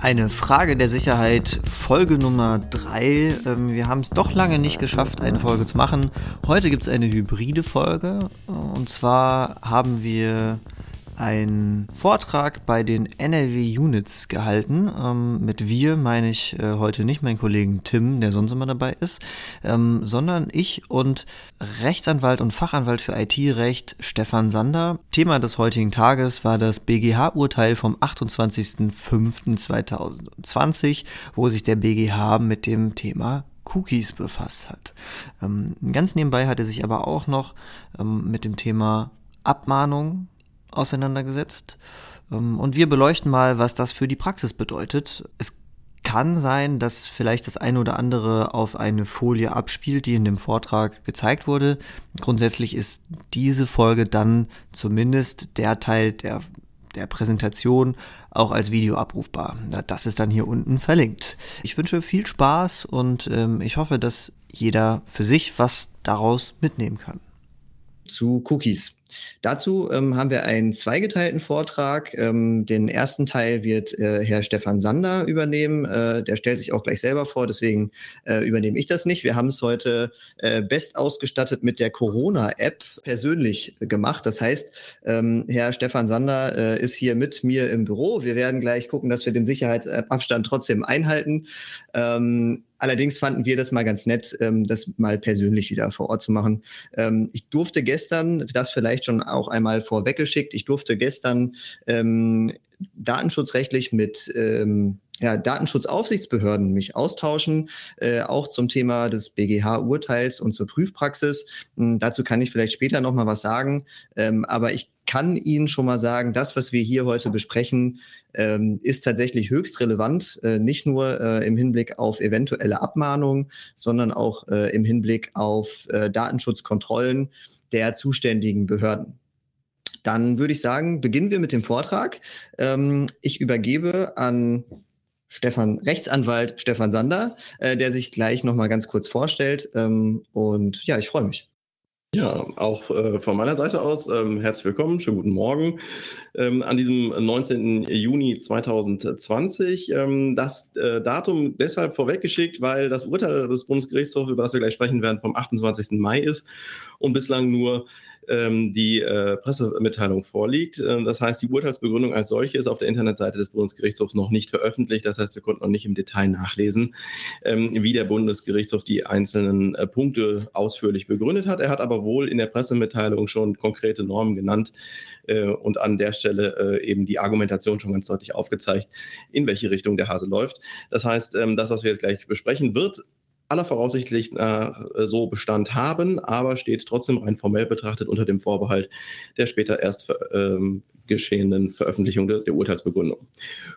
Eine Frage der Sicherheit, Folge Nummer 3. Ähm, wir haben es doch lange nicht geschafft, eine Folge zu machen. Heute gibt es eine hybride Folge. Und zwar haben wir einen Vortrag bei den NRW Units gehalten. Ähm, mit wir meine ich äh, heute nicht meinen Kollegen Tim, der sonst immer dabei ist, ähm, sondern ich und Rechtsanwalt und Fachanwalt für IT-Recht Stefan Sander. Thema des heutigen Tages war das BGH-Urteil vom 28.05.2020, wo sich der BGH mit dem Thema Cookies befasst hat. Ähm, ganz nebenbei hat er sich aber auch noch ähm, mit dem Thema Abmahnung auseinandergesetzt. Ähm, und wir beleuchten mal, was das für die Praxis bedeutet. Es kann sein, dass vielleicht das eine oder andere auf eine Folie abspielt, die in dem Vortrag gezeigt wurde. Grundsätzlich ist diese Folge dann zumindest der Teil der, der Präsentation auch als Video abrufbar. Das ist dann hier unten verlinkt. Ich wünsche viel Spaß und ähm, ich hoffe, dass jeder für sich was daraus mitnehmen kann. Zu Cookies. Dazu ähm, haben wir einen zweigeteilten Vortrag. Ähm, den ersten Teil wird äh, Herr Stefan Sander übernehmen. Äh, der stellt sich auch gleich selber vor, deswegen äh, übernehme ich das nicht. Wir haben es heute äh, best ausgestattet mit der Corona-App persönlich gemacht. Das heißt, ähm, Herr Stefan Sander äh, ist hier mit mir im Büro. Wir werden gleich gucken, dass wir den Sicherheitsabstand trotzdem einhalten. Ähm, Allerdings fanden wir das mal ganz nett, ähm, das mal persönlich wieder vor Ort zu machen. Ähm, ich durfte gestern, das vielleicht schon auch einmal vorweggeschickt, ich durfte gestern ähm, datenschutzrechtlich mit ähm, ja, Datenschutzaufsichtsbehörden mich austauschen, äh, auch zum Thema des BGH-Urteils und zur Prüfpraxis. Ähm, dazu kann ich vielleicht später noch mal was sagen, ähm, aber ich kann Ihnen schon mal sagen, das, was wir hier heute besprechen, ähm, ist tatsächlich höchst relevant, äh, nicht nur äh, im Hinblick auf eventuelle Abmahnungen, sondern auch äh, im Hinblick auf äh, Datenschutzkontrollen der zuständigen Behörden. Dann würde ich sagen, beginnen wir mit dem Vortrag. Ähm, ich übergebe an Stefan, Rechtsanwalt Stefan Sander, äh, der sich gleich nochmal ganz kurz vorstellt. Ähm, und ja, ich freue mich. Ja, auch äh, von meiner Seite aus ähm, herzlich willkommen, schönen guten Morgen ähm, an diesem 19. Juni 2020. Ähm, das äh, Datum deshalb vorweggeschickt, weil das Urteil des Bundesgerichtshofs, über das wir gleich sprechen werden, vom 28. Mai ist und bislang nur ähm, die äh, Pressemitteilung vorliegt. Äh, das heißt, die Urteilsbegründung als solche ist auf der Internetseite des Bundesgerichtshofs noch nicht veröffentlicht. Das heißt, wir konnten noch nicht im Detail nachlesen, ähm, wie der Bundesgerichtshof die einzelnen äh, Punkte ausführlich begründet hat. Er hat aber wohl in der Pressemitteilung schon konkrete Normen genannt äh, und an der Stelle äh, eben die Argumentation schon ganz deutlich aufgezeigt, in welche Richtung der Hase läuft. Das heißt, ähm, das, was wir jetzt gleich besprechen, wird aller Voraussicht nach äh, so Bestand haben, aber steht trotzdem rein formell betrachtet unter dem Vorbehalt der später erst ähm, geschehenen Veröffentlichung der, der Urteilsbegründung.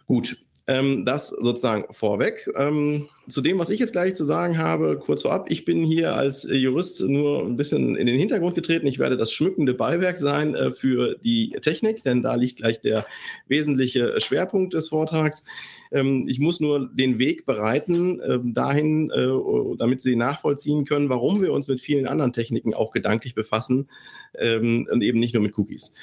Gut, ähm, das sozusagen vorweg. Ähm, zu dem, was ich jetzt gleich zu sagen habe, kurz vorab, ich bin hier als Jurist nur ein bisschen in den Hintergrund getreten. Ich werde das schmückende Beiwerk sein äh, für die Technik, denn da liegt gleich der wesentliche Schwerpunkt des Vortrags. Ähm, ich muss nur den Weg bereiten äh, dahin, äh, damit Sie nachvollziehen können, warum wir uns mit vielen anderen Techniken auch gedanklich befassen ähm, und eben nicht nur mit Cookies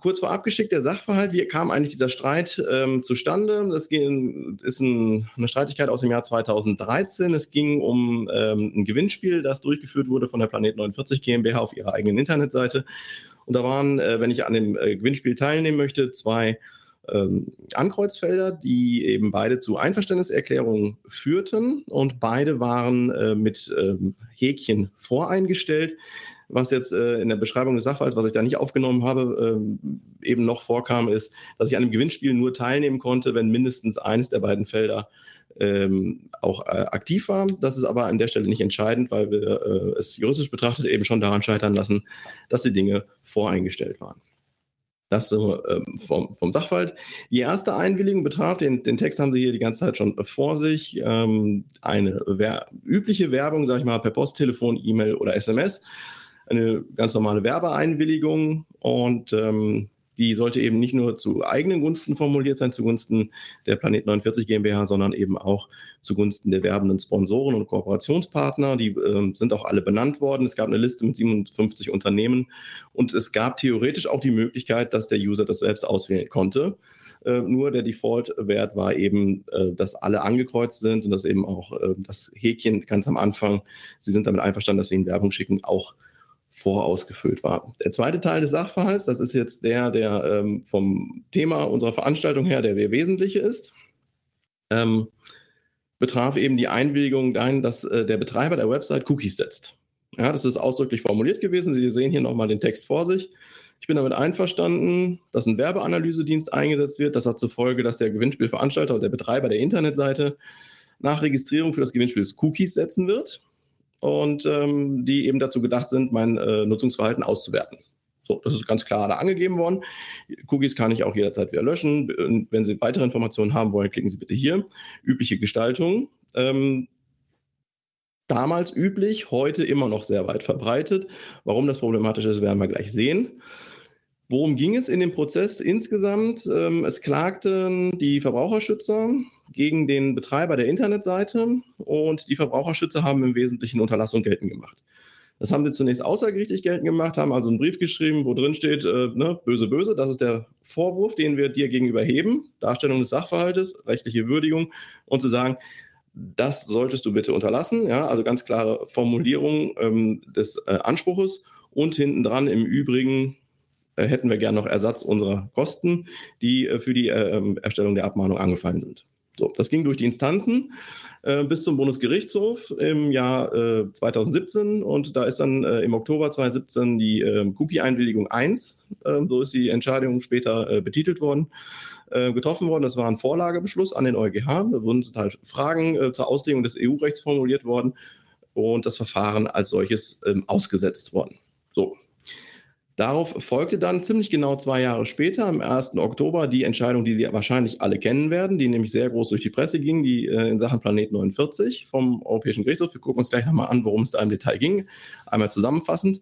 kurz vorab geschickt, der Sachverhalt, wie kam eigentlich dieser Streit ähm, zustande? Das ist ein, eine Streitigkeit aus dem Jahr 2013. Es ging um ähm, ein Gewinnspiel, das durchgeführt wurde von der Planet 49 GmbH auf ihrer eigenen Internetseite. Und da waren, äh, wenn ich an dem äh, Gewinnspiel teilnehmen möchte, zwei ähm, Ankreuzfelder, die eben beide zu Einverständniserklärungen führten und beide waren äh, mit ähm, Häkchen voreingestellt was jetzt äh, in der Beschreibung des Sachverhalts, was ich da nicht aufgenommen habe, äh, eben noch vorkam, ist, dass ich an einem Gewinnspiel nur teilnehmen konnte, wenn mindestens eines der beiden Felder ähm, auch äh, aktiv war. Das ist aber an der Stelle nicht entscheidend, weil wir äh, es juristisch betrachtet eben schon daran scheitern lassen, dass die Dinge voreingestellt waren. Das so ähm, vom, vom, Sachverhalt. Die erste Einwilligung betraf, den, den, Text haben Sie hier die ganze Zeit schon vor sich, ähm, eine wer übliche Werbung, sage ich mal, per Post, Telefon, E-Mail oder SMS eine ganz normale Werbeeinwilligung und ähm, die sollte eben nicht nur zu eigenen Gunsten formuliert sein, zugunsten der Planet 49 GmbH, sondern eben auch zugunsten der werbenden Sponsoren und Kooperationspartner. Die äh, sind auch alle benannt worden. Es gab eine Liste mit 57 Unternehmen und es gab theoretisch auch die Möglichkeit, dass der User das selbst auswählen konnte. Äh, nur der Default-Wert war eben, äh, dass alle angekreuzt sind und dass eben auch äh, das Häkchen ganz am Anfang, Sie sind damit einverstanden, dass wir Ihnen Werbung schicken, auch vorausgefüllt war. Der zweite Teil des Sachverhalts, das ist jetzt der, der ähm, vom Thema unserer Veranstaltung her der wesentliche ist, ähm, betraf eben die Einwilligung dahin, dass äh, der Betreiber der Website Cookies setzt. Ja, das ist ausdrücklich formuliert gewesen. Sie sehen hier nochmal den Text vor sich. Ich bin damit einverstanden, dass ein Werbeanalysedienst eingesetzt wird. Das hat zur Folge, dass der Gewinnspielveranstalter und der Betreiber der Internetseite nach Registrierung für das Gewinnspiel Cookies setzen wird und ähm, die eben dazu gedacht sind, mein äh, Nutzungsverhalten auszuwerten. So, das ist ganz klar da angegeben worden. Cookies kann ich auch jederzeit wieder löschen. Wenn Sie weitere Informationen haben wollen, klicken Sie bitte hier. Übliche Gestaltung. Ähm, damals üblich, heute immer noch sehr weit verbreitet. Warum das problematisch ist, werden wir gleich sehen. Worum ging es in dem Prozess insgesamt? Ähm, es klagten die Verbraucherschützer gegen den Betreiber der Internetseite und die Verbraucherschützer haben im Wesentlichen Unterlassung geltend gemacht. Das haben sie zunächst außergerichtlich geltend gemacht, haben also einen Brief geschrieben, wo drin steht, äh, ne, böse, böse, das ist der Vorwurf, den wir dir gegenüber heben, Darstellung des Sachverhaltes, rechtliche Würdigung und zu sagen, das solltest du bitte unterlassen, ja, also ganz klare Formulierung ähm, des äh, Anspruches und hinten dran im Übrigen äh, hätten wir gern noch Ersatz unserer Kosten, die äh, für die äh, ähm, Erstellung der Abmahnung angefallen sind. So, das ging durch die Instanzen äh, bis zum Bundesgerichtshof im Jahr äh, 2017 und da ist dann äh, im Oktober 2017 die ähm, Cookie-Einwilligung 1, ähm, so ist die Entscheidung später äh, betitelt worden, äh, getroffen worden. Das war ein Vorlagebeschluss an den EuGH. Da wurden halt Fragen äh, zur Auslegung des EU-Rechts formuliert worden und das Verfahren als solches ähm, ausgesetzt worden. So, Darauf folgte dann ziemlich genau zwei Jahre später, am 1. Oktober, die Entscheidung, die Sie wahrscheinlich alle kennen werden, die nämlich sehr groß durch die Presse ging, die äh, in Sachen Planet 49 vom Europäischen Gerichtshof. Wir gucken uns gleich nochmal an, worum es da im Detail ging. Einmal zusammenfassend.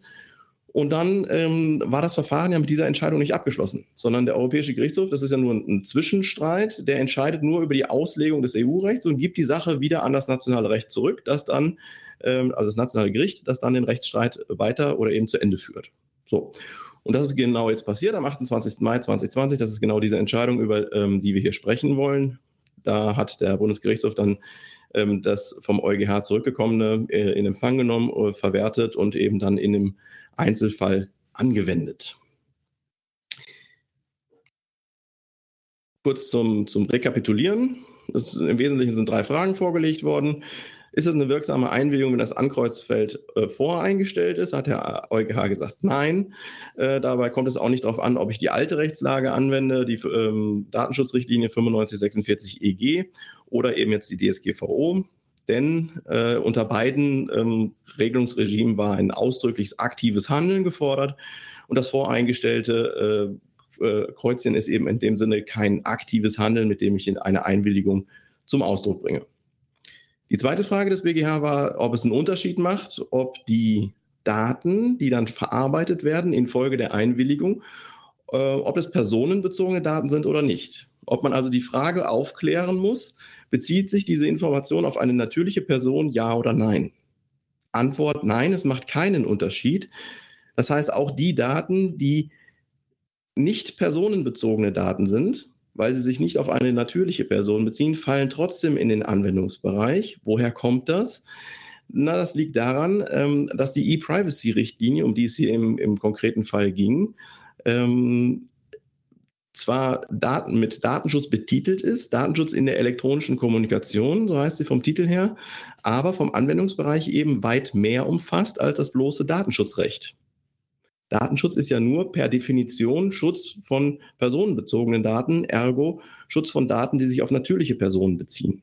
Und dann ähm, war das Verfahren ja mit dieser Entscheidung nicht abgeschlossen, sondern der Europäische Gerichtshof, das ist ja nur ein, Zwischenstreit, der entscheidet nur über die Auslegung des EU-Rechts und gibt die Sache wieder an das nationale Recht zurück, das dann, ähm, also das nationale Gericht, das dann den Rechtsstreit weiter oder eben zu Ende führt. So. Und das ist genau jetzt passiert am 28. Mai 2020. Das ist genau diese Entscheidung, über ähm, die wir hier sprechen wollen. Da hat der Bundesgerichtshof dann ähm, das vom EuGH zurückgekommene äh, in Empfang genommen, äh, verwertet und eben dann in dem Einzelfall angewendet. Kurz zum, zum Rekapitulieren. Das, Im Wesentlichen sind drei Fragen vorgelegt worden. Ist es eine wirksame Einwilligung, wenn das Ankreuzfeld äh, voreingestellt ist? Hat der EuGH gesagt, nein. Äh, dabei kommt es auch nicht darauf an, ob ich die alte Rechtslage anwende, die ähm, Datenschutzrichtlinie 9546 EG oder eben jetzt die DSGVO. Denn äh, unter beiden ähm, Regelungsregimen war ein ausdrückliches aktives Handeln gefordert und das voreingestellte äh, äh, Kreuzchen ist eben in dem Sinne kein aktives Handeln, mit dem ich eine Einwilligung zum Ausdruck bringe. Die zweite Frage des BGH war, ob es einen Unterschied macht, ob die Daten, die dann verarbeitet werden infolge der Einwilligung, äh, ob es personenbezogene Daten sind oder nicht. Ob man also die Frage aufklären muss, bezieht sich diese Information auf eine natürliche Person, ja oder nein? Antwort nein, es macht keinen Unterschied. Das heißt, auch die Daten, die nicht personenbezogene Daten sind, weil sie sich nicht auf eine natürliche Person beziehen, fallen trotzdem in den Anwendungsbereich. Woher kommt das? Na, das liegt daran, ähm, dass die E-Privacy-Richtlinie, um die es hier im, im konkreten Fall ging, ähm, zwar Daten mit Datenschutz betitelt ist, Datenschutz in der elektronischen Kommunikation, so heißt sie vom Titel her, aber vom Anwendungsbereich eben weit mehr umfasst als das bloße Datenschutzrecht. Datenschutz ist ja nur per Definition Schutz von personenbezogenen Daten, ergo Schutz von Daten, die sich auf natürliche Personen beziehen.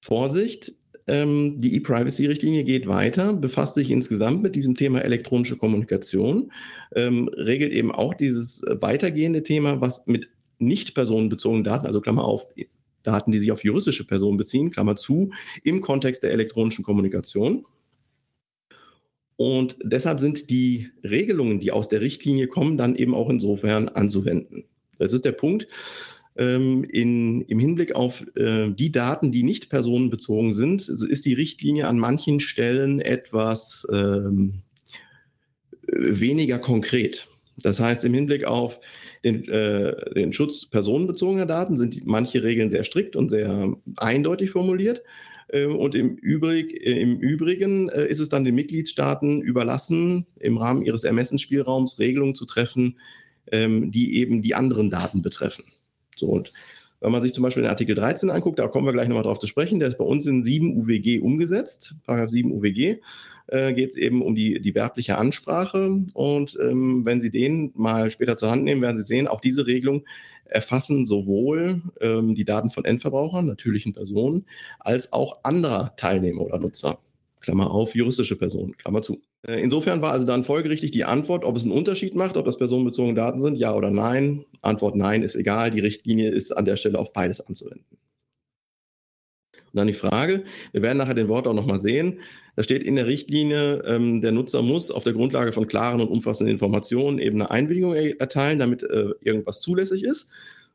Vorsicht, ähm, die E-Privacy-Richtlinie geht weiter, befasst sich insgesamt mit diesem Thema elektronische Kommunikation, ähm, regelt eben auch dieses weitergehende Thema, was mit nicht personenbezogenen Daten, also Klammer auf, Daten, die sich auf juristische Personen beziehen, Klammer zu, im Kontext der elektronischen Kommunikation. Und deshalb sind die Regelungen, die aus der Richtlinie kommen, dann eben auch insofern anzuwenden. Das ist der Punkt. Ähm, in, Im Hinblick auf äh, die Daten, die nicht personenbezogen sind, ist die Richtlinie an manchen Stellen etwas ähm, weniger konkret. Das heißt, im Hinblick auf den, äh, den Schutz personenbezogener Daten sind manche Regeln sehr strikt und sehr eindeutig formuliert. Ähm, und im, Übrig, äh, im Übrigen äh, ist es dann den Mitgliedstaaten überlassen, im Rahmen ihres Ermessensspielraums Regelungen zu treffen, ähm, die eben die anderen Daten betreffen. So, und wenn man sich zum Beispiel den Artikel 13 anguckt, da kommen wir gleich nochmal drauf zu sprechen, der ist bei uns in 7 UWG umgesetzt, Paragraph 7 UWG äh, geht es eben um die, die werbliche Ansprache. Und ähm, wenn Sie den mal später zur Hand nehmen, werden Sie sehen, auch diese Regelung erfassen sowohl ähm, die Daten von Endverbrauchern, natürlichen Personen, als auch anderer Teilnehmer oder Nutzer. Klammer auf, juristische Personen, Klammer zu. Äh, insofern war also dann folgerichtig die Antwort, ob es einen Unterschied macht, ob das personenbezogene Daten sind, ja oder nein. Antwort nein ist egal, die Richtlinie ist an der Stelle auf beides anzuwenden. Und dann die Frage, wir werden nachher den Wort auch nochmal sehen. Da steht in der Richtlinie, ähm, der Nutzer muss auf der Grundlage von klaren und umfassenden Informationen eben eine Einwilligung erteilen, damit äh, irgendwas zulässig ist.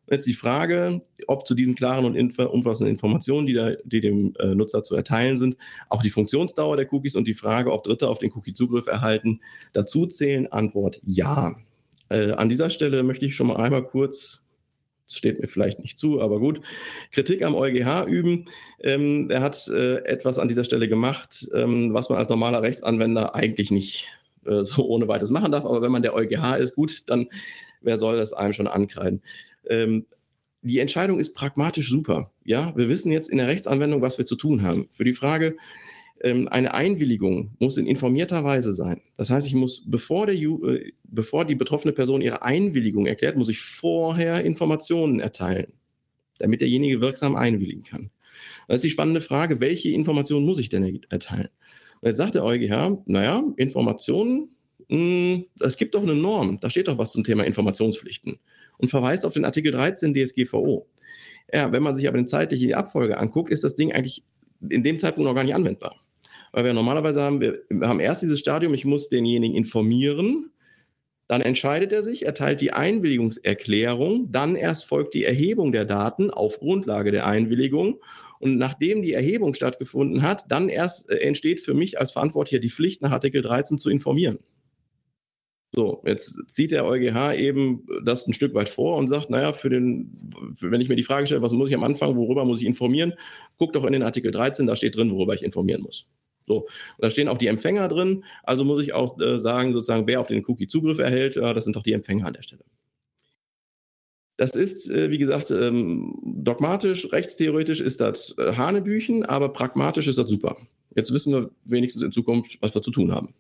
Und jetzt die Frage, ob zu diesen klaren und umfassenden Informationen, die, da, die dem äh, Nutzer zu erteilen sind, auch die Funktionsdauer der Cookies und die Frage, ob Dritte auf den Cookie-Zugriff erhalten, dazu zählen. Antwort ja. Äh, an dieser Stelle möchte ich schon mal einmal kurz das steht mir vielleicht nicht zu, aber gut. Kritik am EuGH üben. Ähm, er hat äh, etwas an dieser Stelle gemacht, ähm, was man als normaler Rechtsanwender eigentlich nicht äh, so ohne weiteres machen darf. Aber wenn man der EuGH ist, gut, dann wer soll das einem schon ankreiden? Ähm, die Entscheidung ist pragmatisch super. Ja, wir wissen jetzt in der Rechtsanwendung, was wir zu tun haben. Für die Frage, eine Einwilligung muss in informierter Weise sein. Das heißt, ich muss, bevor, der, äh, bevor die betroffene Person ihre Einwilligung erklärt, muss ich vorher Informationen erteilen, damit derjenige wirksam einwilligen kann. Das ist die spannende Frage, welche Informationen muss ich denn erteilen? Und jetzt sagt der EuGH, naja, Informationen, hm, es gibt doch eine Norm, da steht doch was zum Thema Informationspflichten und verweist auf den Artikel 13 DSGVO. Ja, wenn man sich aber den zeitliche Abfolge anguckt, ist das Ding eigentlich in dem Zeitpunkt noch gar nicht anwendbar. Weil wir normalerweise haben, wir, haben erst dieses Stadium, ich muss denjenigen informieren, dann entscheidet er sich, erteilt die Einwilligungserklärung, dann erst folgt die Erhebung der Daten auf Grundlage der Einwilligung. Und nachdem die Erhebung stattgefunden hat, dann erst äh, entsteht für mich als Verantwortlicher die Pflicht, nach Artikel 13 zu informieren. So, jetzt zieht der EuGH eben das ein Stück weit vor und sagt, naja, für den, wenn ich mir die Frage stelle, was muss ich am Anfang, worüber muss ich informieren, guck doch in den Artikel 13, da steht drin, worüber ich informieren muss. So, und da stehen auch die Empfänger drin. Also muss ich auch äh, sagen, sozusagen, wer auf den Cookie Zugriff erhält, ja, das sind doch die Empfänger an der Stelle. Das ist, äh, wie gesagt, ähm, dogmatisch, rechtstheoretisch ist das äh, Hanebüchen, aber pragmatisch ist das super. Jetzt wissen wir wenigstens in Zukunft, was wir zu tun haben.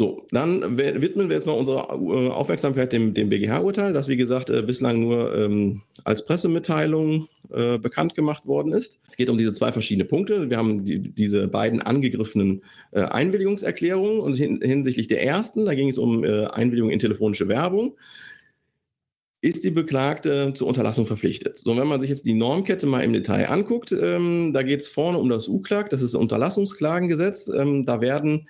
So, dann widmen wir jetzt mal unsere äh, Aufmerksamkeit dem, dem BGH-Urteil, das wie gesagt äh, bislang nur ähm, als Pressemitteilung äh, bekannt gemacht worden ist. Es geht um diese zwei verschiedene Punkte. Wir haben die, diese beiden angegriffenen äh, Einwilligungserklärungen und hin, hinsichtlich der ersten, da ging es um äh, Einwilligung in telefonische Werbung ist die Beklagte zur Unterlassung verpflichtet. So, wenn man sich jetzt die Normkette mal im Detail anguckt, ähm, da geht es vorne um das U-Klag, das ist das Unterlassungsklagengesetz. Ähm, da werden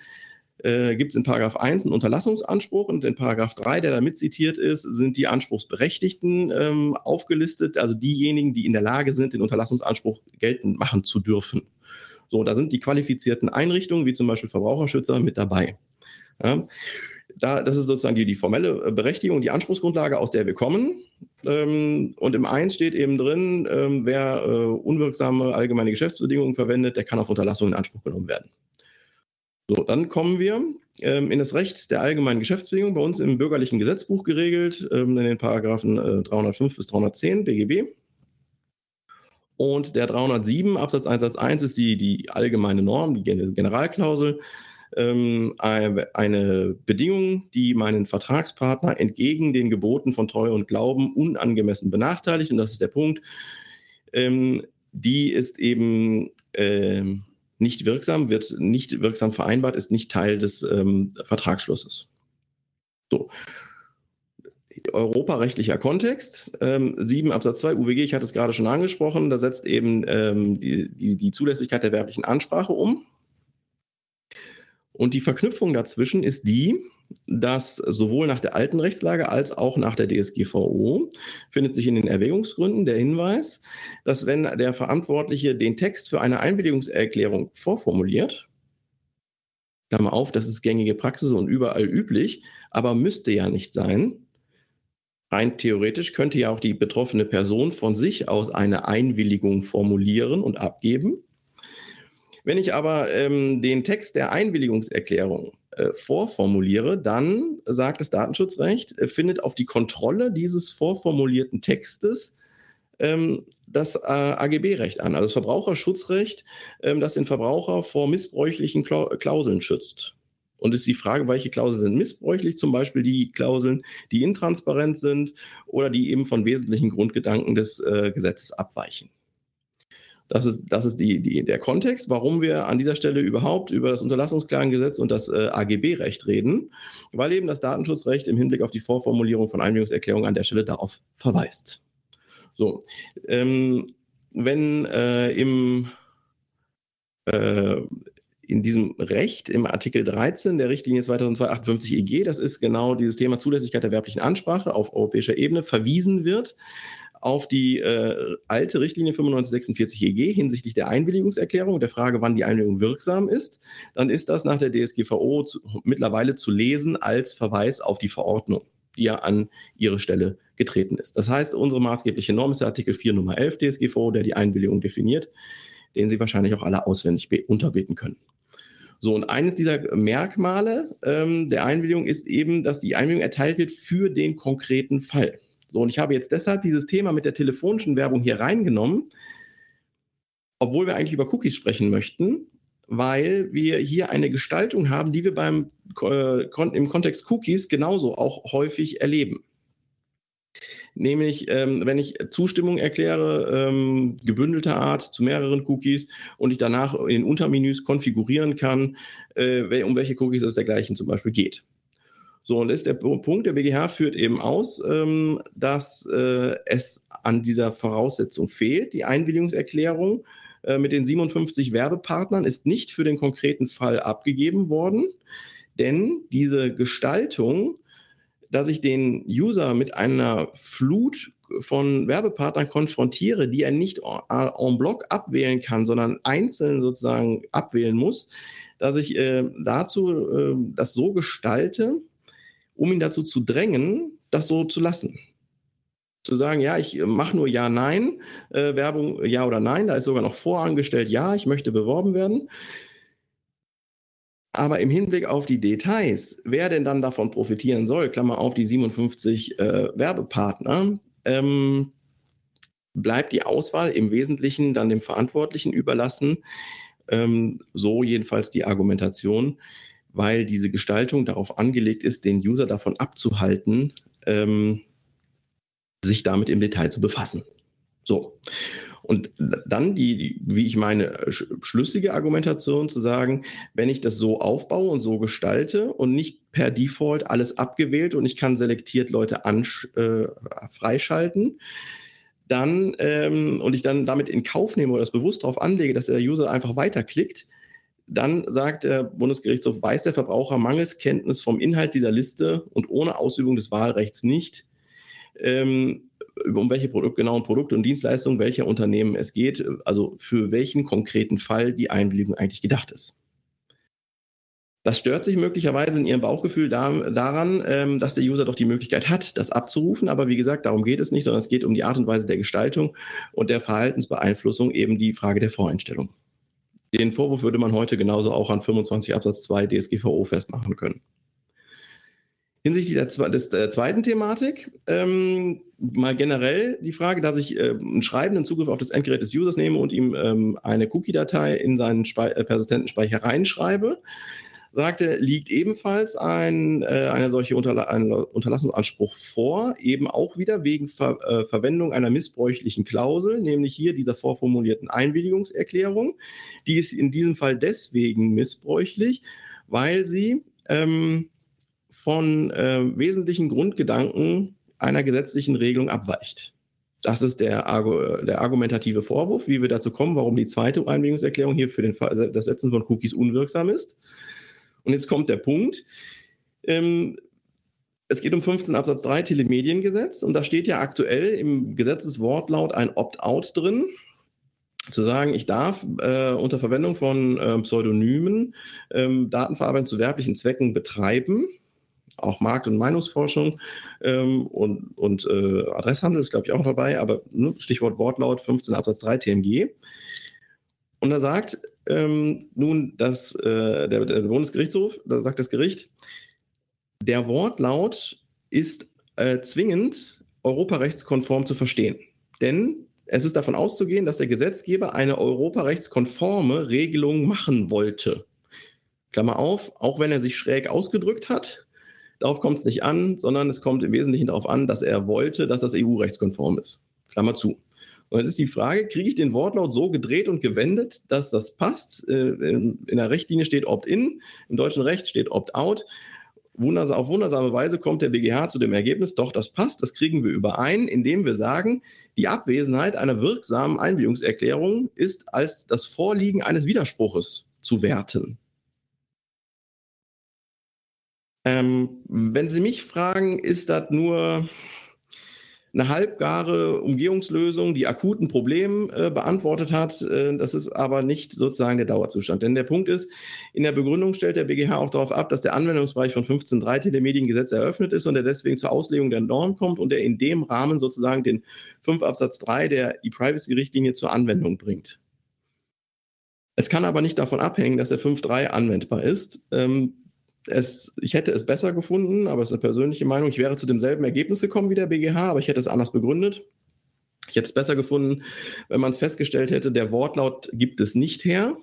äh, gibt es in Paragraph 1 einen Unterlassungsanspruch und in Paragraph 3, der damit zitiert ist, sind die Anspruchsberechtigten ähm, aufgelistet, also diejenigen, die in der Lage sind, den Unterlassungsanspruch geltend machen zu dürfen. So, da sind die qualifizierten Einrichtungen, wie zum Beispiel Verbraucherschützer, mit dabei. Ja, da, das ist sozusagen die, die formelle Berechtigung, die Anspruchsgrundlage, aus der wir kommen. Ähm, und im 1 steht eben drin, ähm, wer äh, unwirksame allgemeine Geschäftsbedingungen verwendet, der kann auf Unterlassung in Anspruch genommen werden. So, dann kommen wir ähm, in das Recht der allgemeinen Geschäftsbedingungen, bei uns im bürgerlichen Gesetzbuch geregelt, ähm, in den Paragraphen äh, 305 bis 310 BGB. Und der 307 Absatz 1 Satz 1 ist die, die allgemeine Norm, die Generalklausel, ähm, eine Bedingung, die meinen Vertragspartner entgegen den Geboten von Treue und Glauben unangemessen benachteiligt. Und das ist der Punkt. Ähm, die ist eben ähm, nicht wirksam, wird nicht wirksam vereinbart, ist nicht Teil des ähm, Vertragsschlusses. So. Europarechtlicher Kontext, ähm, 7 Absatz 2 UWG, ich hatte es gerade schon angesprochen, da setzt eben ähm, die, die, die Zulässigkeit der werblichen Ansprache um. Und die Verknüpfung dazwischen ist die, dass sowohl nach der alten Rechtslage als auch nach der DSGVO findet sich in den Erwägungsgründen der Hinweis, dass wenn der Verantwortliche den Text für eine Einwilligungserklärung vorformuliert, Klammer auf, das ist gängige Praxis und überall üblich, aber müsste ja nicht sein. Rein theoretisch könnte ja auch die betroffene Person von sich aus eine Einwilligung formulieren und abgeben. Wenn ich aber ähm, den Text der Einwilligungserklärung äh, vorformuliere, dann sagt das Datenschutzrecht, äh, findet auf die Kontrolle dieses vorformulierten Textes ähm, das äh, AGB-Recht an, also das Verbraucherschutzrecht, ähm, das den Verbraucher vor missbräuchlichen Klauseln schützt. Und ist die Frage, welche Klauseln sind missbräuchlich, zum Beispiel die Klauseln, die intransparent sind oder die eben von wesentlichen Grundgedanken des äh, Gesetzes abweichen. Das ist, das ist die, die, der Kontext, warum wir an dieser Stelle überhaupt über das Unterlassungsklagengesetz und das äh, AGB-Recht reden, weil eben das Datenschutzrecht im Hinblick auf die Vorformulierung von Einwilligungserklärungen an der Stelle darauf verweist. So, ähm, wenn äh, im äh, in diesem Recht im Artikel 13 der Richtlinie 2002-58 EG, das ist genau dieses Thema Zulässigkeit der werblichen Ansprache auf europäischer Ebene, verwiesen wird, auf die äh, alte Richtlinie 9546 EG hinsichtlich der Einwilligungserklärung, der Frage, wann die Einwilligung wirksam ist, dann ist das nach der DSGVO zu, mittlerweile zu lesen als Verweis auf die Verordnung, die ja an ihre Stelle getreten ist. Das heißt, unsere maßgebliche Norm ist der Artikel 4 Nummer 11 DSGVO, der die Einwilligung definiert, den Sie wahrscheinlich auch alle auswendig unterbitten können. So, und eines dieser Merkmale ähm, der Einwilligung ist eben, dass die Einwilligung erteilt wird für den konkreten Fall. So, und ich habe jetzt deshalb dieses Thema mit der telefonischen Werbung hier reingenommen, obwohl wir eigentlich über Cookies sprechen möchten, weil wir hier eine Gestaltung haben, die wir beim, äh, im Kontext Cookies genauso auch häufig erleben. Nämlich, ähm, wenn ich Zustimmung erkläre, ähm, gebündelter Art zu mehreren Cookies und ich danach in den Untermenüs konfigurieren kann, äh, um welche Cookies es dergleichen zum Beispiel geht. So, und das ist der Punkt, der BGH führt eben aus, ähm, dass äh, es an dieser Voraussetzung fehlt. Die Einwilligungserklärung äh, mit den 57 Werbepartnern ist nicht für den konkreten Fall abgegeben worden, denn diese Gestaltung, dass ich den User mit einer Flut von Werbepartnern konfrontiere, die er nicht en bloc abwählen kann, sondern einzeln sozusagen abwählen muss, dass ich äh, dazu äh, das so gestalte, um ihn dazu zu drängen, das so zu lassen. Zu sagen, ja, ich mache nur Ja, Nein, äh, Werbung Ja oder Nein, da ist sogar noch vorangestellt, ja, ich möchte beworben werden. Aber im Hinblick auf die Details, wer denn dann davon profitieren soll, Klammer auf die 57 äh, Werbepartner, ähm, bleibt die Auswahl im Wesentlichen dann dem Verantwortlichen überlassen. Ähm, so jedenfalls die Argumentation weil diese Gestaltung darauf angelegt ist, den User davon abzuhalten, ähm, sich damit im Detail zu befassen. So. Und dann die, wie ich meine, schlüssige Argumentation zu sagen, wenn ich das so aufbaue und so gestalte und nicht per Default alles abgewählt und ich kann selektiert Leute äh, freischalten, dann ähm, und ich dann damit in Kauf nehme oder das bewusst darauf anlege, dass der User einfach weiterklickt, dann sagt der Bundesgerichtshof, weiß der Verbraucher mangels Kenntnis vom Inhalt dieser Liste und ohne Ausübung des Wahlrechts nicht, ähm, um welche Produkt, genauen Produkte und Dienstleistungen welcher Unternehmen es geht, also für welchen konkreten Fall die Einwilligung eigentlich gedacht ist. Das stört sich möglicherweise in Ihrem Bauchgefühl da, daran, ähm, dass der User doch die Möglichkeit hat, das abzurufen. Aber wie gesagt, darum geht es nicht, sondern es geht um die Art und Weise der Gestaltung und der Verhaltensbeeinflussung, eben die Frage der Voreinstellung. Den Vorwurf würde man heute genauso auch an 25 Absatz 2 DSGVO festmachen können. Hinsichtlich der, des, der zweiten Thematik, ähm, mal generell die Frage, dass ich äh, einen schreibenden Zugriff auf das Endgerät des Users nehme und ihm ähm, eine Cookie-Datei in seinen Spe äh, persistenten Speicher reinschreibe sagte, liegt ebenfalls ein, äh, eine solche Unterla ein Unterlassungsanspruch vor, eben auch wieder wegen Ver äh, Verwendung einer missbräuchlichen Klausel, nämlich hier dieser vorformulierten Einwilligungserklärung. Die ist in diesem Fall deswegen missbräuchlich, weil sie ähm, von äh, wesentlichen Grundgedanken einer gesetzlichen Regelung abweicht. Das ist der, der, argumentative Vorwurf, wie wir dazu kommen, warum die zweite Einwilligungserklärung hier für den, das Setzen von Cookies unwirksam ist. Und jetzt kommt der Punkt. Ähm, es geht um 15 Absatz 3 Telemediengesetz und da steht ja aktuell im Gesetzeswortlaut ein Opt-out drin zu sagen, ich darf äh, unter Verwendung von äh, Pseudonymen ähm, Datenverarbeitung zu werblichen Zwecken betreiben. Auch Markt- und Meinungsforschung ähm, und, und äh, Adresshandel ist, glaube ich, auch dabei, aber ne, Stichwort Wortlaut 15 Absatz 3 TMG. Und da sagt ähm, nun das, äh, der, der, Bundesgerichtshof, da sagt das Gericht, der Wortlaut ist äh, zwingend europarechtskonform zu verstehen. Denn es ist davon auszugehen, dass der Gesetzgeber eine europarechtskonforme Regelung machen wollte. Klammer auf, auch wenn er sich schräg ausgedrückt hat, darauf kommt es nicht an, sondern es kommt im Wesentlichen darauf an, dass er wollte, dass das EU-rechtskonform ist. Klammer zu. Und jetzt ist die Frage, kriege ich den Wortlaut so gedreht und gewendet, dass das passt? Äh, in der Richtlinie steht Opt-in, im deutschen Recht steht Opt-out wundersam, auf wundersame Weise kommt der BGH zu dem Ergebnis, doch, das passt, das kriegen wir überein, indem wir sagen, die Abwesenheit einer wirksamen Einwilligungserklärung ist als das Vorliegen eines Widerspruches zu werten. Ähm, wenn Sie mich fragen, ist das nur eine halbgare Umgehungslösung, die akuten Probleme äh, beantwortet hat. Äh, das ist aber nicht sozusagen der Dauerzustand. Denn der Punkt ist, in der Begründung stellt der BGH auch darauf ab, dass der Anwendungsbereich von 15.3 Telemediengesetz eröffnet ist und er deswegen zur Auslegung der Norm kommt und er in dem Rahmen sozusagen den 5 Absatz 3 der E-Privacy-Richtlinie zur Anwendung bringt. Es kann aber nicht davon abhängen, dass der 5.3 anwendbar ist. Ähm, es, ich hätte es besser gefunden, aber es ist eine persönliche Meinung. Ich wäre zu demselben Ergebnis gekommen wie der BGH, aber ich hätte es anders begründet. Ich hätte es besser gefunden, wenn man es festgestellt hätte, der Wortlaut gibt es nicht her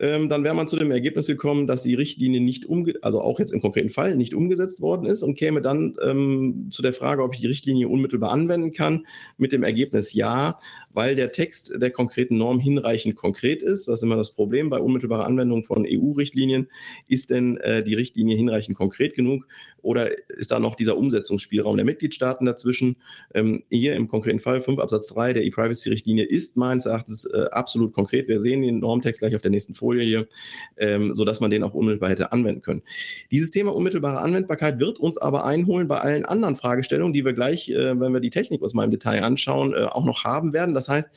ähm, dann wäre man zu dem Ergebnis gekommen, dass die Richtlinie nicht umge also auch jetzt im konkreten Fall nicht umgesetzt worden ist und käme dann ähm, zu der Frage, ob ich die Richtlinie unmittelbar anwenden kann, mit dem Ergebnis ja, weil der Text der konkreten Norm hinreichend konkret ist. Das ist immer das Problem bei unmittelbarer Anwendung von EU-Richtlinien. Ist denn äh, die Richtlinie hinreichend konkret genug oder ist da noch dieser Umsetzungsspielraum der Mitgliedstaaten dazwischen? Ähm, hier im konkreten Fall 5 Absatz 3 der E-Privacy-Richtlinie ist meines Erachtens äh, absolut konkret. Wir sehen den Normtext gleich auf der nächsten Folie. Hier, ähm, sodass man den auch unmittelbar hätte anwenden können. Dieses Thema unmittelbare Anwendbarkeit wird uns aber einholen bei allen anderen Fragestellungen, die wir gleich, äh, wenn wir die Technik aus meinem Detail anschauen, äh, auch noch haben werden. Das heißt,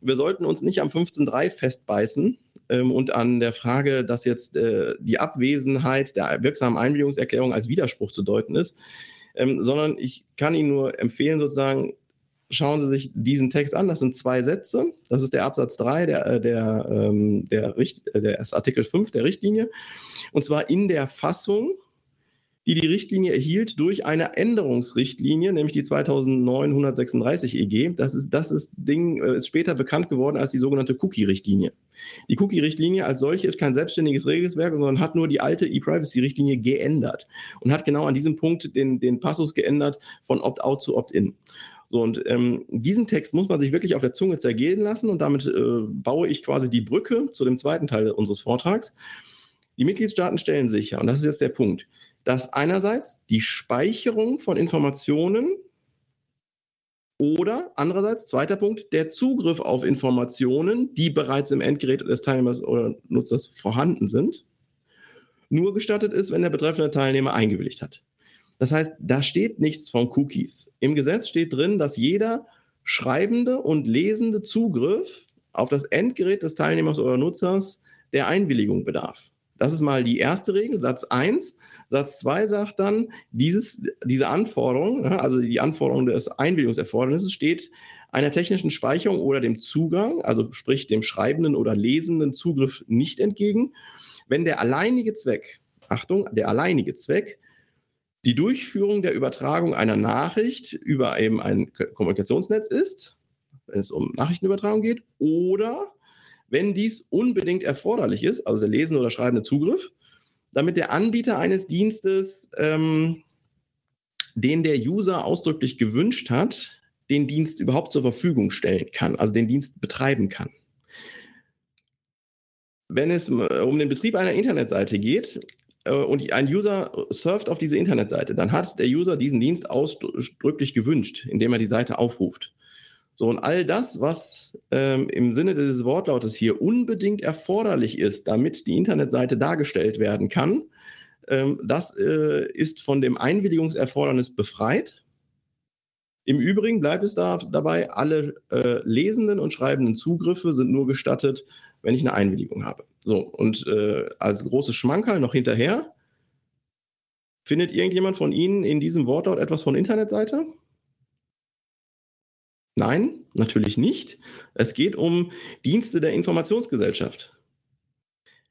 wir sollten uns nicht am 15.3 festbeißen, ähm, und an der Frage, dass jetzt äh, die Abwesenheit der wirksamen Einwilligungserklärung als Widerspruch zu deuten ist, ähm, sondern ich kann Ihnen nur empfehlen, sozusagen schauen Sie sich diesen Text an. Das sind zwei Sätze. Das ist der Absatz 3 der, äh, der, ähm, der, Richt, äh, der Artikel 5 der Richtlinie. Und zwar in der Fassung, die die Richtlinie erhielt durch eine Änderungsrichtlinie, nämlich die 2936 EG. Das ist, das ist Ding, äh, ist später bekannt geworden als die sogenannte Cookie-Richtlinie. Die Cookie-Richtlinie als solche ist kein selbstständiges Regelwerk, sondern hat nur die alte E-Privacy-Richtlinie geändert und hat genau an diesem Punkt den, den Passus geändert von Opt-out zu Opt-in. So, und ähm, diesen Text muss man sich wirklich auf der Zunge zergehen lassen und damit äh, baue ich quasi die Brücke zu dem zweiten Teil unseres Vortrags. Die Mitgliedstaaten stellen sicher, und das ist jetzt der Punkt, dass einerseits die Speicherung von Informationen oder andererseits, zweiter Punkt, der Zugriff auf Informationen, die bereits im Endgerät des Teilnehmers oder Nutzers vorhanden sind, nur gestattet ist, wenn der betreffende Teilnehmer eingewilligt hat. Das heißt, da steht nichts von Cookies. Im Gesetz steht drin, dass jeder schreibende und lesende Zugriff auf das Endgerät des Teilnehmers oder Nutzers der Einwilligung bedarf. Das ist mal die erste Regel, Satz 1. Satz 2 sagt dann, dieses, diese Anforderung, also die Anforderung des Einwilligungserfordernisses steht einer technischen Speicherung oder dem Zugang, also sprich dem schreibenden oder lesenden Zugriff nicht entgegen, wenn der alleinige Zweck, Achtung, der alleinige Zweck die Durchführung der Übertragung einer Nachricht über eben ein Kommunikationsnetz ist, wenn es um Nachrichtenübertragung geht, oder wenn dies unbedingt erforderlich ist, also der lesende oder schreibende Zugriff, damit der Anbieter eines Dienstes, ähm, den der User ausdrücklich gewünscht hat, den Dienst überhaupt zur Verfügung stellen kann, also den Dienst betreiben kann. Wenn es äh, um den Betrieb einer Internetseite geht, äh, und ein User surft auf diese Internetseite, dann hat der User diesen Dienst ausdrücklich gewünscht, indem er die Seite aufruft. So, und all das, was ähm, im Sinne dieses Wortlautes hier unbedingt erforderlich ist, damit die Internetseite dargestellt werden kann, ähm, das äh, ist von dem Einwilligungserfordernis befreit. Im Übrigen bleibt es da, dabei, alle äh, lesenden und schreibenden Zugriffe sind nur gestattet, wenn ich eine Einwilligung habe. So, und äh, als großes Schmankerl noch hinterher, findet irgendjemand von Ihnen in diesem Wortlaut etwas von Internetseite? Nein, natürlich nicht. Es geht um Dienste der Informationsgesellschaft.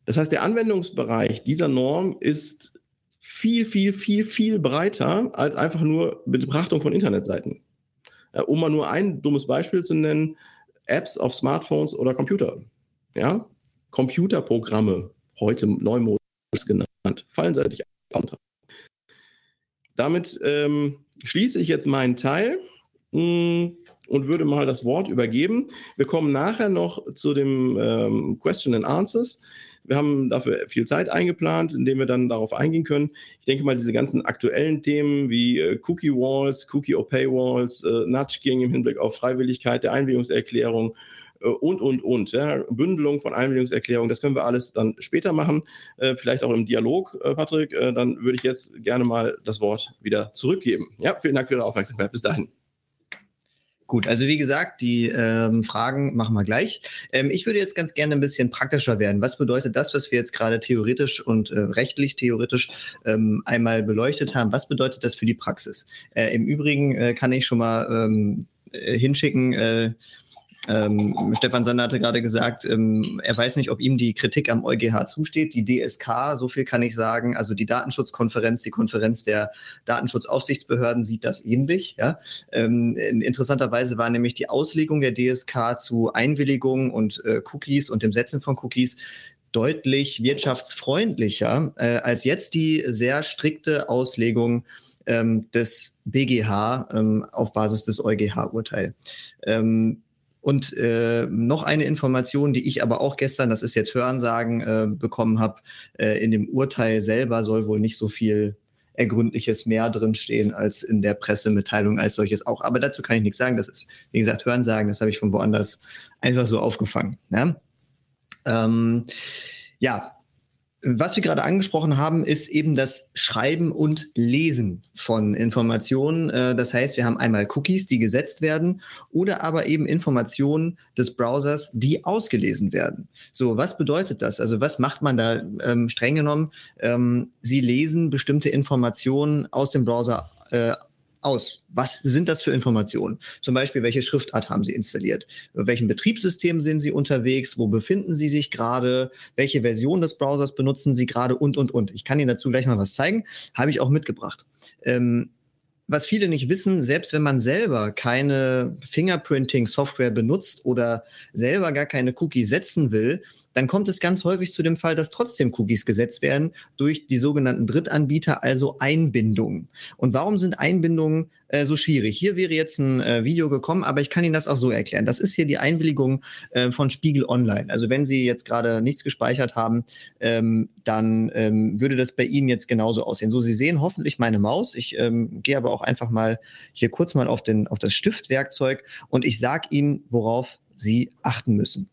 Das heißt, der Anwendungsbereich dieser Norm ist viel, viel, viel, viel breiter als einfach nur Betrachtung von Internetseiten. Äh, um mal nur ein dummes Beispiel zu nennen, Apps auf Smartphones oder Computer. Ja? Computerprogramme, heute neumodisch genannt, fallen seitlich unter. Damit ähm, schließe ich jetzt meinen Teil. Hm, und würde mal das Wort übergeben. Wir kommen nachher noch zu dem ähm, Question and Answers. Wir haben dafür viel Zeit eingeplant, indem wir dann darauf eingehen können. Ich denke mal, diese ganzen aktuellen Themen wie äh, Cookie Walls, Cookie or Paywalls, äh, Nudging im Hinblick auf Freiwilligkeit der Einwilligungserklärung äh, und, und, und. Ja, Bündelung von Einwilligungserklärungen, das können wir alles dann später machen, äh, vielleicht auch im Dialog, äh, Patrick. Äh, dann würde ich jetzt gerne mal das Wort wieder zurückgeben. Ja, vielen Dank für Ihre Aufmerksamkeit. Bis dahin. Gut, also wie gesagt, die ähm, Fragen machen wir gleich. Ähm, ich würde jetzt ganz gerne ein bisschen praktischer werden. Was bedeutet das, was wir jetzt gerade theoretisch und äh, rechtlich theoretisch ähm, einmal beleuchtet haben? Was bedeutet das für die Praxis? Äh, Im Übrigen äh, kann ich schon mal ähm, äh, hinschicken, äh, ähm, Stefan Sander hatte gerade gesagt, ähm, er weiß nicht, ob ihm die Kritik am EuGH zusteht. Die DSK, so viel kann ich sagen, also die Datenschutzkonferenz, die Konferenz der Datenschutzaufsichtsbehörden sieht das ähnlich. Ja? Ähm, interessanterweise war nämlich die Auslegung der DSK zu Einwilligung und äh, Cookies und dem Setzen von Cookies deutlich wirtschaftsfreundlicher äh, als jetzt die sehr strikte Auslegung ähm, des BGH ähm, auf Basis des EuGH-Urteils. Ähm, und äh, noch eine Information, die ich aber auch gestern, das ist jetzt Hörensagen, äh, bekommen habe, äh, in dem Urteil selber soll wohl nicht so viel Ergründliches mehr drinstehen als in der Pressemitteilung als solches auch. Aber dazu kann ich nichts sagen. Das ist, wie gesagt, Hörensagen, das habe ich von woanders einfach so aufgefangen. Ja, ähm, ja was wir gerade angesprochen haben, ist eben das Schreiben und Lesen von Informationen. Äh, das heißt, wir haben einmal Cookies, die gesetzt werden, oder aber eben Informationen des Browsers, die ausgelesen werden. So, was bedeutet das? Also was macht man da ähm, streng genommen? Ähm, Sie lesen bestimmte Informationen aus dem Browser äh, aus? Was sind das für Informationen? Zum Beispiel, welche Schriftart haben Sie installiert? Auf welchem Betriebssystem sind Sie unterwegs? Wo befinden Sie sich gerade? Welche Version des Browsers benutzen Sie gerade? Und, und, und. Ich kann Ihnen dazu gleich mal was zeigen. Habe ich auch mitgebracht. Ähm, was viele nicht wissen, selbst wenn man selber keine Fingerprinting-Software benutzt oder selber gar keine Cookie setzen will, dann kommt es ganz häufig zu dem Fall, dass trotzdem Cookies gesetzt werden durch die sogenannten Drittanbieter, also Einbindungen. Und warum sind Einbindungen äh, so schwierig? Hier wäre jetzt ein äh, Video gekommen, aber ich kann Ihnen das auch so erklären. Das ist hier die Einwilligung äh, von Spiegel Online. Also wenn Sie jetzt gerade nichts gespeichert haben, ähm, dann ähm, würde das bei Ihnen jetzt genauso aussehen. So, Sie sehen hoffentlich meine Maus. Ich ähm, gehe aber auch einfach mal hier kurz mal auf, den, auf das Stiftwerkzeug und ich sage Ihnen, worauf Sie achten müssen.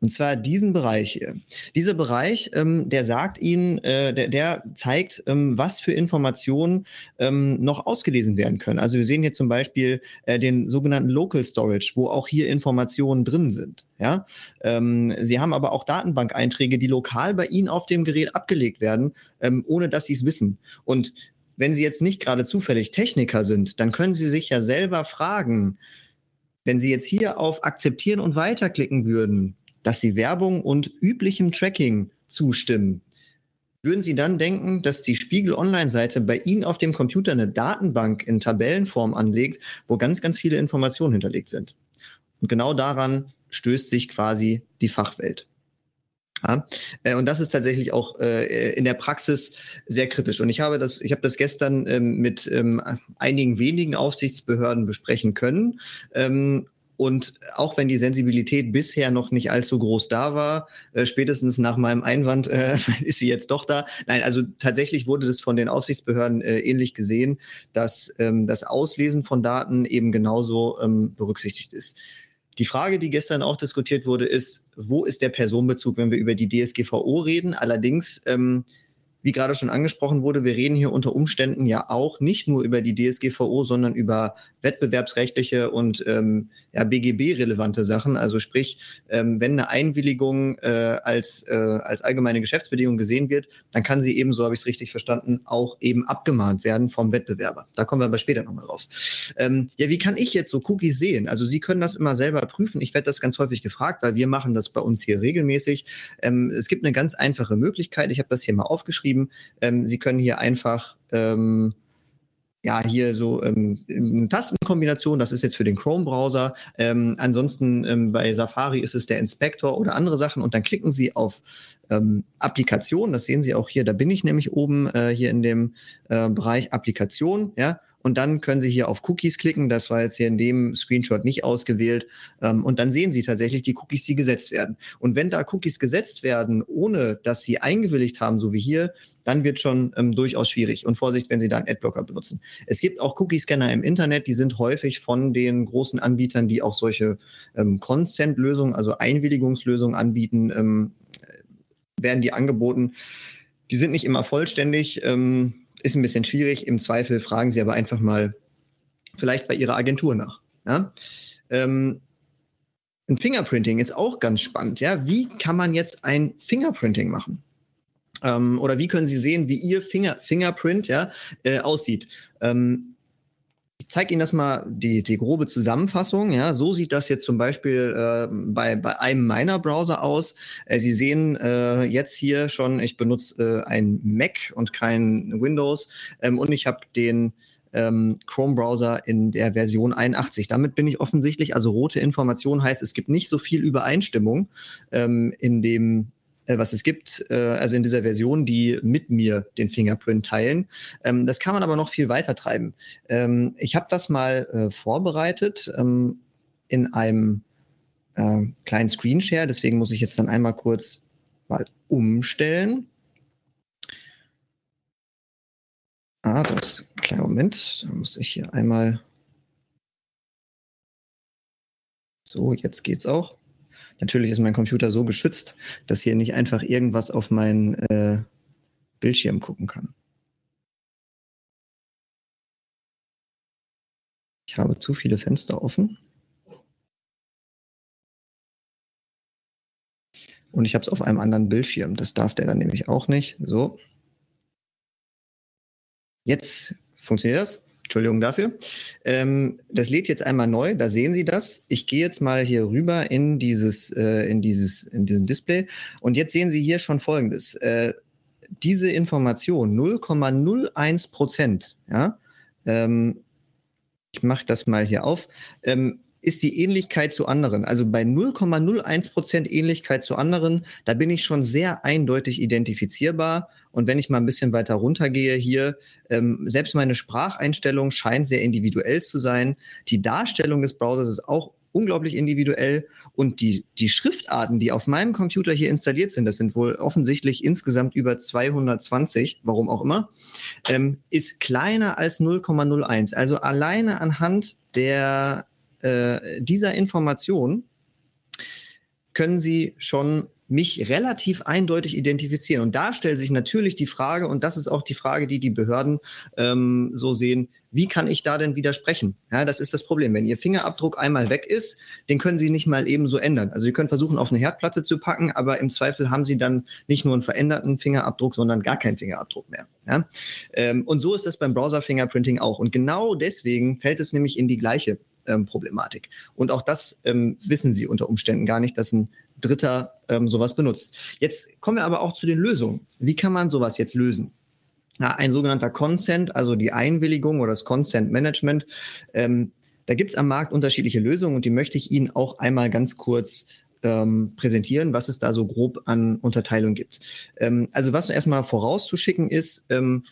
Und zwar diesen Bereich hier. Dieser Bereich, ähm, der sagt Ihnen, äh, der, der zeigt, ähm, was für Informationen ähm, noch ausgelesen werden können. Also wir sehen hier zum Beispiel äh, den sogenannten Local Storage, wo auch hier Informationen drin sind. Ja, ähm, Sie haben aber auch Datenbank-Einträge, die lokal bei Ihnen auf dem Gerät abgelegt werden, ähm, ohne dass Sie es wissen. Und wenn Sie jetzt nicht gerade zufällig Techniker sind, dann können Sie sich ja selber fragen, wenn Sie jetzt hier auf Akzeptieren und weiterklicken würden, dass Sie Werbung und üblichem Tracking zustimmen, würden Sie dann denken, dass die Spiegel Online-Seite bei Ihnen auf dem Computer eine Datenbank in Tabellenform anlegt, wo ganz, ganz viele Informationen hinterlegt sind? Und genau daran stößt sich quasi die Fachwelt. Ja, äh, und das ist tatsächlich auch äh, in der Praxis sehr kritisch. Und ich habe das, ich habe das gestern ähm, mit ähm, einigen wenigen Aufsichtsbehörden besprechen können. Ähm, und auch wenn die Sensibilität bisher noch nicht allzu groß da war, äh, spätestens nach meinem Einwand äh, ist sie jetzt doch da. Nein, also tatsächlich wurde das von den Aufsichtsbehörden äh, ähnlich gesehen, dass ähm, das Auslesen von Daten eben genauso ähm, berücksichtigt ist. Die Frage, die gestern auch diskutiert wurde, ist, wo ist der Personenbezug, wenn wir über die DSGVO reden? Allerdings ähm, wie gerade schon angesprochen wurde, wir reden hier unter Umständen ja auch nicht nur über die DSGVO, sondern über wettbewerbsrechtliche und ähm, ja, BGB-relevante Sachen. Also sprich, ähm, wenn eine Einwilligung äh, als, äh, als allgemeine Geschäftsbedingung gesehen wird, dann kann sie eben, so habe ich es richtig verstanden, auch eben abgemahnt werden vom Wettbewerber. Da kommen wir aber später nochmal drauf. Ähm, ja, wie kann ich jetzt so Cookies sehen? Also Sie können das immer selber prüfen. Ich werde das ganz häufig gefragt, weil wir machen das bei uns hier regelmäßig. Ähm, es gibt eine ganz einfache Möglichkeit. Ich habe das hier mal aufgeschrieben. Ähm, Sie können hier einfach ähm, ja, hier so ähm, Tastenkombination, das ist jetzt für den Chrome-Browser. Ähm, ansonsten ähm, bei Safari ist es der Inspektor oder andere Sachen und dann klicken Sie auf ähm, Applikation, das sehen Sie auch hier, da bin ich nämlich oben äh, hier in dem äh, Bereich Applikation, ja, und dann können Sie hier auf Cookies klicken. Das war jetzt hier in dem Screenshot nicht ausgewählt. Ähm, und dann sehen Sie tatsächlich die Cookies, die gesetzt werden. Und wenn da Cookies gesetzt werden, ohne dass Sie eingewilligt haben, so wie hier, dann wird schon ähm, durchaus schwierig. Und Vorsicht, wenn Sie da einen Adblocker benutzen. Es gibt auch Cookie-Scanner im Internet, die sind häufig von den großen Anbietern, die auch solche ähm, Consent-Lösungen, also Einwilligungslösungen anbieten, ähm, werden die angeboten. Die sind nicht immer vollständig. Ähm, ist ein bisschen schwierig. Im Zweifel fragen Sie aber einfach mal vielleicht bei Ihrer Agentur nach. Ja? Ähm, ein Fingerprinting ist auch ganz spannend. Ja? Wie kann man jetzt ein Fingerprinting machen? Ähm, oder wie können Sie sehen, wie Ihr Finger, Fingerprint ja, äh, aussieht? Ähm, zeige Ihnen das mal, die, die grobe Zusammenfassung. Ja, so sieht das jetzt zum Beispiel äh, bei, bei einem meiner Browser aus. Äh, Sie sehen äh, jetzt hier schon, ich benutze äh, ein Mac und kein Windows ähm, und ich habe den ähm, Chrome-Browser in der Version 81. Damit bin ich offensichtlich, also rote Information heißt, es gibt nicht so viel Übereinstimmung ähm, in dem was es gibt, äh, also in dieser Version, die mit mir den Fingerprint teilen. Ähm, das kann man aber noch viel weiter treiben. Ähm, ich habe das mal äh, vorbereitet ähm, in einem äh, kleinen Screenshare, deswegen muss ich jetzt dann einmal kurz mal umstellen. Ah, das, kleiner Moment, da muss ich hier einmal. So, jetzt geht's auch. Natürlich ist mein Computer so geschützt, dass hier nicht einfach irgendwas auf meinen äh, Bildschirm gucken kann. Ich habe zu viele Fenster offen. Und ich habe es auf einem anderen Bildschirm. Das darf der dann nämlich auch nicht. So. Jetzt funktioniert das. Entschuldigung dafür. Ähm, das lädt jetzt einmal neu, da sehen Sie das. Ich gehe jetzt mal hier rüber in dieses, äh, in dieses, in diesen Display und jetzt sehen Sie hier schon Folgendes. Äh, diese Information 0,01 Prozent, ja, ähm, ich mache das mal hier auf, ähm, ist die Ähnlichkeit zu anderen. Also bei 0,01 Prozent Ähnlichkeit zu anderen, da bin ich schon sehr eindeutig identifizierbar. Und wenn ich mal ein bisschen weiter runtergehe hier, ähm, selbst meine Spracheinstellung scheint sehr individuell zu sein. Die Darstellung des Browsers ist auch unglaublich individuell und die, die Schriftarten, die auf meinem Computer hier installiert sind, das sind wohl offensichtlich insgesamt über 220, warum auch immer, ähm, ist kleiner als 0,01. Also alleine anhand der äh, dieser Information können Sie schon mich relativ eindeutig identifizieren. Und da stellt sich natürlich die Frage, und das ist auch die Frage, die die Behörden ähm, so sehen, wie kann ich da denn widersprechen? Ja, das ist das Problem. Wenn Ihr Fingerabdruck einmal weg ist, den können Sie nicht mal eben so ändern. Also Sie können versuchen, auf eine Herdplatte zu packen, aber im Zweifel haben Sie dann nicht nur einen veränderten Fingerabdruck, sondern gar keinen Fingerabdruck mehr. Ja? Ähm, und so ist das beim Browser-Fingerprinting auch. Und genau deswegen fällt es nämlich in die gleiche ähm, Problematik. Und auch das ähm, wissen sie unter Umständen gar nicht, dass ein Dritter ähm, sowas benutzt. Jetzt kommen wir aber auch zu den Lösungen. Wie kann man sowas jetzt lösen? Ja, ein sogenannter Consent, also die Einwilligung oder das Consent Management. Ähm, da gibt es am Markt unterschiedliche Lösungen und die möchte ich Ihnen auch einmal ganz kurz ähm, präsentieren, was es da so grob an Unterteilung gibt. Ähm, also was erstmal vorauszuschicken ist, ähm,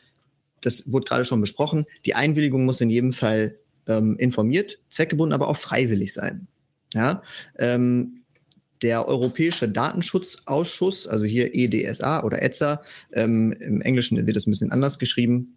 das wurde gerade schon besprochen, die Einwilligung muss in jedem Fall ähm, informiert, zweckgebunden, aber auch freiwillig sein. Ja, ähm, der Europäische Datenschutzausschuss, also hier EDSA oder ETSA, ähm, im Englischen wird das ein bisschen anders geschrieben,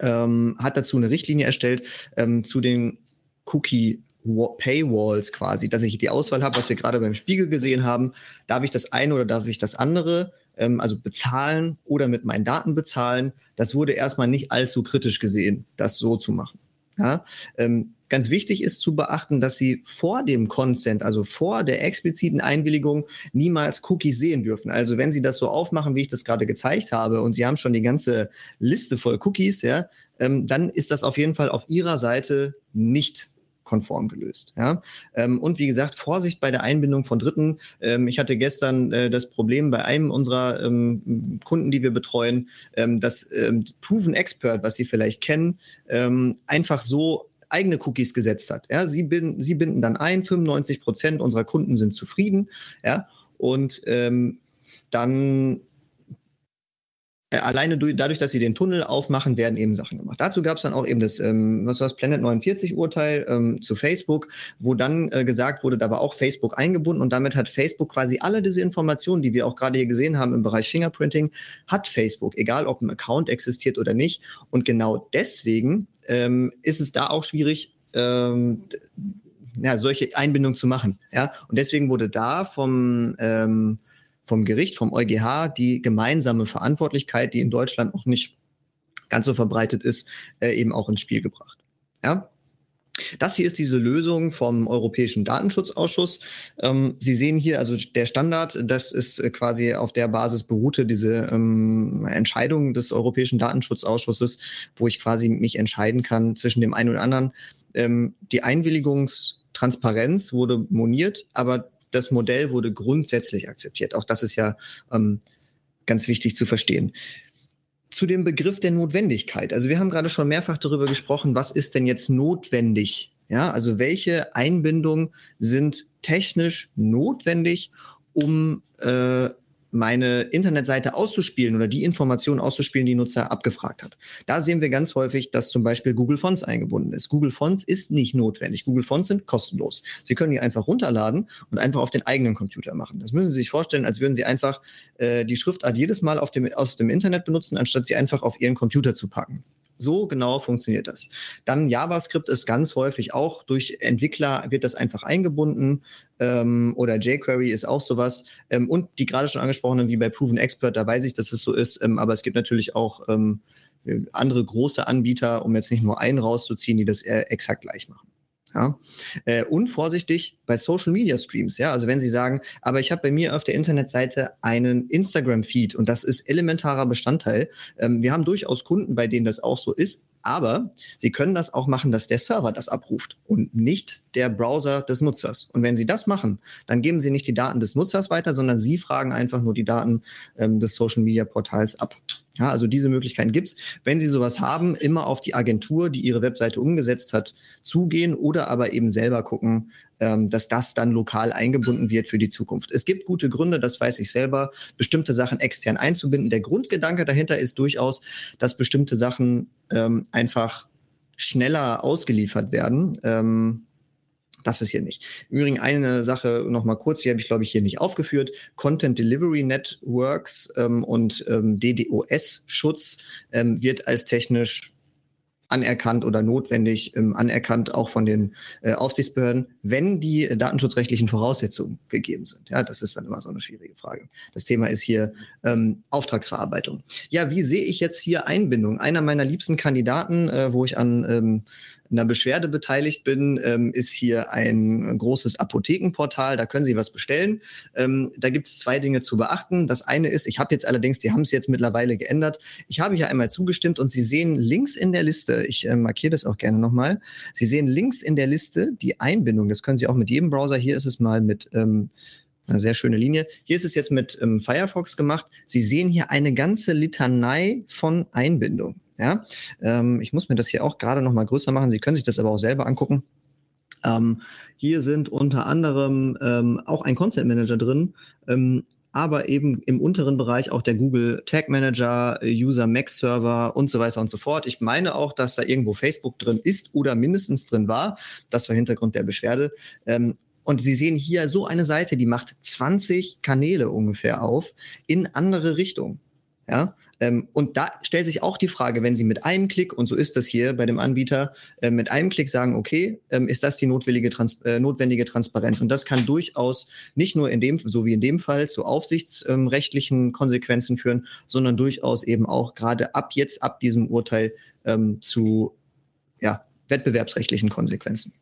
ähm, hat dazu eine Richtlinie erstellt ähm, zu den Cookie Paywalls quasi, dass ich die Auswahl habe, was wir gerade beim Spiegel gesehen haben. Darf ich das eine oder darf ich das andere, ähm, also bezahlen oder mit meinen Daten bezahlen? Das wurde erstmal nicht allzu kritisch gesehen, das so zu machen. Ja, ähm, ganz wichtig ist zu beachten, dass Sie vor dem Consent, also vor der expliziten Einwilligung, niemals Cookies sehen dürfen. Also wenn Sie das so aufmachen, wie ich das gerade gezeigt habe, und Sie haben schon die ganze Liste voll Cookies, ja, ähm, dann ist das auf jeden Fall auf Ihrer Seite nicht konform gelöst. Ja? Ähm, und wie gesagt, Vorsicht bei der Einbindung von Dritten. Ähm, ich hatte gestern äh, das Problem bei einem unserer ähm, Kunden, die wir betreuen, ähm, dass ähm, Proven Expert, was Sie vielleicht kennen, ähm, einfach so eigene Cookies gesetzt hat. Ja, sie, binden, sie binden dann ein, 95 Prozent unserer Kunden sind zufrieden. Ja, und ähm, dann alleine durch, dadurch, dass sie den Tunnel aufmachen, werden eben Sachen gemacht. Dazu gab es dann auch eben das, ähm, was war das, Planet 49 Urteil ähm, zu Facebook, wo dann äh, gesagt wurde, da war auch Facebook eingebunden und damit hat Facebook quasi alle diese Informationen, die wir auch gerade hier gesehen haben im Bereich Fingerprinting, hat Facebook, egal ob ein Account existiert oder nicht. Und genau deswegen ähm, ist es da auch schwierig, ähm, ja, solche Einbindungen zu machen. Ja? Und deswegen wurde da vom ähm, vom Gericht, vom EuGH, die gemeinsame Verantwortlichkeit, die in Deutschland noch nicht ganz so verbreitet ist, äh, eben auch ins Spiel gebracht. Ja? Das hier ist diese Lösung vom Europäischen Datenschutzausschuss. Ähm, Sie sehen hier also der Standard, das ist äh, quasi auf der Basis beruhte diese ähm, Entscheidung des Europäischen Datenschutzausschusses, wo ich quasi mich entscheiden kann zwischen dem einen und anderen. Ähm, die Einwilligungstransparenz wurde moniert, aber das Modell wurde grundsätzlich akzeptiert. Auch das ist ja ähm, ganz wichtig zu verstehen. Zu dem Begriff der Notwendigkeit. Also wir haben gerade schon mehrfach darüber gesprochen, was ist denn jetzt notwendig? Ja, also welche Einbindungen sind technisch notwendig, um äh, meine Internetseite auszuspielen oder die Informationen auszuspielen, die Nutzer abgefragt hat. Da sehen wir ganz häufig, dass zum Beispiel Google Fonts eingebunden ist. Google Fonts ist nicht notwendig. Google Fonts sind kostenlos. Sie können die einfach runterladen und einfach auf den eigenen Computer machen. Das müssen Sie sich vorstellen, als würden Sie einfach äh, die Schriftart jedes Mal dem, aus dem Internet benutzen, anstatt sie einfach auf Ihren Computer zu packen. So genau funktioniert das. Dann JavaScript ist ganz häufig auch durch Entwickler wird das einfach eingebunden ähm, oder jQuery ist auch sowas. Ähm, und die gerade schon angesprochenen, wie bei Proven Expert, da weiß ich, dass es so ist. Ähm, aber es gibt natürlich auch ähm, andere große Anbieter, um jetzt nicht nur einen rauszuziehen, die das exakt gleich machen. Ja? Äh, und vorsichtig bei Social Media Streams, ja, also wenn Sie sagen, aber ich habe bei mir auf der Internetseite einen Instagram-Feed und das ist elementarer Bestandteil. Ähm, wir haben durchaus Kunden, bei denen das auch so ist, aber Sie können das auch machen, dass der Server das abruft und nicht der Browser des Nutzers. Und wenn Sie das machen, dann geben Sie nicht die Daten des Nutzers weiter, sondern Sie fragen einfach nur die Daten ähm, des Social Media Portals ab. Ja, also diese Möglichkeiten gibt's. Wenn Sie sowas haben, immer auf die Agentur, die Ihre Webseite umgesetzt hat, zugehen oder aber eben selber gucken, ähm, dass das dann lokal eingebunden wird für die Zukunft. Es gibt gute Gründe, das weiß ich selber, bestimmte Sachen extern einzubinden. Der Grundgedanke dahinter ist durchaus, dass bestimmte Sachen ähm, einfach schneller ausgeliefert werden. Ähm, das ist hier nicht. Im Übrigen eine Sache noch mal kurz, die habe ich glaube ich hier nicht aufgeführt. Content Delivery Networks ähm, und ähm, DDoS-Schutz ähm, wird als technisch anerkannt oder notwendig ähm, anerkannt, auch von den äh, Aufsichtsbehörden, wenn die äh, datenschutzrechtlichen Voraussetzungen gegeben sind. Ja, das ist dann immer so eine schwierige Frage. Das Thema ist hier ähm, Auftragsverarbeitung. Ja, wie sehe ich jetzt hier Einbindung? Einer meiner liebsten Kandidaten, äh, wo ich an ähm, einer Beschwerde beteiligt bin, ähm, ist hier ein großes Apothekenportal. Da können Sie was bestellen. Ähm, da gibt es zwei Dinge zu beachten. Das eine ist, ich habe jetzt allerdings, die haben es jetzt mittlerweile geändert. Ich habe hier einmal zugestimmt und Sie sehen links in der Liste, ich äh, markiere das auch gerne nochmal, Sie sehen links in der Liste die Einbindung. Das können Sie auch mit jedem Browser. Hier ist es mal mit ähm, eine sehr schöne Linie. Hier ist es jetzt mit ähm, Firefox gemacht. Sie sehen hier eine ganze Litanei von Einbindung. Ja, ähm, ich muss mir das hier auch gerade noch mal größer machen. Sie können sich das aber auch selber angucken. Ähm, hier sind unter anderem ähm, auch ein Content Manager drin, ähm, aber eben im unteren Bereich auch der Google Tag Manager, User Max Server und so weiter und so fort. Ich meine auch, dass da irgendwo Facebook drin ist oder mindestens drin war. Das war Hintergrund der Beschwerde. Ähm, Und Sie sehen hier so eine Seite, die macht 20 Kanäle ungefähr auf in andere Richtungen. Ja, ähm, und da stellt sich auch die Frage, wenn Sie mit einem Klick, und so ist das hier bei dem Anbieter, äh, mit einem Klick sagen, okay, ähm, ist das die notwendige, Trans äh, notwendige Transparenz? Und das kann durchaus nicht nur in dem, so wie in dem Fall, zu aufsichtsrechtlichen Konsequenzen führen, sondern durchaus eben auch gerade ab jetzt, ab diesem Urteil ähm, zu ja, wettbewerbsrechtlichen Konsequenzen.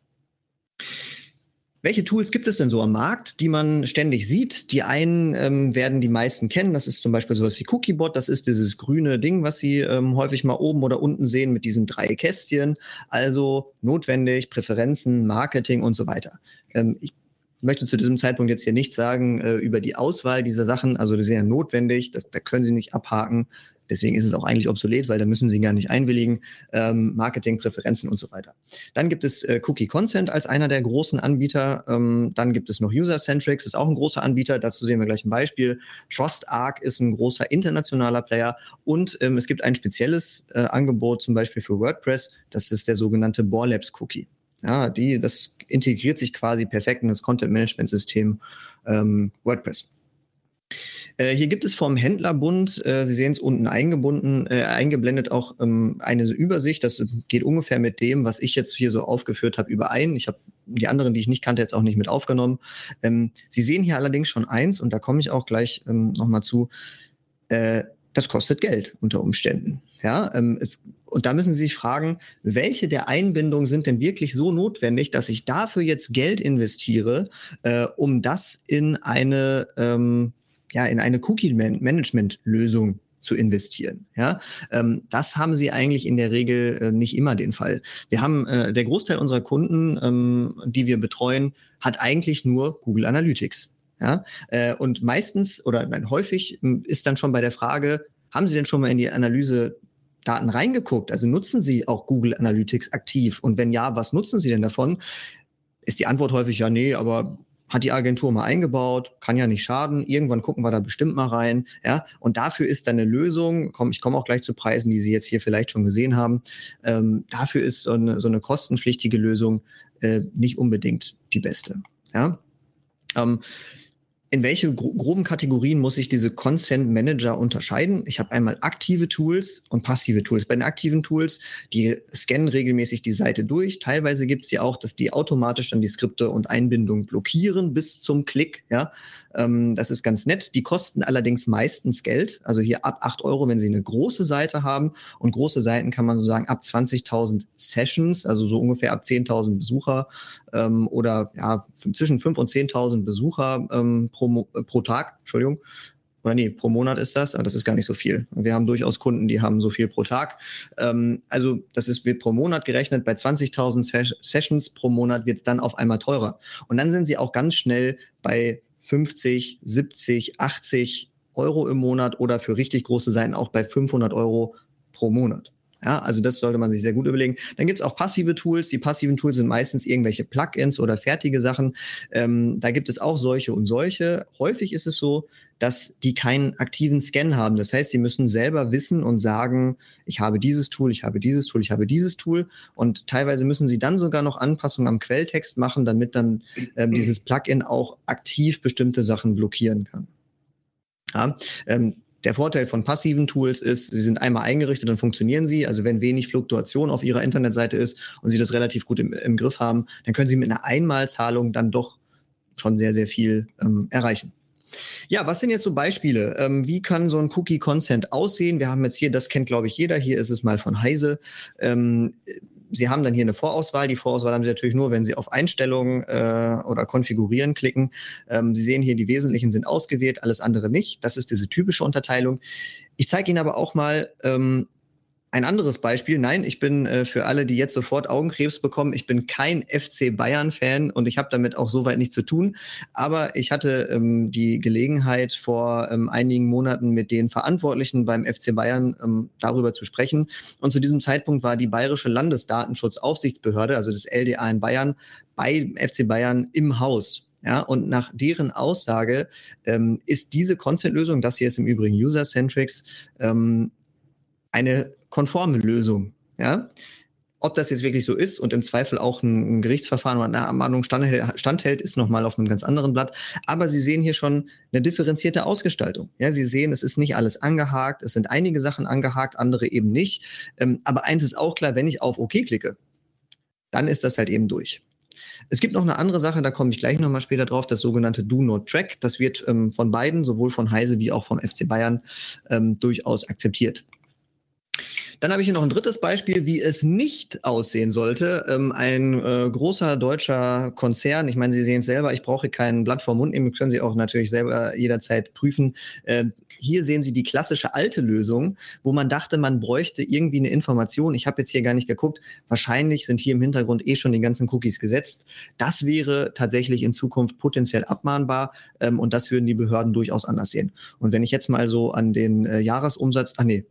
Welche Tools gibt es denn so am Markt, die man ständig sieht? Die einen ähm, werden die meisten kennen. Das ist zum Beispiel sowas wie Cookiebot. Das ist dieses grüne Ding, was Sie ähm, häufig mal oben oder unten sehen mit diesen drei Kästchen. Also notwendig, Präferenzen, Marketing und so weiter. Ähm, ich möchte zu diesem Zeitpunkt jetzt hier nichts sagen äh, über die Auswahl dieser Sachen. Also die sind ja notwendig. Das, da können Sie nicht abhaken. Deswegen ist es auch eigentlich obsolet, weil da müssen Sie gar nicht einwilligen. Ähm, Marketing, Präferenzen und so weiter. Dann gibt es äh, Cookie Consent als einer der großen Anbieter. Ähm, dann gibt es noch User-Centrics, ist auch ein großer Anbieter. Dazu sehen wir gleich ein Beispiel. TrustArc ist ein großer internationaler Player. Und ähm, es gibt ein spezielles äh, Angebot zum Beispiel für WordPress. Das ist der sogenannte Borlabs Cookie. Ja, die, das integriert sich quasi perfekt in das Content-Management-System ähm, WordPress. Äh, hier gibt es vom Händlerbund, äh, Sie sehen es unten eingebunden, äh, eingeblendet auch ähm, eine Übersicht. Das geht ungefähr mit dem, was ich jetzt hier so aufgeführt habe, überein. Ich habe die anderen, die ich nicht kannte, jetzt auch nicht mit aufgenommen. Ähm, Sie sehen hier allerdings schon eins, und da komme ich auch gleich ähm, nochmal zu. Äh, das kostet Geld unter Umständen. Ja, ähm, es, und da müssen Sie sich fragen, welche der Einbindungen sind denn wirklich so notwendig, dass ich dafür jetzt Geld investiere, äh, um das in eine ähm, ja, in eine Cookie-Management-Lösung zu investieren. Ja, ähm, das haben sie eigentlich in der Regel äh, nicht immer den Fall. Wir haben äh, der Großteil unserer Kunden, ähm, die wir betreuen, hat eigentlich nur Google Analytics. Ja, äh, und meistens oder nein, häufig hm, ist dann schon bei der Frage, haben Sie denn schon mal in die Analyse Daten reingeguckt? Also nutzen Sie auch Google Analytics aktiv? Und wenn ja, was nutzen Sie denn davon? Ist die Antwort häufig ja, nee, aber hat die Agentur mal eingebaut, kann ja nicht schaden. Irgendwann gucken wir da bestimmt mal rein. Ja, und dafür ist dann eine Lösung. Komm, ich komme auch gleich zu Preisen, die Sie jetzt hier vielleicht schon gesehen haben. Ähm, dafür ist so eine, so eine kostenpflichtige Lösung äh, nicht unbedingt die beste. Ja. Ähm, in welche groben Kategorien muss ich diese Consent Manager unterscheiden? Ich habe einmal aktive Tools und passive Tools. Bei den aktiven Tools, die scannen regelmäßig die Seite durch. Teilweise gibt es ja auch, dass die automatisch dann die Skripte und Einbindung blockieren bis zum Klick. Ja, ähm, das ist ganz nett. Die kosten allerdings meistens Geld. Also hier ab 8 Euro, wenn Sie eine große Seite haben. Und große Seiten kann man so sagen ab 20.000 Sessions, also so ungefähr ab 10.000 Besucher ähm, oder ja, zwischen 5.000 und 10.000 Besucher ähm, pro, äh, pro Tag. Entschuldigung oder nee, pro Monat ist das, aber das ist gar nicht so viel. Wir haben durchaus Kunden, die haben so viel pro Tag. Ähm, also das ist, wird pro Monat gerechnet. Bei 20.000 Sessions pro Monat wird es dann auf einmal teurer. Und dann sind sie auch ganz schnell bei 50, 70, 80 Euro im Monat oder für richtig große Seiten auch bei 500 Euro pro Monat. Ja, also das sollte man sich sehr gut überlegen. Dann gibt es auch passive Tools. Die passiven Tools sind meistens irgendwelche Plugins oder fertige Sachen. Ähm, da gibt es auch solche und solche. Häufig ist es so, dass die keinen aktiven Scan haben. Das heißt, sie müssen selber wissen und sagen, ich habe dieses Tool, ich habe dieses Tool, ich habe dieses Tool. Und teilweise müssen sie dann sogar noch Anpassungen am Quelltext machen, damit dann ähm, dieses Plugin auch aktiv bestimmte Sachen blockieren kann. Ja, ähm, der Vorteil von passiven Tools ist, sie sind einmal eingerichtet, dann funktionieren sie. Also wenn wenig Fluktuation auf ihrer Internetseite ist und sie das relativ gut im, im Griff haben, dann können sie mit einer Einmalzahlung dann doch schon sehr, sehr viel ähm, erreichen. Ja, was sind jetzt so Beispiele? Ähm, wie kann so ein Cookie Consent aussehen? Wir haben jetzt hier, das kennt glaube ich jeder, hier ist es mal von Heise. Ähm, Sie haben dann hier eine Vorauswahl. Die Vorauswahl haben Sie natürlich nur, wenn Sie auf Einstellungen äh, oder Konfigurieren klicken. Ähm, Sie sehen hier, die wesentlichen sind ausgewählt, alles andere nicht. Das ist diese typische Unterteilung. Ich zeige Ihnen aber auch mal, ähm, ein anderes Beispiel, nein, ich bin äh, für alle, die jetzt sofort Augenkrebs bekommen, ich bin kein FC Bayern-Fan und ich habe damit auch soweit nichts zu tun. Aber ich hatte ähm, die Gelegenheit, vor ähm, einigen Monaten mit den Verantwortlichen beim FC Bayern ähm, darüber zu sprechen. Und zu diesem Zeitpunkt war die Bayerische Landesdatenschutzaufsichtsbehörde, also das LDA in Bayern, bei FC Bayern im Haus. Ja, und nach deren Aussage ähm, ist diese Consent-Lösung, das hier ist im Übrigen User-Centrics, ähm, eine konforme Lösung. Ja? ob das jetzt wirklich so ist und im Zweifel auch ein, ein Gerichtsverfahren oder eine Ermahnung standhält, standhält ist nochmal auf einem ganz anderen Blatt. Aber Sie sehen hier schon eine differenzierte Ausgestaltung. Ja, Sie sehen, es ist nicht alles angehakt, es sind einige Sachen angehakt, andere eben nicht. Ähm, aber eins ist auch klar, wenn ich auf OK klicke, dann ist das halt eben durch. Es gibt noch eine andere Sache, da komme ich gleich nochmal später drauf, das sogenannte Do Not Track. Das wird ähm, von beiden, sowohl von Heise wie auch vom FC Bayern, ähm, durchaus akzeptiert. Dann habe ich hier noch ein drittes Beispiel, wie es nicht aussehen sollte. Ähm, ein äh, großer deutscher Konzern, ich meine, Sie sehen es selber, ich brauche kein Blatt vor Mund nehmen, können Sie auch natürlich selber jederzeit prüfen. Äh, hier sehen Sie die klassische alte Lösung, wo man dachte, man bräuchte irgendwie eine Information. Ich habe jetzt hier gar nicht geguckt. Wahrscheinlich sind hier im Hintergrund eh schon die ganzen Cookies gesetzt. Das wäre tatsächlich in Zukunft potenziell abmahnbar ähm, und das würden die Behörden durchaus anders sehen. Und wenn ich jetzt mal so an den äh, Jahresumsatz, ach nee,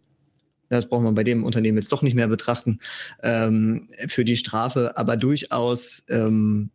das braucht man bei dem Unternehmen jetzt doch nicht mehr betrachten, ähm, für die Strafe, aber durchaus, ähm,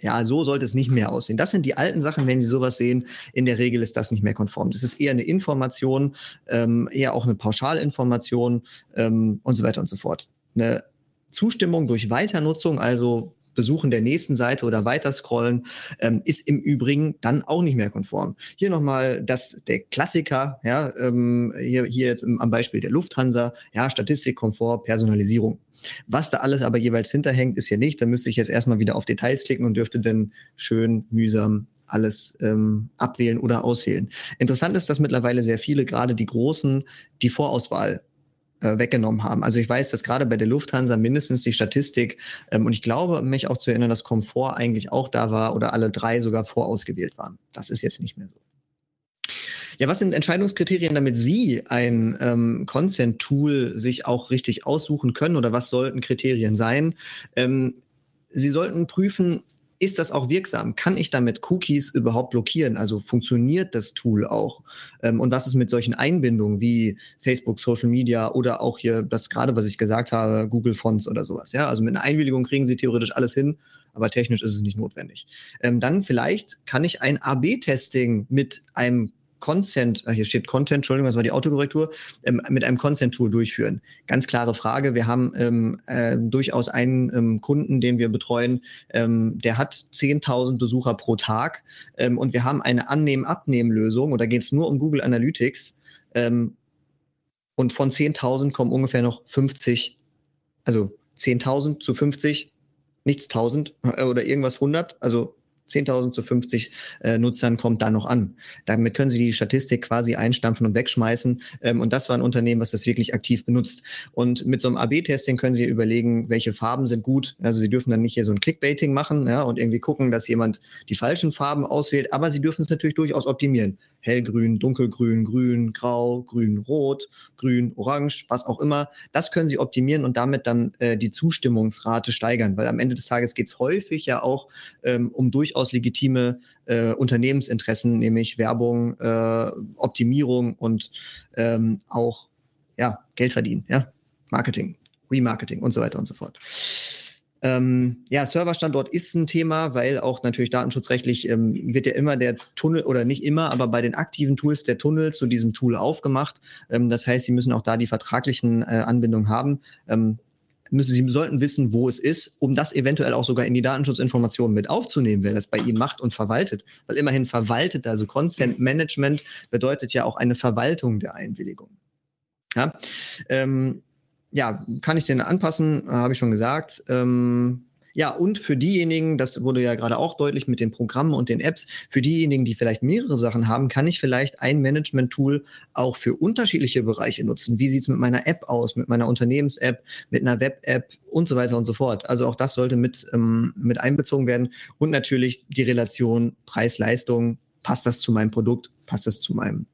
ja, so sollte es nicht mehr aussehen. Das sind die alten Sachen, wenn Sie sowas sehen. In der Regel ist das nicht mehr konform. Das ist eher eine Information, ähm, eher auch eine Pauschalinformation ähm, und so weiter und so fort. Eine Zustimmung durch Weiternutzung, also Besuchen der nächsten Seite oder weiter scrollen, ähm, ist im Übrigen dann auch nicht mehr konform. Hier nochmal das, der Klassiker, ja, ähm, hier, hier am Beispiel der Lufthansa, ja, Statistik, Komfort, Personalisierung. Was da alles aber jeweils hinterhängt, ist hier nicht. Da müsste ich jetzt erstmal wieder auf Details klicken und dürfte dann schön mühsam alles ähm, abwählen oder auswählen. Interessant ist, dass mittlerweile sehr viele, gerade die Großen, die Vorauswahl äh, weggenommen haben. Also ich weiß, dass gerade bei der Lufthansa mindestens die Statistik ähm, und ich glaube, mich auch zu erinnern, dass Komfort eigentlich auch da war oder alle drei sogar vorausgewählt waren. Das ist jetzt nicht mehr so. Ja, was sind Entscheidungskriterien, damit Sie ein ähm, Consent-Tool sich auch richtig aussuchen können oder was sollten Kriterien sein? Ähm, Sie sollten prüfen, ist das auch wirksam? Kann ich damit Cookies überhaupt blockieren? Also funktioniert das Tool auch? Ähm, und was ist mit solchen Einbindungen wie Facebook, Social Media oder auch hier das gerade, was ich gesagt habe, Google Fonts oder sowas? Ja, also mit einer Einwilligung kriegen Sie theoretisch alles hin, aber technisch ist es nicht notwendig. Ähm, dann vielleicht kann ich ein AB-Testing mit einem Consent, äh, hier steht Content, Entschuldigung, das war die Autokorrektur, ähm, mit einem Consent-Tool durchführen? Ganz klare Frage. Wir haben ähm, äh, durchaus einen ähm, Kunden, den wir betreuen, ähm, der hat 10.000 Besucher pro Tag ähm, und wir haben eine Annehmen-Abnehmen-Lösung und da geht es nur um Google Analytics ähm, und von 10.000 kommen ungefähr noch 50, also 10.000 zu 50, nichts 1000 äh, oder irgendwas 100, also 10.000 zu 50 äh, Nutzern kommt da noch an. Damit können Sie die Statistik quasi einstampfen und wegschmeißen. Ähm, und das war ein Unternehmen, was das wirklich aktiv benutzt. Und mit so einem AB-Testing können Sie überlegen, welche Farben sind gut. Also Sie dürfen dann nicht hier so ein Clickbaiting machen ja, und irgendwie gucken, dass jemand die falschen Farben auswählt. Aber Sie dürfen es natürlich durchaus optimieren hellgrün, dunkelgrün, grün, grau, grün, rot, grün, orange, was auch immer. Das können Sie optimieren und damit dann äh, die Zustimmungsrate steigern, weil am Ende des Tages geht es häufig ja auch ähm, um durchaus legitime äh, Unternehmensinteressen, nämlich Werbung, äh, Optimierung und ähm, auch ja, Geld verdienen, ja, Marketing, Remarketing und so weiter und so fort. Ähm, ja, Serverstandort ist ein Thema, weil auch natürlich datenschutzrechtlich ähm, wird ja immer der Tunnel oder nicht immer, aber bei den aktiven Tools der Tunnel zu diesem Tool aufgemacht. Ähm, das heißt, Sie müssen auch da die vertraglichen äh, Anbindungen haben. Ähm, müssen, Sie sollten wissen, wo es ist, um das eventuell auch sogar in die Datenschutzinformationen mit aufzunehmen, wer das bei Ihnen macht und verwaltet. Weil immerhin verwaltet, also Consent Management bedeutet ja auch eine Verwaltung der Einwilligung. Ja, ähm, ja, kann ich den anpassen, äh, habe ich schon gesagt. Ähm, ja, und für diejenigen, das wurde ja gerade auch deutlich mit den Programmen und den Apps, für diejenigen, die vielleicht mehrere Sachen haben, kann ich vielleicht ein Management-Tool auch für unterschiedliche Bereiche nutzen. Wie sieht's mit meiner App aus, mit meiner Unternehmens-App, mit einer Web-App und so weiter und so fort. Also auch das sollte mit, ähm, mit einbezogen werden. Und natürlich die Relation Preis-Leistung. Passt das zu meinem Produkt? Passt das zu meinem,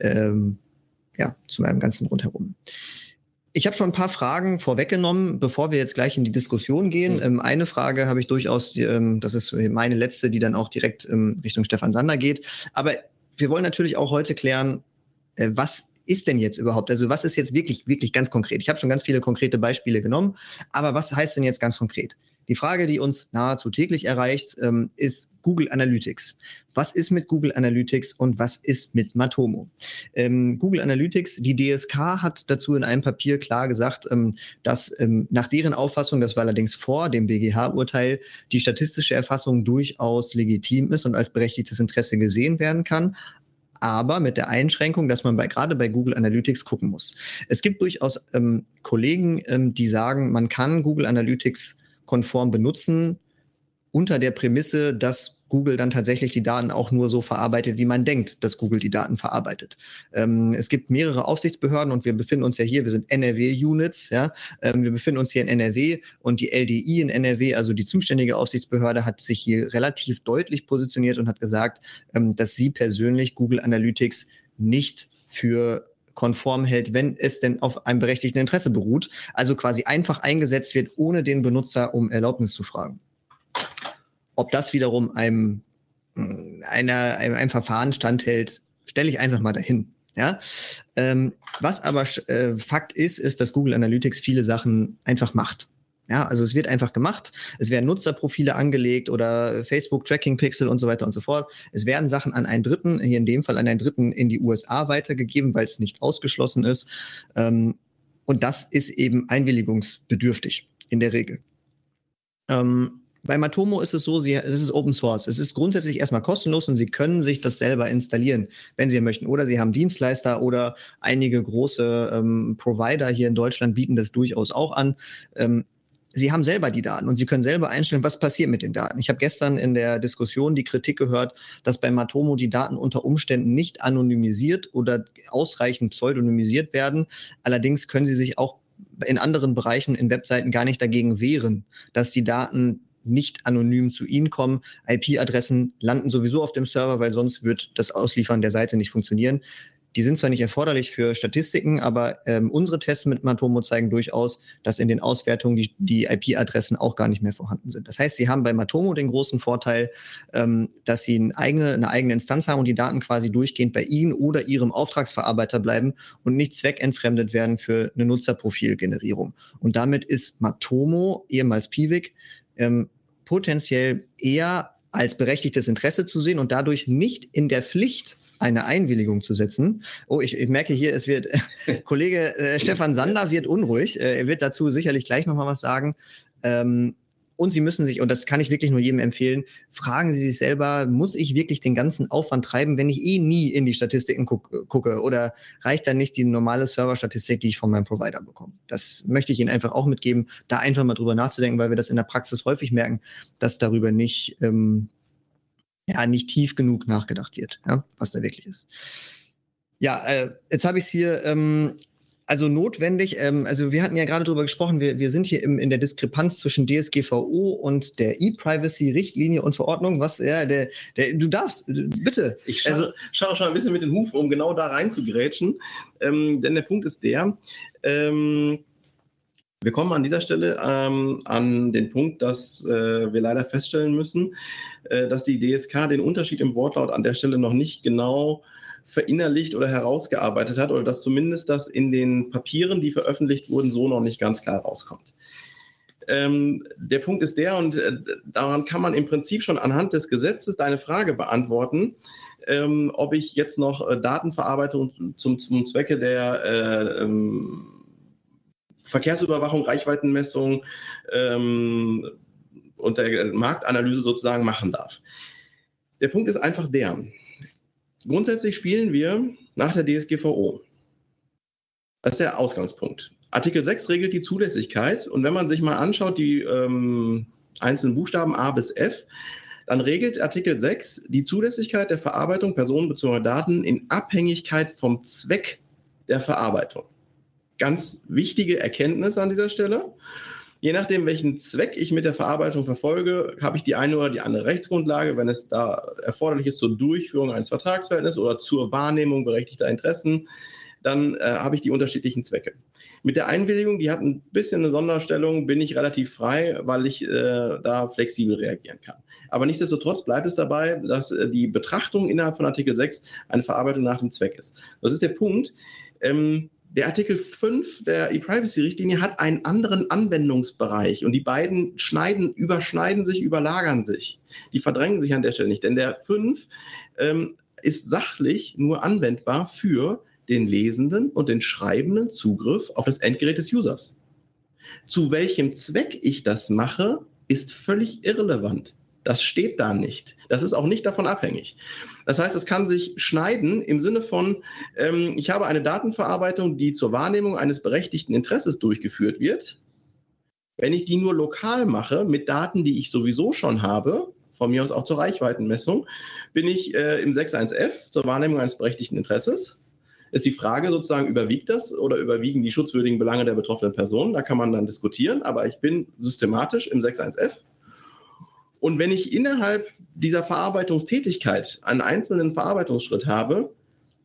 ähm, ja, zu meinem ganzen Rundherum? Ich habe schon ein paar Fragen vorweggenommen, bevor wir jetzt gleich in die Diskussion gehen. Mhm. Ähm, eine Frage habe ich durchaus, ähm, das ist meine letzte, die dann auch direkt ähm, Richtung Stefan Sander geht. Aber wir wollen natürlich auch heute klären, äh, was ist denn jetzt überhaupt? Also was ist jetzt wirklich, wirklich ganz konkret? Ich habe schon ganz viele konkrete Beispiele genommen, aber was heißt denn jetzt ganz konkret? Die Frage, die uns nahezu täglich erreicht, ähm, ist Google Analytics. Was ist mit Google Analytics und was ist mit Matomo? Ähm, Google Analytics, die DSK hat dazu in einem Papier klar gesagt, ähm, dass ähm, nach deren Auffassung, das war allerdings vor dem BGH-Urteil, die statistische Erfassung durchaus legitim ist und als berechtigtes Interesse gesehen werden kann aber mit der Einschränkung, dass man bei, gerade bei Google Analytics gucken muss. Es gibt durchaus ähm, Kollegen, ähm, die sagen, man kann Google Analytics konform benutzen, unter der Prämisse, dass Google dann tatsächlich die Daten auch nur so verarbeitet, wie man denkt, dass Google die Daten verarbeitet. Ähm, es gibt mehrere Aufsichtsbehörden und wir befinden uns ja hier, wir sind NRW-Units, ja, ähm, wir befinden uns hier in NRW und die LDI in NRW, also die zuständige Aufsichtsbehörde, hat sich hier relativ deutlich positioniert und hat gesagt, ähm, dass sie persönlich Google Analytics nicht für konform hält, wenn es denn auf einem berechtigten Interesse beruht, also quasi einfach eingesetzt wird, ohne den Benutzer um Erlaubnis zu fragen. Ob das wiederum einem, äh, einer, einem, einem Verfahren standhält, stelle ich einfach mal dahin. Ja? Ähm, was aber äh, Fakt ist, ist, dass Google Analytics viele Sachen einfach macht. Ja, also es wird einfach gemacht. Es werden Nutzerprofile angelegt oder Facebook Tracking Pixel und so weiter und so fort. Es werden Sachen an einen Dritten, hier in dem Fall an einen Dritten in die USA weitergegeben, weil es nicht ausgeschlossen ist. Ähm, und das ist eben einwilligungsbedürftig in der Regel. Ähm, bei Matomo ist es so, sie, es ist Open Source. Es ist grundsätzlich erstmal kostenlos und Sie können sich das selber installieren, wenn Sie möchten. Oder Sie haben Dienstleister oder einige große ähm, Provider hier in Deutschland bieten das durchaus auch an. Ähm, Sie haben selber die Daten und Sie können selber einstellen, was passiert mit den Daten. Ich habe gestern in der Diskussion die Kritik gehört, dass bei Matomo die Daten unter Umständen nicht anonymisiert oder ausreichend pseudonymisiert werden. Allerdings können Sie sich auch in anderen Bereichen in Webseiten gar nicht dagegen wehren, dass die Daten nicht anonym zu Ihnen kommen. IP-Adressen landen sowieso auf dem Server, weil sonst wird das Ausliefern der Seite nicht funktionieren. Die sind zwar nicht erforderlich für Statistiken, aber ähm, unsere Tests mit Matomo zeigen durchaus, dass in den Auswertungen die, die IP-Adressen auch gar nicht mehr vorhanden sind. Das heißt, Sie haben bei Matomo den großen Vorteil, ähm, dass Sie eine eigene, eine eigene Instanz haben und die Daten quasi durchgehend bei Ihnen oder Ihrem Auftragsverarbeiter bleiben und nicht zweckentfremdet werden für eine Nutzerprofilgenerierung. Und damit ist Matomo, ehemals Piwik, ähm, potenziell eher als berechtigtes Interesse zu sehen und dadurch nicht in der Pflicht eine Einwilligung zu setzen. Oh, ich, ich merke hier, es wird Kollege äh, Stefan Sander wird unruhig. Äh, er wird dazu sicherlich gleich noch mal was sagen. Ähm, und Sie müssen sich, und das kann ich wirklich nur jedem empfehlen, fragen Sie sich selber, muss ich wirklich den ganzen Aufwand treiben, wenn ich eh nie in die Statistiken guck, gucke? Oder reicht dann nicht die normale Serverstatistik, die ich von meinem Provider bekomme? Das möchte ich Ihnen einfach auch mitgeben, da einfach mal drüber nachzudenken, weil wir das in der Praxis häufig merken, dass darüber nicht, ähm, ja, nicht tief genug nachgedacht wird, ja, was da wirklich ist. Ja, äh, jetzt habe ich es hier ähm, also notwendig, ähm, also wir hatten ja gerade darüber gesprochen, wir, wir sind hier im, in der Diskrepanz zwischen DSGVO und der E-Privacy-Richtlinie und Verordnung. Was, ja, der, der, du darfst, bitte. Ich schaue also, schau schon ein bisschen mit den Hufen, um genau da reinzugrätschen. Ähm, denn der Punkt ist der, ähm, wir kommen an dieser Stelle ähm, an den Punkt, dass äh, wir leider feststellen müssen, äh, dass die DSK den Unterschied im Wortlaut an der Stelle noch nicht genau verinnerlicht oder herausgearbeitet hat oder dass zumindest das in den Papieren, die veröffentlicht wurden, so noch nicht ganz klar rauskommt. Ähm, der Punkt ist der, und äh, daran kann man im Prinzip schon anhand des Gesetzes deine Frage beantworten, ähm, ob ich jetzt noch äh, Datenverarbeitung zum, zum Zwecke der äh, ähm, Verkehrsüberwachung, Reichweitenmessung ähm, und der Marktanalyse sozusagen machen darf. Der Punkt ist einfach der, Grundsätzlich spielen wir nach der DSGVO. Das ist der Ausgangspunkt. Artikel 6 regelt die Zulässigkeit und wenn man sich mal anschaut, die ähm, einzelnen Buchstaben A bis F, dann regelt Artikel 6 die Zulässigkeit der Verarbeitung personenbezogener Daten in Abhängigkeit vom Zweck der Verarbeitung. Ganz wichtige Erkenntnis an dieser Stelle. Je nachdem, welchen Zweck ich mit der Verarbeitung verfolge, habe ich die eine oder die andere Rechtsgrundlage, wenn es da erforderlich ist zur Durchführung eines Vertragsverhältnisses oder zur Wahrnehmung berechtigter Interessen, dann äh, habe ich die unterschiedlichen Zwecke. Mit der Einwilligung, die hat ein bisschen eine Sonderstellung, bin ich relativ frei, weil ich äh, da flexibel reagieren kann. Aber nichtsdestotrotz bleibt es dabei, dass äh, die Betrachtung innerhalb von Artikel 6 eine Verarbeitung nach dem Zweck ist. Das ist der Punkt. Ähm, der Artikel 5 der E-Privacy-Richtlinie hat einen anderen Anwendungsbereich und die beiden schneiden, überschneiden sich, überlagern sich. Die verdrängen sich an der Stelle nicht, denn der 5 ähm, ist sachlich nur anwendbar für den lesenden und den schreibenden Zugriff auf das Endgerät des Users. Zu welchem Zweck ich das mache, ist völlig irrelevant. Das steht da nicht. Das ist auch nicht davon abhängig. Das heißt, es kann sich schneiden im Sinne von, ähm, ich habe eine Datenverarbeitung, die zur Wahrnehmung eines berechtigten Interesses durchgeführt wird. Wenn ich die nur lokal mache, mit Daten, die ich sowieso schon habe, von mir aus auch zur Reichweitenmessung, bin ich äh, im 6.1f zur Wahrnehmung eines berechtigten Interesses. Ist die Frage sozusagen, überwiegt das oder überwiegen die schutzwürdigen Belange der betroffenen Person? Da kann man dann diskutieren, aber ich bin systematisch im 6.1f und wenn ich innerhalb dieser Verarbeitungstätigkeit einen einzelnen Verarbeitungsschritt habe,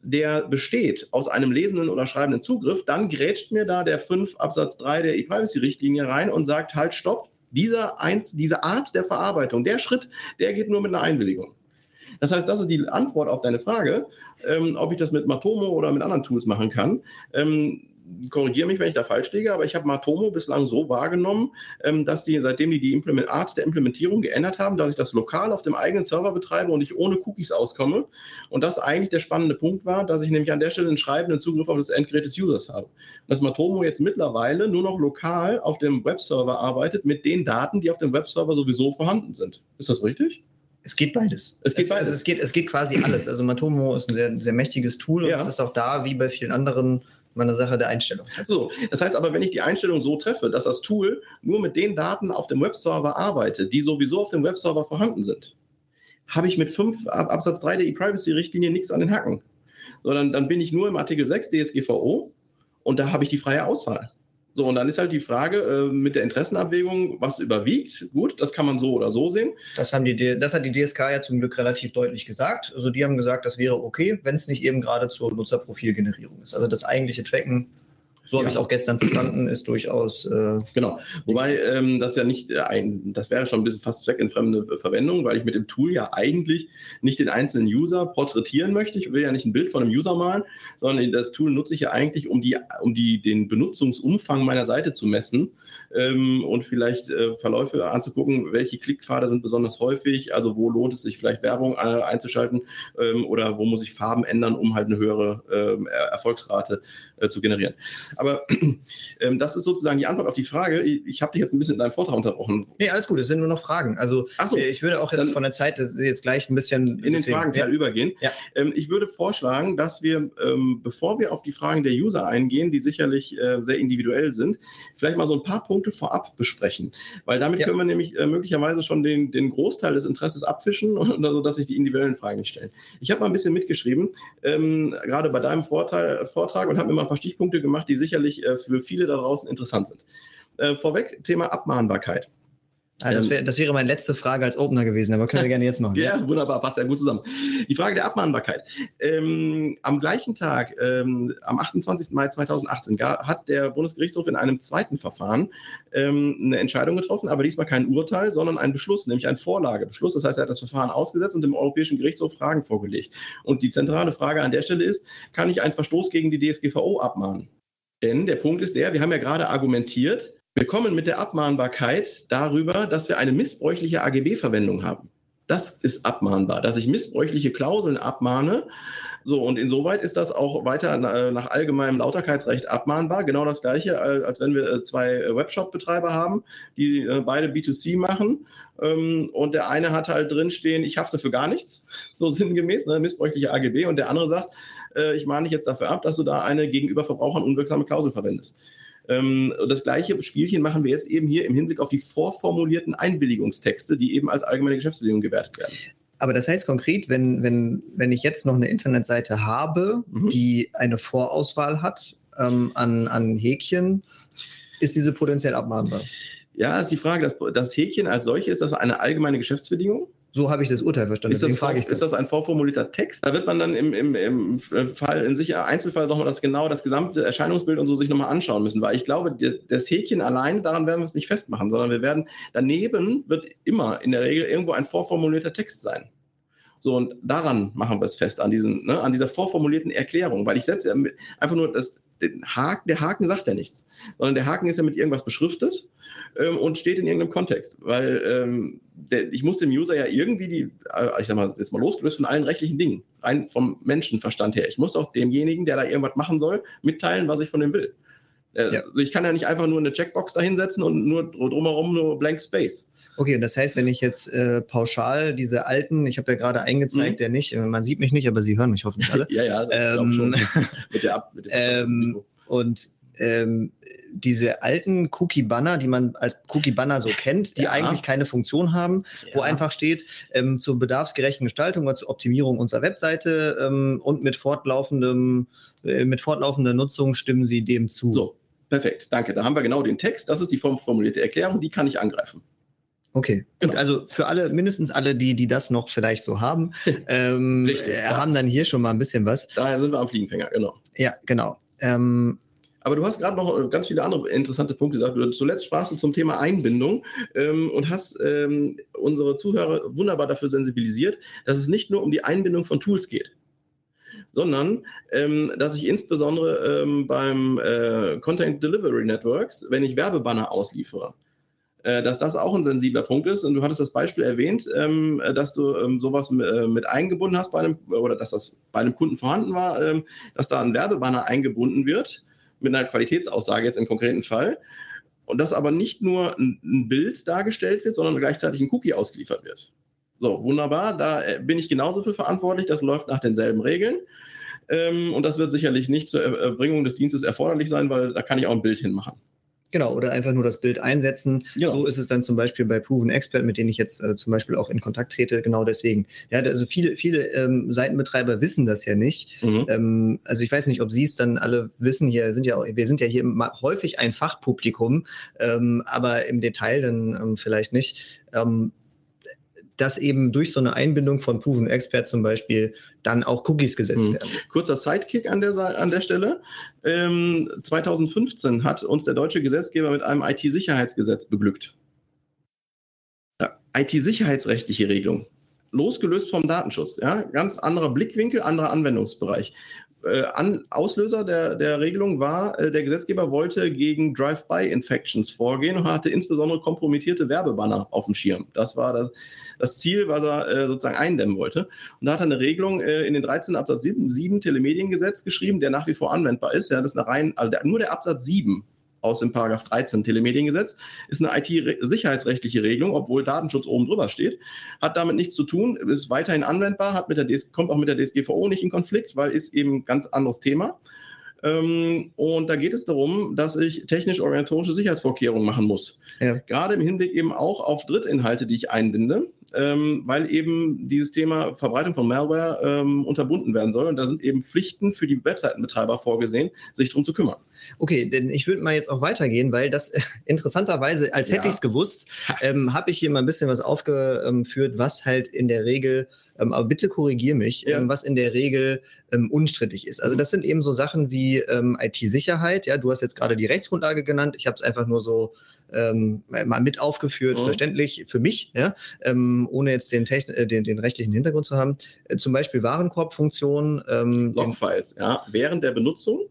der besteht aus einem lesenden oder schreibenden Zugriff, dann grätscht mir da der 5 Absatz 3 der E-Privacy-Richtlinie rein und sagt, halt, stopp, dieser ein, diese Art der Verarbeitung, der Schritt, der geht nur mit einer Einwilligung. Das heißt, das ist die Antwort auf deine Frage, ähm, ob ich das mit Matomo oder mit anderen Tools machen kann. Ähm, korrigiere mich, wenn ich da falsch liege, aber ich habe Matomo bislang so wahrgenommen, ähm, dass die, seitdem die die Art der Implementierung geändert haben, dass ich das lokal auf dem eigenen Server betreibe und ich ohne Cookies auskomme. Und das eigentlich der spannende Punkt war, dass ich nämlich an der Stelle einen schreibenden Zugriff auf das Endgerät des Users habe. Und dass Matomo jetzt mittlerweile nur noch lokal auf dem Webserver arbeitet mit den Daten, die auf dem Webserver sowieso vorhanden sind. Ist das richtig? Es geht beides. Es geht beides. Also es, geht, es geht quasi alles. Also Matomo ist ein sehr, sehr mächtiges Tool ja. und es ist auch da, wie bei vielen anderen eine Sache der Einstellung. So, das heißt aber, wenn ich die Einstellung so treffe, dass das Tool nur mit den Daten auf dem Webserver arbeitet, die sowieso auf dem Webserver vorhanden sind, habe ich mit 5 Absatz 3 der E-Privacy-Richtlinie nichts an den Hacken. Sondern dann bin ich nur im Artikel 6 DSGVO und da habe ich die freie Auswahl. So, und dann ist halt die Frage äh, mit der Interessenabwägung, was überwiegt. Gut, das kann man so oder so sehen. Das, haben die, das hat die DSK ja zum Glück relativ deutlich gesagt. Also die haben gesagt, das wäre okay, wenn es nicht eben gerade zur Nutzerprofilgenerierung ist. Also das eigentliche Tracken so habe ich es auch gestern verstanden, ist durchaus. Äh, genau. Wobei ähm, das ja nicht äh, ein, das wäre schon ein bisschen fast zweckentfremde Verwendung, weil ich mit dem Tool ja eigentlich nicht den einzelnen User porträtieren möchte. Ich will ja nicht ein Bild von einem User malen, sondern das Tool nutze ich ja eigentlich, um die, um die, den Benutzungsumfang meiner Seite zu messen ähm, und vielleicht äh, Verläufe anzugucken, welche Klickpfade sind besonders häufig, also wo lohnt es sich vielleicht Werbung äh, einzuschalten ähm, oder wo muss ich Farben ändern, um halt eine höhere ähm, Erfolgsrate äh, zu generieren. Aber ähm, das ist sozusagen die Antwort auf die Frage. Ich, ich habe dich jetzt ein bisschen in deinem Vortrag unterbrochen. Nee, alles gut, es sind nur noch Fragen. Also so, äh, ich würde auch jetzt von der Zeit jetzt gleich ein bisschen in den Fragenteil ja. übergehen. Ja. Ähm, ich würde vorschlagen, dass wir, bevor wir auf die Fragen der User eingehen, die sicherlich äh, sehr individuell sind, vielleicht mal so ein paar Punkte vorab besprechen. Weil damit ja. können wir nämlich äh, möglicherweise schon den, den Großteil des Interesses abfischen, und, also, dass sich die individuellen Fragen nicht stellen. Ich habe mal ein bisschen mitgeschrieben, ähm, gerade bei deinem Vorteil, Vortrag und habe mir mal ein paar Stichpunkte gemacht, die sicherlich äh, für viele da draußen interessant sind. Äh, vorweg, Thema Abmahnbarkeit. Ah, das, wär, das, wäre meine letzte Frage als Opener gewesen, aber können wir gerne jetzt machen. ja, wunderbar, passt ja gut zusammen. Die Frage der Abmahnbarkeit. Ähm, am gleichen Tag, ähm, am 28. Mai 2018, hat der Bundesgerichtshof in einem zweiten Verfahren ähm, eine Entscheidung getroffen, aber diesmal kein Urteil, sondern ein Beschluss, nämlich ein Vorlagebeschluss. Das heißt, er hat das Verfahren ausgesetzt und dem Europäischen Gerichtshof Fragen vorgelegt. Und die zentrale Frage an der Stelle ist, kann ich einen Verstoß gegen die DSGVO abmahnen? Denn der Punkt ist der, wir haben ja gerade argumentiert, wir kommen mit der Abmahnbarkeit darüber, dass wir eine missbräuchliche AGB-Verwendung haben. Das ist abmahnbar, dass ich missbräuchliche Klauseln abmahne. So, und insoweit ist das auch weiter nach allgemeinem Lauterkeitsrecht abmahnbar. Genau das Gleiche, als wenn wir äh, zwei Webshop-Betreiber haben, die äh, beide B2C machen. Ähm, und der eine hat halt drinstehen, ich hafte für gar nichts, so sinngemäß, ne, missbräuchliche AGB. Und der andere sagt, äh, ich mahne dich jetzt dafür ab, dass du da eine gegenüber Verbrauchern unwirksame Klausel verwendest. Ähm, das gleiche Spielchen machen wir jetzt eben hier im Hinblick auf die vorformulierten Einwilligungstexte, die eben als allgemeine Geschäftsbedingungen gewertet werden. Aber das heißt konkret, wenn, wenn, wenn ich jetzt noch eine Internetseite habe, mhm. die eine Vorauswahl hat ähm, an, an Häkchen, ist diese potenziell abmahnbar? Ja, ist die Frage, das, das Häkchen als solche, ist das eine allgemeine Geschäftsbedingung? So habe ich das Urteil verstanden. Ist das, vor, das. ist das, ein vorformulierter Text? Da wird man dann im, im, im Fall, in sicher Einzelfall nochmal das genau, das gesamte Erscheinungsbild und so sich nochmal anschauen müssen, weil ich glaube, das Häkchen allein, daran werden wir es nicht festmachen, sondern wir werden, daneben wird immer in der Regel irgendwo ein vorformulierter Text sein. So, und daran machen wir es fest, an, diesen, ne, an dieser vorformulierten Erklärung, weil ich setze einfach nur das Haken, der Haken sagt ja nichts, sondern der Haken ist ja mit irgendwas beschriftet ähm, und steht in irgendeinem Kontext. Weil ähm, der, ich muss dem User ja irgendwie die, äh, ich sag mal, jetzt mal losgelöst von allen rechtlichen Dingen, rein vom Menschenverstand her. Ich muss auch demjenigen, der da irgendwas machen soll, mitteilen, was ich von dem will. Äh, ja. Also ich kann ja nicht einfach nur eine Checkbox dahinsetzen und nur drumherum nur Blank Space. Okay, und das heißt, wenn ich jetzt äh, pauschal diese alten, ich habe ja gerade eingezeigt, mhm. der nicht, man sieht mich nicht, aber Sie hören mich hoffentlich alle. ja, ja, ähm, schon. mit der Ab mit ähm, Und ähm, diese alten Cookie-Banner, die man als Cookie-Banner so kennt, die ja. eigentlich keine Funktion haben, ja. wo einfach steht, ähm, zur bedarfsgerechten Gestaltung oder zur Optimierung unserer Webseite ähm, und mit fortlaufendem, äh, mit fortlaufender Nutzung stimmen sie dem zu. So, perfekt, danke. Da haben wir genau den Text, das ist die formulierte Erklärung, die kann ich angreifen. Okay, genau. Gut, also für alle, mindestens alle, die, die das noch vielleicht so haben, ähm, Richtig, äh, haben dann hier schon mal ein bisschen was. Daher sind wir am Fliegenfänger, genau. Ja, genau. Ähm, aber du hast gerade noch äh, ganz viele andere interessante Punkte gesagt. Zuletzt sprachst du zum Thema Einbindung ähm, und hast ähm, unsere Zuhörer wunderbar dafür sensibilisiert, dass es nicht nur um die Einbindung von Tools geht, sondern ähm, dass ich insbesondere ähm, beim äh, Content Delivery Networks, wenn ich Werbebanner ausliefere, äh, dass das auch ein sensibler Punkt ist. Und du hattest das Beispiel erwähnt, ähm, dass du ähm, sowas äh, mit eingebunden hast bei einem, oder dass das bei einem Kunden vorhanden war, ähm, dass da ein Werbebanner eingebunden wird, mit einer Qualitätsaussage jetzt im konkreten Fall. Und dass aber nicht nur ein, Bild dargestellt wird, sondern gleichzeitig ein Cookie ausgeliefert wird. So, wunderbar. Da äh, bin ich genauso für verantwortlich. Das läuft nach denselben Regeln. Ähm, und das wird sicherlich nicht zur Erbringung des Dienstes erforderlich sein, weil da kann ich auch ein Bild hinmachen. Genau, oder einfach nur das Bild einsetzen. Ja. So ist es dann zum Beispiel bei Proven Expert, mit denen ich jetzt äh, zum Beispiel auch in Kontakt trete, genau deswegen. Ja, also viele, viele ähm, Seitenbetreiber wissen das ja nicht. Mhm. Ähm, also ich weiß nicht, ob Sie es dann alle wissen, hier sind ja, wir sind ja hier häufig ein Fachpublikum, ähm, aber im Detail dann ähm, vielleicht nicht. Dass eben durch so eine Einbindung von Proven Expert zum Beispiel dann auch Cookies gesetzt hm. werden. Kurzer Sidekick an der, an der Stelle. Ähm, 2015 hat uns der deutsche Gesetzgeber mit einem IT-Sicherheitsgesetz beglückt. Ja, IT-sicherheitsrechtliche Regelung. Losgelöst vom Datenschutz. Ja? Ganz anderer Blickwinkel, anderer Anwendungsbereich. Äh, an, Auslöser der, der Regelung war, äh, der Gesetzgeber wollte gegen Drive-by-Infections vorgehen und hatte insbesondere kompromittierte Werbebanner auf dem Schirm. Das war das, das Ziel, was er äh, sozusagen eindämmen wollte. Und da hat er eine Regelung äh, in den 13 Absatz 7, 7 Telemediengesetz geschrieben, der nach wie vor anwendbar ist. Ja, das ist eine rein, also der, nur der Absatz 7 aus dem Paragraph 13 Telemediengesetz ist eine IT-sicherheitsrechtliche Regelung, obwohl Datenschutz oben drüber steht. Hat damit nichts zu tun, ist weiterhin anwendbar, hat mit der DS kommt auch mit der DSGVO nicht in Konflikt, weil ist eben ein ganz anderes Thema. Ähm, und da geht es darum, dass ich technisch-organisatorische Sicherheitsvorkehrungen machen muss. Ja. Gerade im Hinblick eben auch auf Drittinhalte, die ich einbinde ähm, weil eben dieses Thema Verbreitung von Malware ähm, unterbunden werden soll. Und da sind eben Pflichten für die Webseitenbetreiber vorgesehen, sich darum zu kümmern. Okay, denn ich würde mal jetzt auch weitergehen, weil das äh, interessanterweise, als ja. hätte ich es gewusst, ähm, habe ich hier mal ein bisschen was aufgeführt, was halt in der Regel ähm, aber bitte korrigier mich, ja. ähm, was in der Regel ähm, unstrittig ist. Also mhm. das sind eben so Sachen wie ähm, IT-Sicherheit. Ja, du hast jetzt gerade die Rechtsgrundlage genannt. Ich habe es einfach nur so ähm, mal mit aufgeführt, mhm. verständlich für mich, ja, ähm, ohne jetzt den, äh, den, den, rechtlichen Hintergrund zu haben. Äh, zum Beispiel Warenkorbfunktion. Logfiles, ja, während der Benutzung,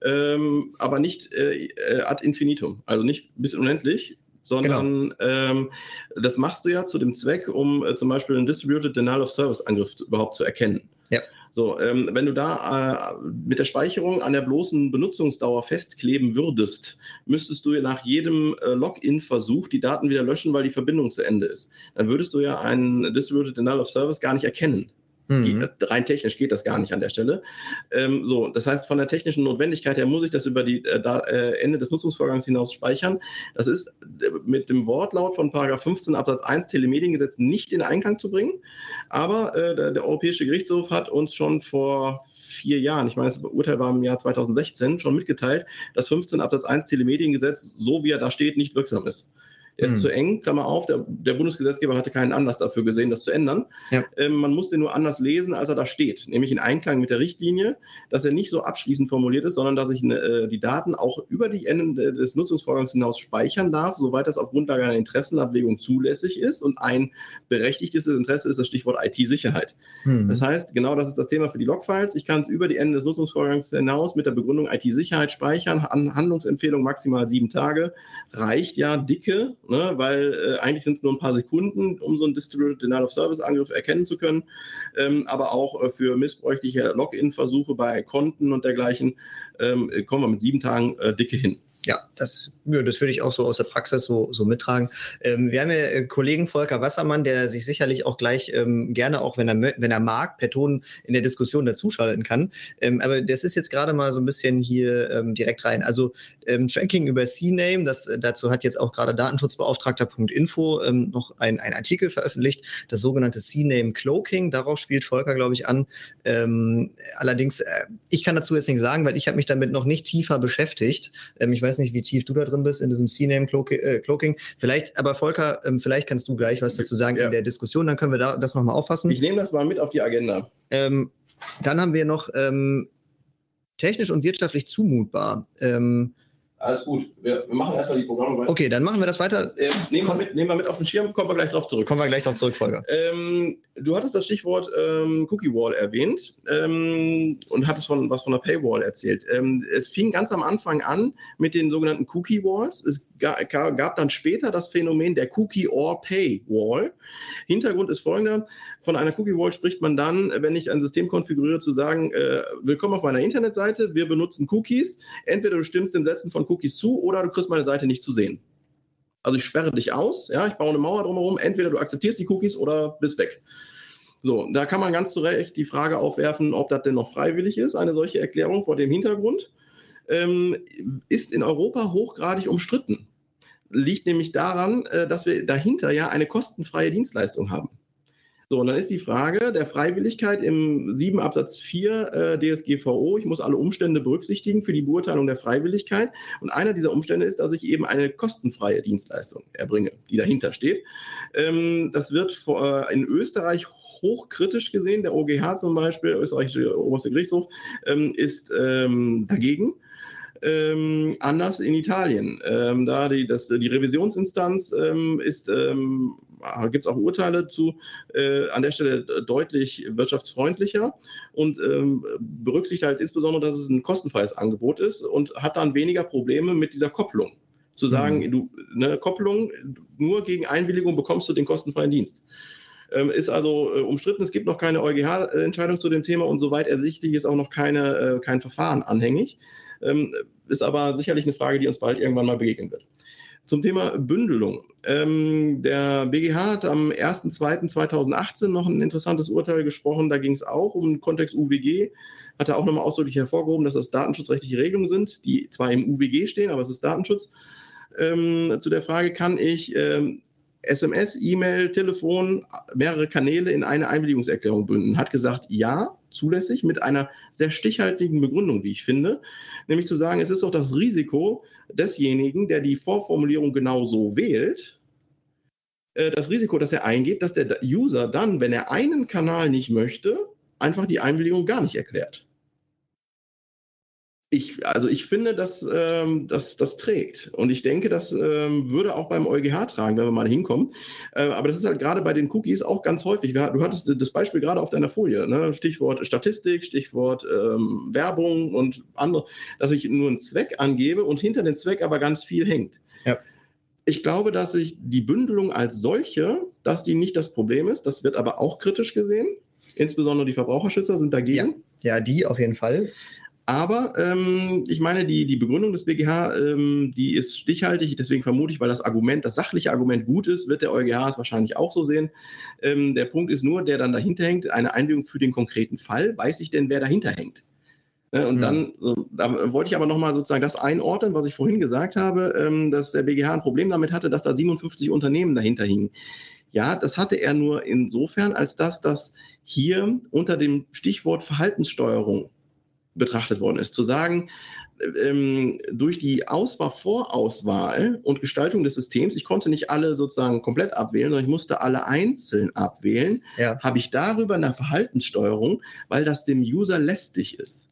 aber nicht äh, äh, ad infinitum, also nicht bis unendlich, sondern genau. ähm, das machst du ja zu dem Zweck, um äh, zum Beispiel einen Distributed Denial of Service Angriff zu, überhaupt zu erkennen. Ja. So, ähm, wenn du da äh, mit der Speicherung an der bloßen Benutzungsdauer festkleben würdest, müsstest du ja nach jedem äh, Login-Versuch die Daten wieder löschen, weil die Verbindung zu Ende ist. Dann würdest du ja einen Distributed Denial of Service gar nicht erkennen. Mhm. Rein technisch geht das gar nicht an der Stelle. Ähm, so, das heißt, von der technischen Notwendigkeit her muss ich das über die äh, da, äh, Ende des Nutzungsvorgangs hinaus speichern. Das ist äh, mit dem Wortlaut von Paragraph 15 Absatz 1 Telemediengesetz nicht in Einklang zu bringen. Aber äh, der, der Europäische Gerichtshof hat uns schon vor vier Jahren, ich meine, das Urteil war im Jahr 2016, schon mitgeteilt, dass 15 Absatz 1 Telemediengesetz, so wie er da steht, nicht wirksam ist. Er ist hm. zu eng, Klammer auf, der, der, Bundesgesetzgeber hatte keinen Anlass dafür gesehen, das zu ändern. Ja. Ähm, man muss den nur anders lesen, als er da steht, nämlich in Einklang mit der Richtlinie, dass er nicht so abschließend formuliert ist, sondern dass ich äh, die Daten auch über die Enden des Nutzungsvorgangs hinaus speichern darf, soweit das auf Grundlage einer Interessenabwägung zulässig ist. Und ein berechtigtes Interesse ist das Stichwort IT-Sicherheit. Hm. Das heißt, genau das ist das Thema für die Logfiles. Ich kann es über die Enden des Nutzungsvorgangs hinaus mit der Begründung IT-Sicherheit speichern. Handlungsempfehlung maximal sieben Tage reicht ja dicke ne, weil äh, eigentlich sind es nur ein paar Sekunden, um so einen Distributed Denial of Service Angriff erkennen zu können, ähm, aber auch äh, für missbräuchliche Login-Versuche bei Konten und dergleichen ähm, kommen wir mit sieben Tagen äh, dicke hin. Ja, das, ja, das würde ich auch so aus der Praxis so, so mittragen. Ähm, wir haben ja äh, Kollegen Volker Wassermann, der sich sicherlich auch gleich ähm, gerne, auch wenn er, wenn er mag, per Ton in der Diskussion dazuschalten kann. Ähm, aber das ist jetzt gerade mal so ein bisschen hier ähm, direkt rein. Also ähm, Tracking über CNAME, das, dazu hat jetzt auch gerade Datenschutzbeauftragter.info ähm, noch ein, Artikel veröffentlicht, das sogenannte CNAME Cloaking. Darauf spielt Volker, glaube ich, an. allerdings, äh, ich kann dazu jetzt nicht sagen, weil ich habe mich damit noch nicht tiefer beschäftigt. ich weiß weiß nicht, wie tief du da drin bist in diesem C-Name-Cloaking. Äh, vielleicht, aber Volker, ähm, vielleicht kannst du gleich was dazu sagen ja. in der Diskussion, dann können wir da, das nochmal auffassen. Ich nehme das mal mit auf die Agenda. Ähm, dann haben wir noch ähm, technisch und wirtschaftlich zumutbar. Ähm, alles gut. Wir, wir machen erstmal die Programme weiter. Okay, dann machen wir das weiter. Äh, nehmen, wir mit, nehmen wir mit auf den Schirm, kommen wir gleich drauf zurück. Kommen wir gleich drauf zurück, Volker. Ähm, du hattest das Stichwort ähm, Cookie Wall erwähnt ähm, und hattest von, was von der Paywall erzählt. Ähm, es fing ganz am Anfang an mit den sogenannten Cookie Walls. Es gab, gab dann später das Phänomen der Cookie or Pay Wall. Hintergrund ist folgender. Von einer Cookie Wall spricht man dann, wenn ich ein System konfiguriere, zu sagen, äh, willkommen auf meiner Internetseite, wir benutzen Cookies. Entweder du stimmst dem Setzen von Cookies zu oder du kriegst meine Seite nicht zu sehen. Also ich sperre dich aus, ja, ich baue eine Mauer drumherum, entweder du akzeptierst die Cookies oder bist weg. So, da kann man ganz zu Recht die Frage aufwerfen, ob das denn noch freiwillig ist, eine solche Erklärung vor dem Hintergrund. Ähm, ist in Europa hochgradig umstritten. Liegt nämlich daran, äh, dass wir dahinter ja eine kostenfreie Dienstleistung haben. So, und dann ist die Frage der Freiwilligkeit im 7 Absatz 4 äh, DSGVO. Ich muss alle Umstände berücksichtigen für die Beurteilung der Freiwilligkeit. Und einer dieser Umstände ist, dass ich eben eine kostenfreie Dienstleistung erbringe, die dahinter steht. Ähm, das wird vor, äh, in Österreich hochkritisch gesehen. Der OGH zum Beispiel, österreichische oberste Gerichtshof, ähm, ist ähm, dagegen. Ähm, anders in Italien. Ähm, da die, das, die Revisionsinstanz ähm, ist ähm, gibt es auch Urteile zu, äh, an der Stelle deutlich wirtschaftsfreundlicher und ähm, berücksichtigt halt insbesondere, dass es ein kostenfreies Angebot ist und hat dann weniger Probleme mit dieser Kopplung. Zu sagen, mhm. du, eine Kopplung, nur gegen Einwilligung bekommst du den kostenfreien Dienst. Ähm, ist also äh, umstritten. Es gibt noch keine EuGH-Entscheidung zu dem Thema und soweit ersichtlich ist auch noch keine, äh, kein Verfahren anhängig. Ähm, ist aber sicherlich eine Frage, die uns bald irgendwann mal begegnen wird. Zum Thema Bündelung. Ähm, der BGH hat am 1.2.2018 noch ein interessantes Urteil gesprochen. Da ging es auch um den Kontext UWG. Hat er auch nochmal ausdrücklich hervorgehoben, dass das datenschutzrechtliche Regelungen sind, die zwar im UWG stehen, aber es ist Datenschutz. Ähm, zu der Frage, kann ich ähm, SMS, E-Mail, Telefon, mehrere Kanäle in eine Einwilligungserklärung bündeln? Hat gesagt, ja, zulässig mit einer sehr stichhaltigen Begründung, wie ich finde, nämlich zu sagen, es ist doch das Risiko desjenigen, der die Vorformulierung genau so wählt, äh, das Risiko, dass er eingeht, dass der User dann, wenn er einen Kanal nicht möchte, einfach die Einwilligung gar nicht erklärt ich, also ich finde, dass ähm, das, das trägt. Und ich denke, das ähm, würde auch beim EuGH tragen, wenn wir mal hinkommen. Äh, aber das ist halt gerade bei den Cookies auch ganz häufig. Du hattest das Beispiel gerade auf deiner Folie, ne? Stichwort Statistik, Stichwort ähm, Werbung und andere, dass ich nur einen Zweck angebe und hinter dem Zweck aber ganz viel hängt. Ja. Ich glaube, dass sich die Bündelung als solche, dass die nicht das Problem ist. Das wird aber auch kritisch gesehen. Insbesondere die Verbraucherschützer sind dagegen. Ja, ja die auf jeden Fall. Aber ähm, ich meine, die, die Begründung des BGH, ähm, die ist stichhaltig, deswegen vermute ich, weil das Argument, das sachliche Argument gut ist, wird der EuGH es wahrscheinlich auch so sehen. Ähm, der Punkt ist nur, der dann dahinter hängt, eine Einwilligung für den konkreten Fall. Weiß ich denn, wer dahinter hängt? Ne, und mhm. dann, so, da wollte ich aber nochmal sozusagen das einordnen, was ich vorhin gesagt habe, ähm, dass der BGH ein Problem damit hatte, dass da 57 Unternehmen dahinter hingen. Ja, das hatte er nur insofern, als dass das hier unter dem Stichwort Verhaltenssteuerung betrachtet worden ist. Zu sagen, ähm, durch die Auswahl, Vorauswahl und Gestaltung des Systems, ich konnte nicht alle sozusagen komplett abwählen, sondern ich musste alle einzeln abwählen, ja. habe ich darüber eine Verhaltenssteuerung, weil das dem User lästig ist.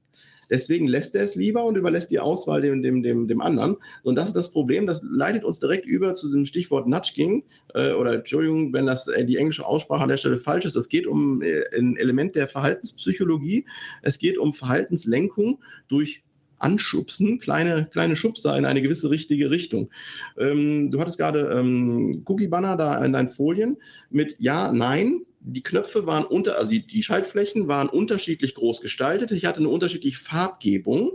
Deswegen lässt er es lieber und überlässt die Auswahl dem, dem, dem, dem anderen. Und das ist das Problem, das leitet uns direkt über zu dem Stichwort Nudging äh, oder Entschuldigung, wenn das äh, die englische Aussprache an der Stelle falsch ist. Es geht um äh, ein Element der Verhaltenspsychologie. Es geht um Verhaltenslenkung durch Anschubsen, kleine, kleine Schubser in eine gewisse richtige Richtung. Ähm, du hattest gerade ähm, Cookie-Banner da in deinen Folien mit Ja, Nein die Knöpfe waren unter, also die, die Schaltflächen waren unterschiedlich groß gestaltet. Ich hatte eine unterschiedliche Farbgebung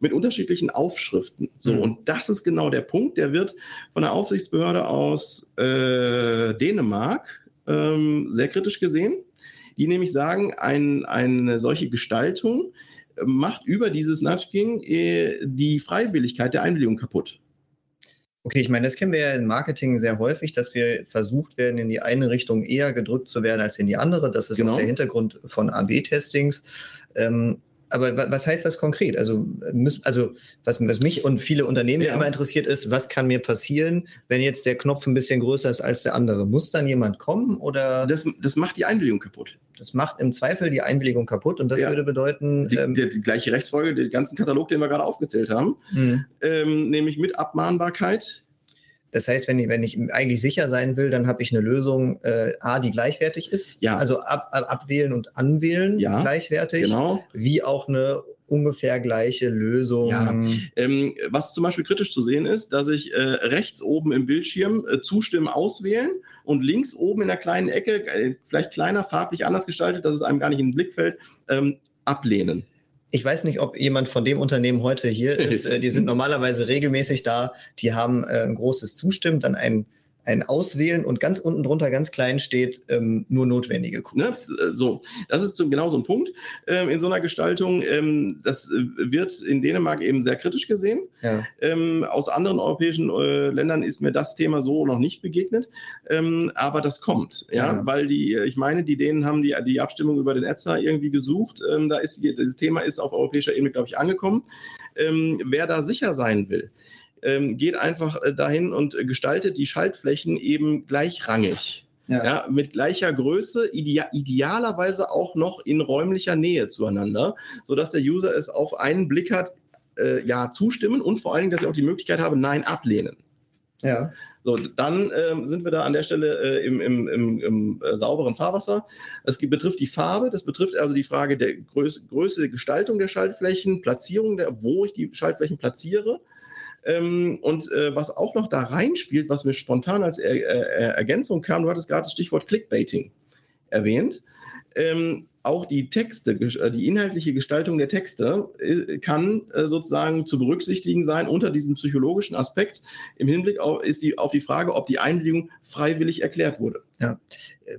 mit unterschiedlichen Aufschriften. So, mhm. und das ist genau der Punkt. Der wird von der Aufsichtsbehörde aus äh, Dänemark ähm, sehr kritisch gesehen. Die nämlich sagen, ein, eine solche Gestaltung macht über dieses Nudging äh, die Freiwilligkeit der Einwilligung kaputt. Okay, ich meine, das kennen wir ja im Marketing sehr häufig, dass wir versucht werden, in die eine Richtung eher gedrückt zu werden als in die andere. Das ist genau. auch der Hintergrund von AB-Testings. Ähm, aber was heißt das konkret? Also, also was, was mich und viele Unternehmen ja. immer interessiert ist, was kann mir passieren, wenn jetzt der Knopf ein bisschen größer ist als der andere? Muss dann jemand kommen oder? Das, das macht die Einwilligung kaputt. Das macht im Zweifel die Einwilligung kaputt und das ja. würde bedeuten. Die, ähm, die, die, gleiche Rechtsfolge, den ganzen Katalog, den wir gerade aufgezählt haben, mhm. ähm, nämlich mit Abmahnbarkeit. Das heißt, wenn ich, wenn ich eigentlich sicher sein will, dann habe ich eine Lösung äh, A, die gleichwertig ist. Ja. Also ab, ab, abwählen und anwählen ja, gleichwertig. Genau. Wie auch eine ungefähr gleiche Lösung. Ja. Ähm, was zum Beispiel kritisch zu sehen ist, dass ich äh, rechts oben im Bildschirm äh, zustimmen, auswählen und links oben in der kleinen Ecke, äh, vielleicht kleiner, farblich anders gestaltet, dass es einem gar nicht in den Blick fällt, ähm, ablehnen. Ich weiß nicht, ob jemand von dem Unternehmen heute hier ist. Äh, die sind normalerweise regelmäßig da. Die haben äh, ein großes Zustimmen, dann ein ein Auswählen und ganz unten drunter ganz klein steht ähm, nur notwendige Cookies. Ne? Äh, so, das ist genau so ein Punkt ähm, in so einer Gestaltung. Ähm, das äh, wird in Dänemark eben sehr kritisch gesehen. Ja. Ähm, aus anderen europäischen äh, Ländern ist mir das Thema so noch nicht begegnet, ähm, aber das kommt, ja? ja, weil die, ich meine, die Dänen haben die, die Abstimmung über den ETSA irgendwie gesucht. Ähm, da ist dieses Thema ist auf europäischer Ebene, glaube ich, angekommen. wer da sicher sein will, ähm, geht einfach äh, dahin und gestaltet die Schaltflächen eben gleichrangig. Ja. ja. mit gleicher Größe, idea idealerweise auch noch in räumlicher Nähe zueinander, sodass der User es auf einen Blick hat, äh, ja, zustimmen und vor allen Dingen, dass ich auch die Möglichkeit habe, Nein ablehnen. Ja. So, dann äh, sind wir da an der Stelle äh, im, im, im, im äh, sauberen Fahrwasser. Es betrifft die Farbe, das betrifft also die Frage der Größe, Größe Gestaltung der Schaltflächen, Platzierung der, wo ich die Schaltflächen platziere. Ähm, und äh, was auch noch da reinspielt, was mir spontan als er, er, Ergänzung kam, du hattest gerade das Stichwort Clickbaiting erwähnt. Ähm, auch die Texte, äh, die inhaltliche Gestaltung der Texte äh, kann äh, sozusagen zu berücksichtigen sein unter diesem psychologischen Aspekt im Hinblick auf, ist die, auf die Frage, ob die Einwilligung freiwillig erklärt wurde. Ja,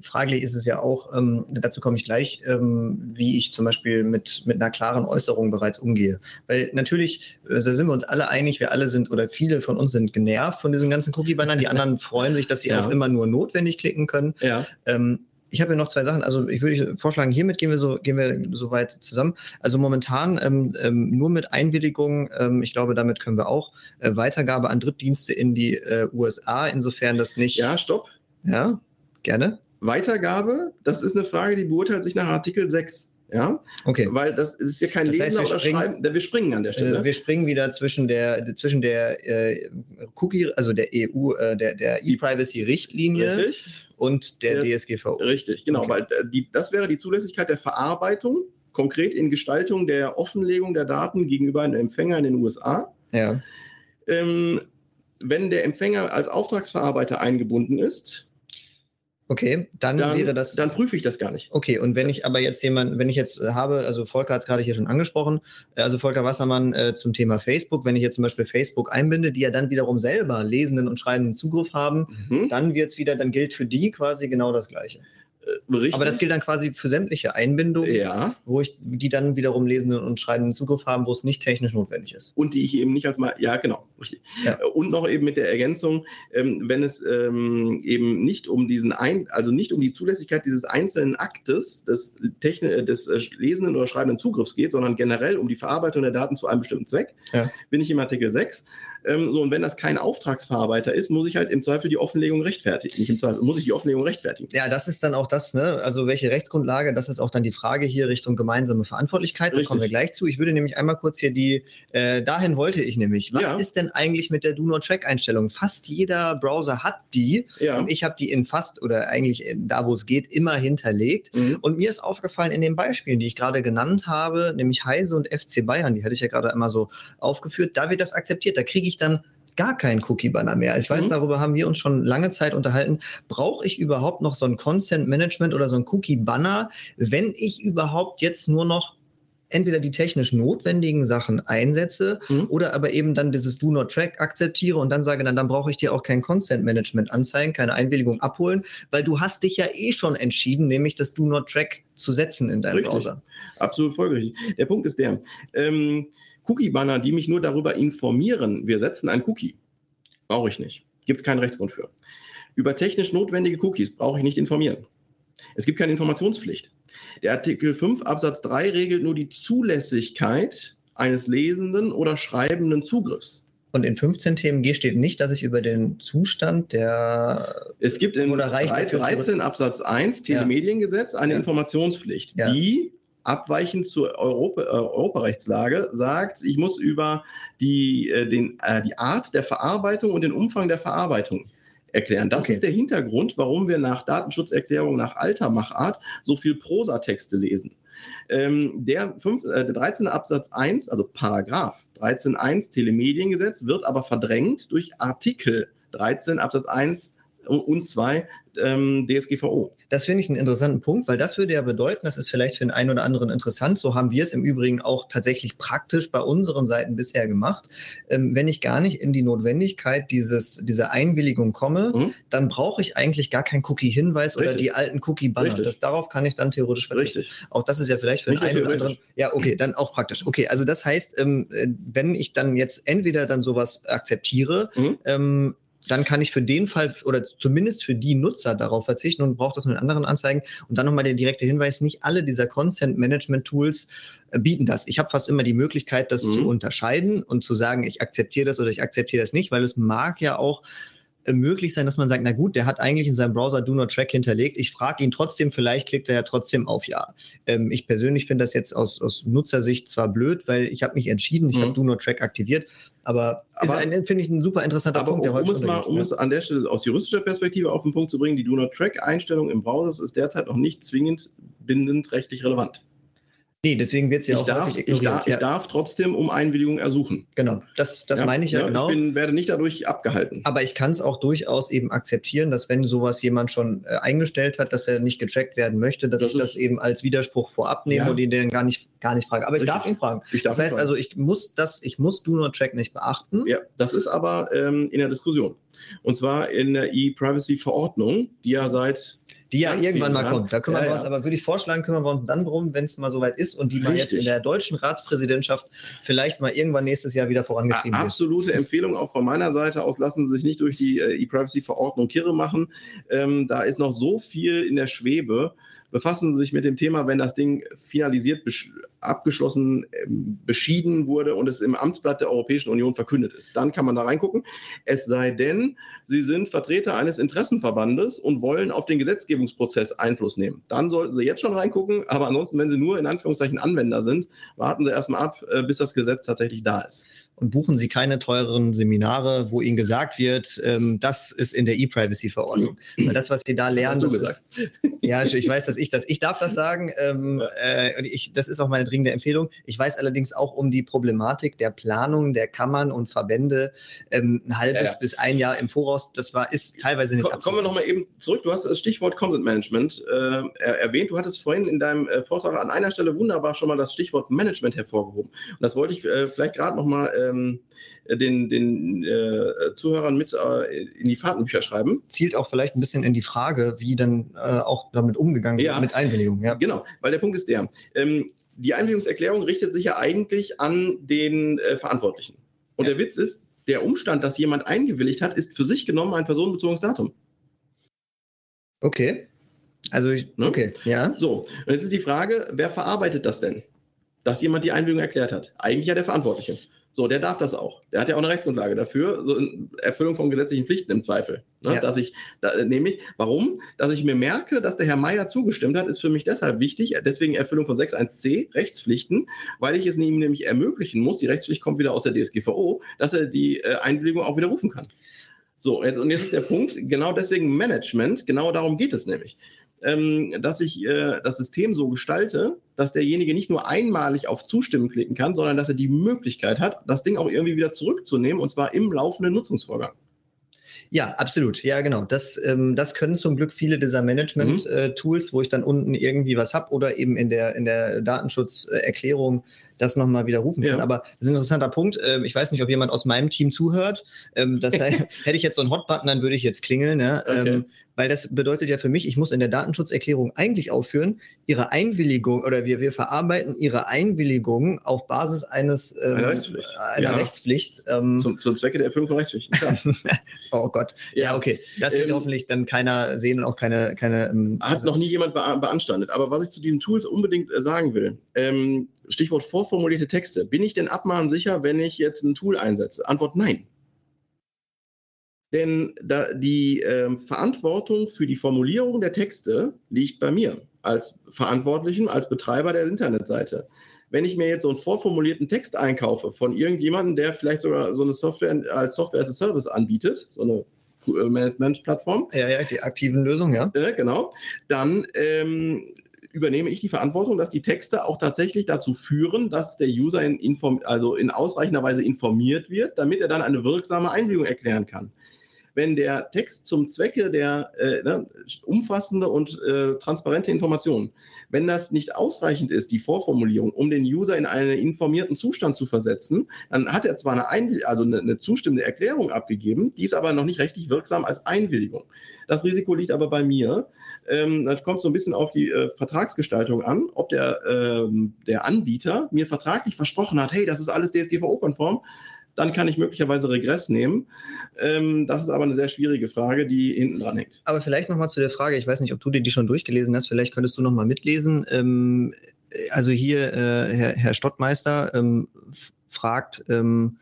fraglich ist es ja auch, ähm, dazu komme ich gleich, ähm, wie ich zum Beispiel mit, mit einer klaren Äußerung bereits umgehe. Weil natürlich, da sind wir uns alle einig, wir alle sind oder viele von uns sind genervt von diesen ganzen Cookie-Bannern. Die anderen freuen sich, dass sie ja. auf immer nur notwendig klicken können. Ja. Ähm, ich habe ja noch zwei Sachen. Also ich würde vorschlagen, hiermit gehen wir so gehen wir so weit zusammen. Also momentan ähm, ähm, nur mit Einwilligung. Ähm, ich glaube, damit können wir auch äh, Weitergabe an Drittdienste in die äh, USA. Insofern das nicht. Ja, stopp. Ja, gerne. Weitergabe, das ist eine Frage, die beurteilt sich nach Artikel 6. Ja, okay. Weil das ist ja kein das Lesen oder springen, Schreiben. Wir springen an der Stelle. Äh, wir springen wieder zwischen der zwischen der äh, Cookie, also der EU, äh, der der E-Privacy-Richtlinie und der, der, DSGVO. Richtig, genau, okay. weil äh, die, das wäre die Zulässigkeit der Verarbeitung, konkret in Gestaltung der Offenlegung der Daten gegenüber einem Empfänger in den USA. Ja. Ähm, wenn der Empfänger als Auftragsverarbeiter eingebunden ist, Okay, dann, dann, wäre das. Dann prüfe ich das gar nicht. Okay, und wenn ich aber jetzt jemand, wenn ich jetzt habe, also Volker hat es gerade hier schon angesprochen, äh, also Volker Wassermann äh, zum Thema Facebook, wenn ich jetzt zum Beispiel Facebook einbinde, die ja dann wiederum selber lesenden und schreibenden Zugriff haben, mhm. dann wird es wieder, dann gilt für die quasi genau das Gleiche. Richtig. Aber das gilt dann quasi für sämtliche Einbindungen, ja. wo ich die dann wiederum lesenden und schreibenden Zugriff haben, wo es nicht technisch notwendig ist. Und die ich eben nicht als mal, ja genau, richtig. Ja. Und noch eben mit der Ergänzung, ähm, wenn es ähm, eben nicht um diesen ein, also nicht um die Zulässigkeit dieses einzelnen Aktes des, Techn des äh, lesenden oder schreibenden Zugriffs geht, sondern generell um die Verarbeitung der Daten zu einem bestimmten Zweck, ja. bin ich im Artikel 6. Ähm, so, und wenn das kein Auftragsverarbeiter ist, muss ich halt im Zweifel die Offenlegung rechtfertigen. Nicht im Zweifel, muss ich die Offenlegung rechtfertigen. Ja, das ist dann auch das, ne? Also welche Rechtsgrundlage, das ist auch dann die Frage hier Richtung gemeinsame Verantwortlichkeit. Da kommen wir gleich zu. Ich würde nämlich einmal kurz hier die, äh, dahin wollte ich nämlich. Was ja. ist denn eigentlich mit der Do-Not-Track-Einstellung? Fast jeder Browser hat die. Ja. Und ich habe die in fast oder eigentlich da, wo es geht, immer hinterlegt. Mhm. Und mir ist aufgefallen in den Beispielen, die ich gerade genannt habe, nämlich Heise und FC Bayern, die hatte ich ja gerade einmal so aufgeführt, da wird das akzeptiert. Da kriege ich dann gar keinen Cookie-Banner mehr. Ich weiß, mhm. darüber haben wir uns schon lange Zeit unterhalten. Brauche ich überhaupt noch so ein Consent-Management oder so ein Cookie-Banner, wenn ich überhaupt jetzt nur noch entweder die technisch notwendigen Sachen einsetze mhm. oder aber eben dann dieses Do Not Track akzeptiere und dann sage, dann, dann brauche ich dir auch kein Consent Management anzeigen, keine Einwilligung abholen, weil du hast dich ja eh schon entschieden, nämlich das Do Not Track zu setzen in deinem. Browser. Absolut folgerichtig. Der Punkt ist der, ähm, Cookie-Banner, die mich nur darüber informieren, wir setzen ein Cookie, brauche ich nicht. Gibt es keinen Rechtsgrund für. Über technisch notwendige Cookies brauche ich nicht informieren. Es gibt keine Informationspflicht. Der Artikel 5 Absatz 3 regelt nur die Zulässigkeit eines lesenden oder schreibenden Zugriffs. Und in 15 TMG steht nicht, dass ich über den Zustand der Es gibt in 13 Absatz 1 Telemediengesetz eine ja. Informationspflicht, ja. die abweichend zur Europa, äh, Europarechtslage sagt, ich muss über die, äh, den, äh, die Art der Verarbeitung und den Umfang der Verarbeitung erklären. Das okay. ist der Hintergrund, warum wir nach Datenschutzerklärung nach alter Machart so viel Prosatexte lesen. Ähm, der, 5, äh, der 13. Absatz 1, also Paragraph 13.1 Telemediengesetz, wird aber verdrängt durch Artikel 13 Absatz 1 und 2 ähm, DSGVO. Das finde ich einen interessanten Punkt, weil das würde ja bedeuten, das ist vielleicht für den einen oder anderen interessant, so haben wir es im Übrigen auch tatsächlich praktisch bei unseren Seiten bisher gemacht. Ähm, wenn ich gar nicht in die Notwendigkeit dieses, dieser Einwilligung komme, mhm. dann brauche ich eigentlich gar keinen Cookie-Hinweis oder die alten Cookie-Banner. darauf kann ich dann theoretisch verzichten. Richtig. Auch das ist ja vielleicht für den einen oder anderen. Ja, okay, dann auch praktisch. Okay, also das heißt, ähm, äh, wenn ich dann jetzt entweder dann sowas akzeptiere, mhm. Dann kann ich für den Fall oder zumindest für die Nutzer darauf verzichten und brauche das nur in anderen Anzeigen. Und dann nochmal der direkte Hinweis, nicht alle dieser Consent-Management-Tools äh, bieten das. Ich habe fast immer die Möglichkeit, das mhm. zu unterscheiden und zu sagen, ich akzeptiere das oder ich akzeptiere das nicht, weil es mag ja auch möglich sein, dass man sagt, na gut, der hat eigentlich in seinem Browser Do Not Track hinterlegt. Ich frage ihn trotzdem, vielleicht klickt er ja trotzdem auf Ja. Ähm, ich persönlich finde das jetzt aus, aus Nutzersicht zwar blöd, weil ich habe mich entschieden, ich mhm. habe Do Not Track aktiviert, aber, aber finde ich ein super interessanter Punkt, der um, um es mal, Um es an der Stelle aus juristischer Perspektive auf den Punkt zu bringen, die Do Not Track Einstellung im Browser ist derzeit noch nicht zwingend bindend rechtlich relevant. Nee, deswegen wird es ja auch darf. Ich darf, ja. ich darf trotzdem um Einwilligung ersuchen. Genau, das, das ja, meine ich ja, ja genau. Ich bin, werde nicht dadurch abgehalten. Aber ich kann es auch durchaus eben akzeptieren, dass wenn sowas jemand schon äh, eingestellt hat, dass er nicht getrackt werden möchte, dass das ich das eben als Widerspruch vorab nehme und ihn dann gar nicht, gar nicht frage. Aber Richtig. ich darf ihn fragen. Ich darf das heißt also, ich muss das, ich muss Do Not Track nicht beachten. Ja, das ist aber ähm, in der Diskussion. Und zwar in der E-Privacy-Verordnung, die ja seit die ja irgendwann mal kommt. Da kümmern ja, wir uns, ja. aber würde ich vorschlagen, kümmern wir uns dann drum, wenn es mal soweit ist und die mal jetzt in der deutschen Ratspräsidentschaft vielleicht mal irgendwann nächstes Jahr wieder vorangetrieben wird. Absolute Empfehlung auch von meiner Seite aus, lassen Sie sich nicht durch die äh, E-Privacy-Verordnung kirre machen. Ähm, da ist noch so viel in der Schwebe befassen Sie sich mit dem Thema, wenn das Ding finalisiert, abgeschlossen, ähm, beschieden wurde und es im Amtsblatt der Europäischen Union verkündet ist. Dann kann man da reingucken. Es sei denn, Sie sind Vertreter eines Interessenverbandes und wollen auf den Gesetzgebungsprozess Einfluss nehmen. Dann sollten Sie jetzt schon reingucken. Aber ansonsten, wenn Sie nur in Anführungszeichen Anwender sind, warten Sie erstmal ab, äh, bis das Gesetz tatsächlich da ist und buchen Sie keine teureren Seminare, wo Ihnen gesagt wird, ähm, das ist in der E-Privacy-Verordnung. Weil das, was Sie da lernen, Hast du gesagt. Ist, ja, ich weiß, dass ich das, ich darf das sagen. Ähm, äh, ich, das ist auch meine dringende Empfehlung. Ich weiß allerdings auch um die Problematik der Planung der Kammern und Verbände ähm, ein halbes ja, ja. bis ein Jahr im Voraus. Das war ist teilweise nicht. Komm, kommen wir nochmal eben zurück. Du hast das Stichwort Consent Management äh, erwähnt. Du hattest vorhin in deinem äh, Vortrag an einer Stelle wunderbar schon mal das Stichwort Management hervorgehoben. Und das wollte ich äh, vielleicht gerade nochmal ähm, den, den äh, Zuhörern mit äh, in die Fahrtenbücher schreiben. Zielt auch vielleicht ein bisschen in die Frage, wie dann äh, auch damit umgegangen wird Ja. mit Einwilligung. Ja. Genau, weil der Punkt ist der. Ähm, die Einwilligungserklärung richtet sich ja eigentlich an den äh, Verantwortlichen. Und Ja. der Witz ist, der Umstand, dass jemand eingewilligt hat, ist für sich genommen ein personenbezogenes Datum. Okay. Also, ich, Ne? okay, ja. So, und jetzt ist die Frage, wer verarbeitet das denn? Dass jemand die Einwilligung erklärt hat. Eigentlich ja der Verantwortliche. So, der darf das auch. Der hat ja auch eine Rechtsgrundlage dafür, so Erfüllung von gesetzlichen Pflichten im Zweifel. Ne? Ja. Dass ich, da, nämlich, warum? Dass ich mir merke, dass der Herr Meier zugestimmt hat, ist für mich deshalb wichtig, deswegen Erfüllung von 6.1c, Rechtspflichten, weil ich es ihm nämlich ermöglichen muss, die Rechtspflicht kommt wieder aus der DSGVO, dass er die äh, Einwilligung auch widerrufen kann. So, jetzt, und jetzt ist der Punkt, genau deswegen Management, genau darum geht es nämlich ähm, dass ich äh, das System so gestalte, dass derjenige nicht nur einmalig auf Zustimmen klicken kann, sondern dass er die Möglichkeit hat, das Ding auch irgendwie wieder zurückzunehmen und zwar im laufenden Nutzungsvorgang. Ja, absolut. Ja, genau. Das, ähm, das können zum Glück viele dieser Mhm. Management-Tools, wo ich dann unten irgendwie was habe oder eben in der, in der Datenschutzerklärung das nochmal widerrufen kann. Ja. Aber das ist ein interessanter Punkt. Ähm, ich weiß nicht, ob jemand aus meinem Team zuhört. Ähm, das hätte ich jetzt so einen Hot-Button, dann würde ich jetzt klingeln. Ne? Okay. Weil das bedeutet ja für mich, ich muss in der Datenschutzerklärung eigentlich aufführen, Ihre Einwilligung oder wir, wir verarbeiten Ihre Einwilligung auf Basis eines ähm, Einer Rechtspflicht. Einer Ja. Rechtspflicht. Ähm, Zum, zum Zwecke der Erfüllung von Rechtspflichten. Oh Gott. Ja, okay. Das wird Ähm, hoffentlich dann keiner sehen und auch keine, keine ähm, Hat noch nie jemand bea- beanstandet. Aber was ich zu diesen Tools unbedingt äh, sagen will, ähm, Stichwort vorformulierte Texte. Bin ich denn abmahnsicher, wenn ich jetzt ein Tool einsetze? Antwort nein. Denn da, die ähm, Verantwortung für die Formulierung der Texte liegt bei mir als Verantwortlichen, als Betreiber der Internetseite. Wenn ich mir jetzt so einen vorformulierten Text einkaufe von irgendjemandem, der vielleicht sogar so eine Software als Software as a Service anbietet, so eine äh, Management-Plattform, ja, ja, die aktiven Lösungen, ja. äh, genau, dann ähm, übernehme ich die Verantwortung, dass die Texte auch tatsächlich dazu führen, dass der User in, inform also in ausreichender Weise informiert wird, damit er dann eine wirksame Einwilligung erklären kann. Wenn der Text zum Zwecke der äh, ne, umfassende und äh, transparente Information, wenn das nicht ausreichend ist, die Vorformulierung, um den User in einen informierten Zustand zu versetzen, dann hat er zwar eine, Einwill also eine, eine zustimmende Erklärung abgegeben, die ist aber noch nicht rechtlich wirksam als Einwilligung. Das Risiko liegt aber bei mir. Ähm, das kommt so ein bisschen auf die äh, Vertragsgestaltung an, ob der, ähm, der Anbieter mir vertraglich versprochen hat, hey, das ist alles DSGVO-konform, dann kann ich möglicherweise Regress nehmen. Ähm, das ist aber eine sehr schwierige Frage, die hinten dran hängt. Aber vielleicht nochmal zu der Frage, ich weiß nicht, ob du dir die schon durchgelesen hast, vielleicht könntest du nochmal mitlesen. Ähm, also hier, äh, Herr, Herr Stottmeister ähm, fragt, ähm,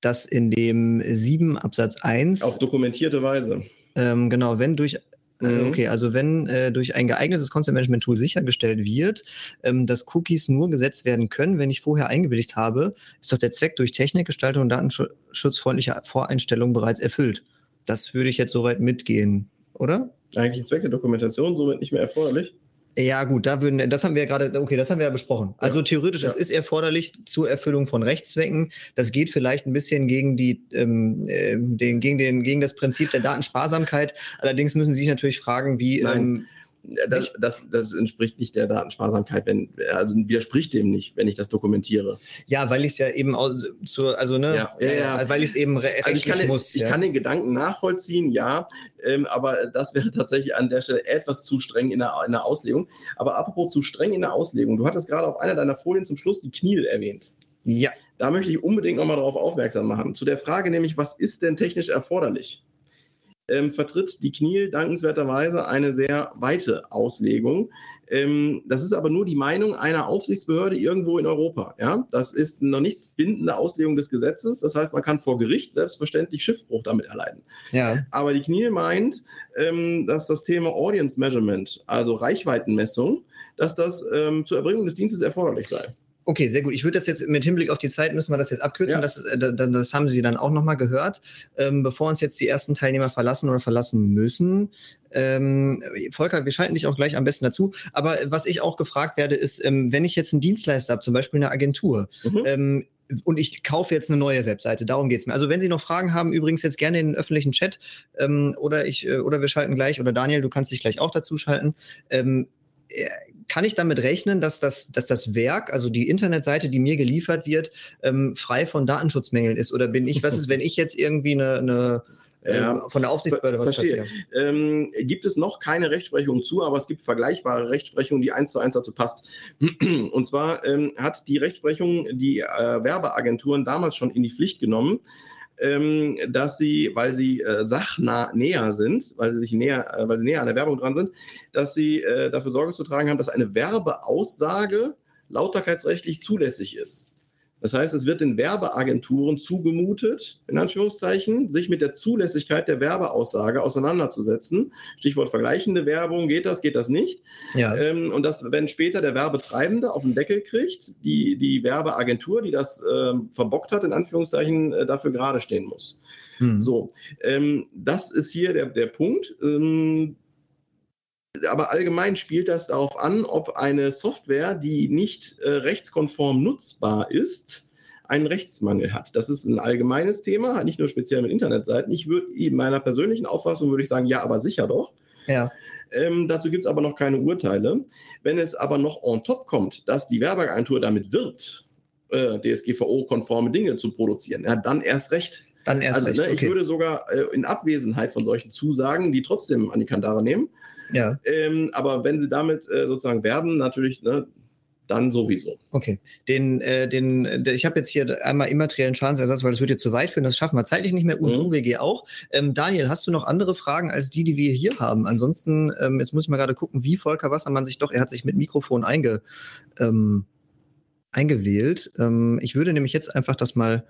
dass in dem 7 Absatz 1, Auf dokumentierte Weise. ähm, genau, wenn durch äh, Mhm. Okay, also wenn äh, durch ein geeignetes Content-Management-Tool sichergestellt wird, ähm, dass Cookies nur gesetzt werden können, wenn ich vorher eingewilligt habe, ist doch der Zweck durch Technik, Gestaltung und datenschutzfreundliche Voreinstellungen bereits erfüllt. Das würde ich jetzt soweit mitgehen, oder? Eigentlich Zweck der Dokumentation somit nicht mehr erforderlich. Ja, gut, da würden, das haben wir ja gerade, okay, das haben wir ja besprochen. Also Ja. theoretisch, es Ja. ist erforderlich zur Erfüllung von Rechtszwecken. Das geht vielleicht ein bisschen gegen die, ähm, äh, den, gegen den, gegen das Prinzip der Datensparsamkeit. Allerdings müssen Sie sich natürlich fragen, wie, ähm, Das, das, das entspricht nicht der Datensparsamkeit, wenn, also widerspricht dem nicht, wenn ich das dokumentiere. ja, weil ich es ja eben auch zur, also ne, Ja, ja, ja. äh, weil ich es eben Also ich kann, den, muss. ich kann den Gedanken nachvollziehen, ja, ähm, aber das wäre tatsächlich an der Stelle etwas zu streng in der, in der Auslegung. Aber apropos zu streng in der Auslegung, du hattest gerade auf einer deiner Folien zum Schluss die Kniel erwähnt. ja, Da möchte ich unbedingt nochmal darauf aufmerksam machen. Zu der Frage nämlich, was ist denn technisch erforderlich? Ähm, vertritt die Kniel dankenswerterweise eine sehr weite Auslegung. Ähm, das ist aber nur die Meinung einer Aufsichtsbehörde irgendwo in Europa. Ja? Das ist noch nicht bindende Auslegung des Gesetzes. Das heißt, man kann vor Gericht selbstverständlich Schiffbruch damit erleiden. ja. Aber die Kniel meint, ähm, dass das Thema Audience Measurement, also Reichweitenmessung, dass das ähm, zur Erbringung des Dienstes erforderlich sei. Okay, sehr gut. Ich würde das jetzt mit Hinblick auf die Zeit müssen wir das jetzt abkürzen. Ja. Das, äh, da- da- das haben Sie dann auch nochmal gehört. Ähm, bevor uns jetzt die ersten Teilnehmer verlassen oder verlassen müssen, ähm, Volker, wir schalten dich auch gleich am besten dazu. Aber was ich auch gefragt werde, ist, ähm, wenn ich jetzt einen Dienstleister habe, zum Beispiel eine Agentur, Mhm. ähm, und ich kaufe jetzt eine neue Webseite, darum geht's mir. Also wenn Sie noch Fragen haben, übrigens jetzt gerne in den öffentlichen Chat ähm, oder ich äh, oder wir schalten gleich oder Daniel, du kannst dich gleich auch dazu schalten. Ähm, äh, kann ich damit rechnen, dass das, dass das Werk, also die Internetseite, die mir geliefert wird, ähm, frei von Datenschutzmängeln ist? Oder bin ich, was ist, wenn ich jetzt irgendwie eine, eine ja. Ähm, von der Aufsichtsbehörde was Verstehe. Ähm, gibt es noch keine Rechtsprechung zu, aber es gibt vergleichbare Rechtsprechung, die eins zu eins dazu passt. Und zwar ähm, hat die Rechtsprechung die äh, Werbeagenturen damals schon in die Pflicht genommen, ähm, dass sie, weil sie äh, sachnah näher sind, weil sie sich näher, äh, weil sie näher an der Werbung dran sind, dass sie äh, dafür Sorge zu tragen haben, dass eine Werbeaussage lauterkeitsrechtlich zulässig ist. Das heißt, es wird den Werbeagenturen zugemutet, in Anführungszeichen, sich mit der Zulässigkeit der Werbeaussage auseinanderzusetzen. Stichwort vergleichende Werbung, geht das, geht das nicht? Ja. Ähm, und das, wenn später der Werbetreibende auf den Deckel kriegt, die, die Werbeagentur, die das äh, verbockt hat, in Anführungszeichen, äh, dafür gerade stehen muss. Hm. So, ähm, das ist hier der, der Punkt. Ähm, aber allgemein spielt das darauf an, ob eine Software, die nicht äh, rechtskonform nutzbar ist, einen Rechtsmangel hat. Das ist ein allgemeines Thema, nicht nur speziell mit Internetseiten. Ich würde in meiner persönlichen Auffassung würde ich sagen, ja, aber sicher doch. Ja. Ähm, dazu gibt es aber noch keine Urteile. Wenn es aber noch on top kommt, dass die Werbeagentur damit wirbt, äh, DSGVO-konforme Dinge zu produzieren, ja, dann erst recht. Dann erst also, recht. Ne, okay. Ich würde sogar äh, in Abwesenheit von solchen Zusagen die trotzdem an die Kandare nehmen. Ja. Ähm, aber wenn sie damit äh, sozusagen werben, natürlich, ne, dann sowieso. Okay. Den, äh, den, der, ich habe jetzt hier einmal immateriellen Schadensersatz, weil das wird jetzt zu weit führen. Das schaffen wir zeitlich nicht mehr und mhm. UWG auch. Ähm, Daniel, hast du noch andere Fragen als die, die wir hier haben? Ansonsten, ähm, jetzt muss ich mal gerade gucken, wie Volker Wassermann sich doch, er hat sich mit Mikrofon einge, ähm, eingewählt. Ähm, ich würde nämlich jetzt einfach das mal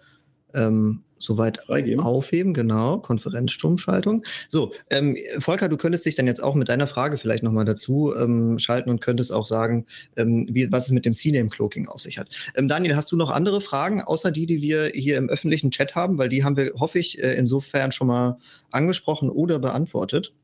ähm, soweit Freigeben. aufheben, genau, Konferenzstummschaltung. So, ähm, Volker, du könntest dich dann jetzt auch mit deiner Frage vielleicht nochmal dazu ähm, schalten und könntest auch sagen, ähm, wie, was es mit dem CNAME-Cloaking auf sich hat. Ähm, Daniel, hast du noch andere Fragen, außer die, die wir hier im öffentlichen Chat haben? Weil die haben wir, hoffe ich, äh, insofern schon mal angesprochen oder beantwortet.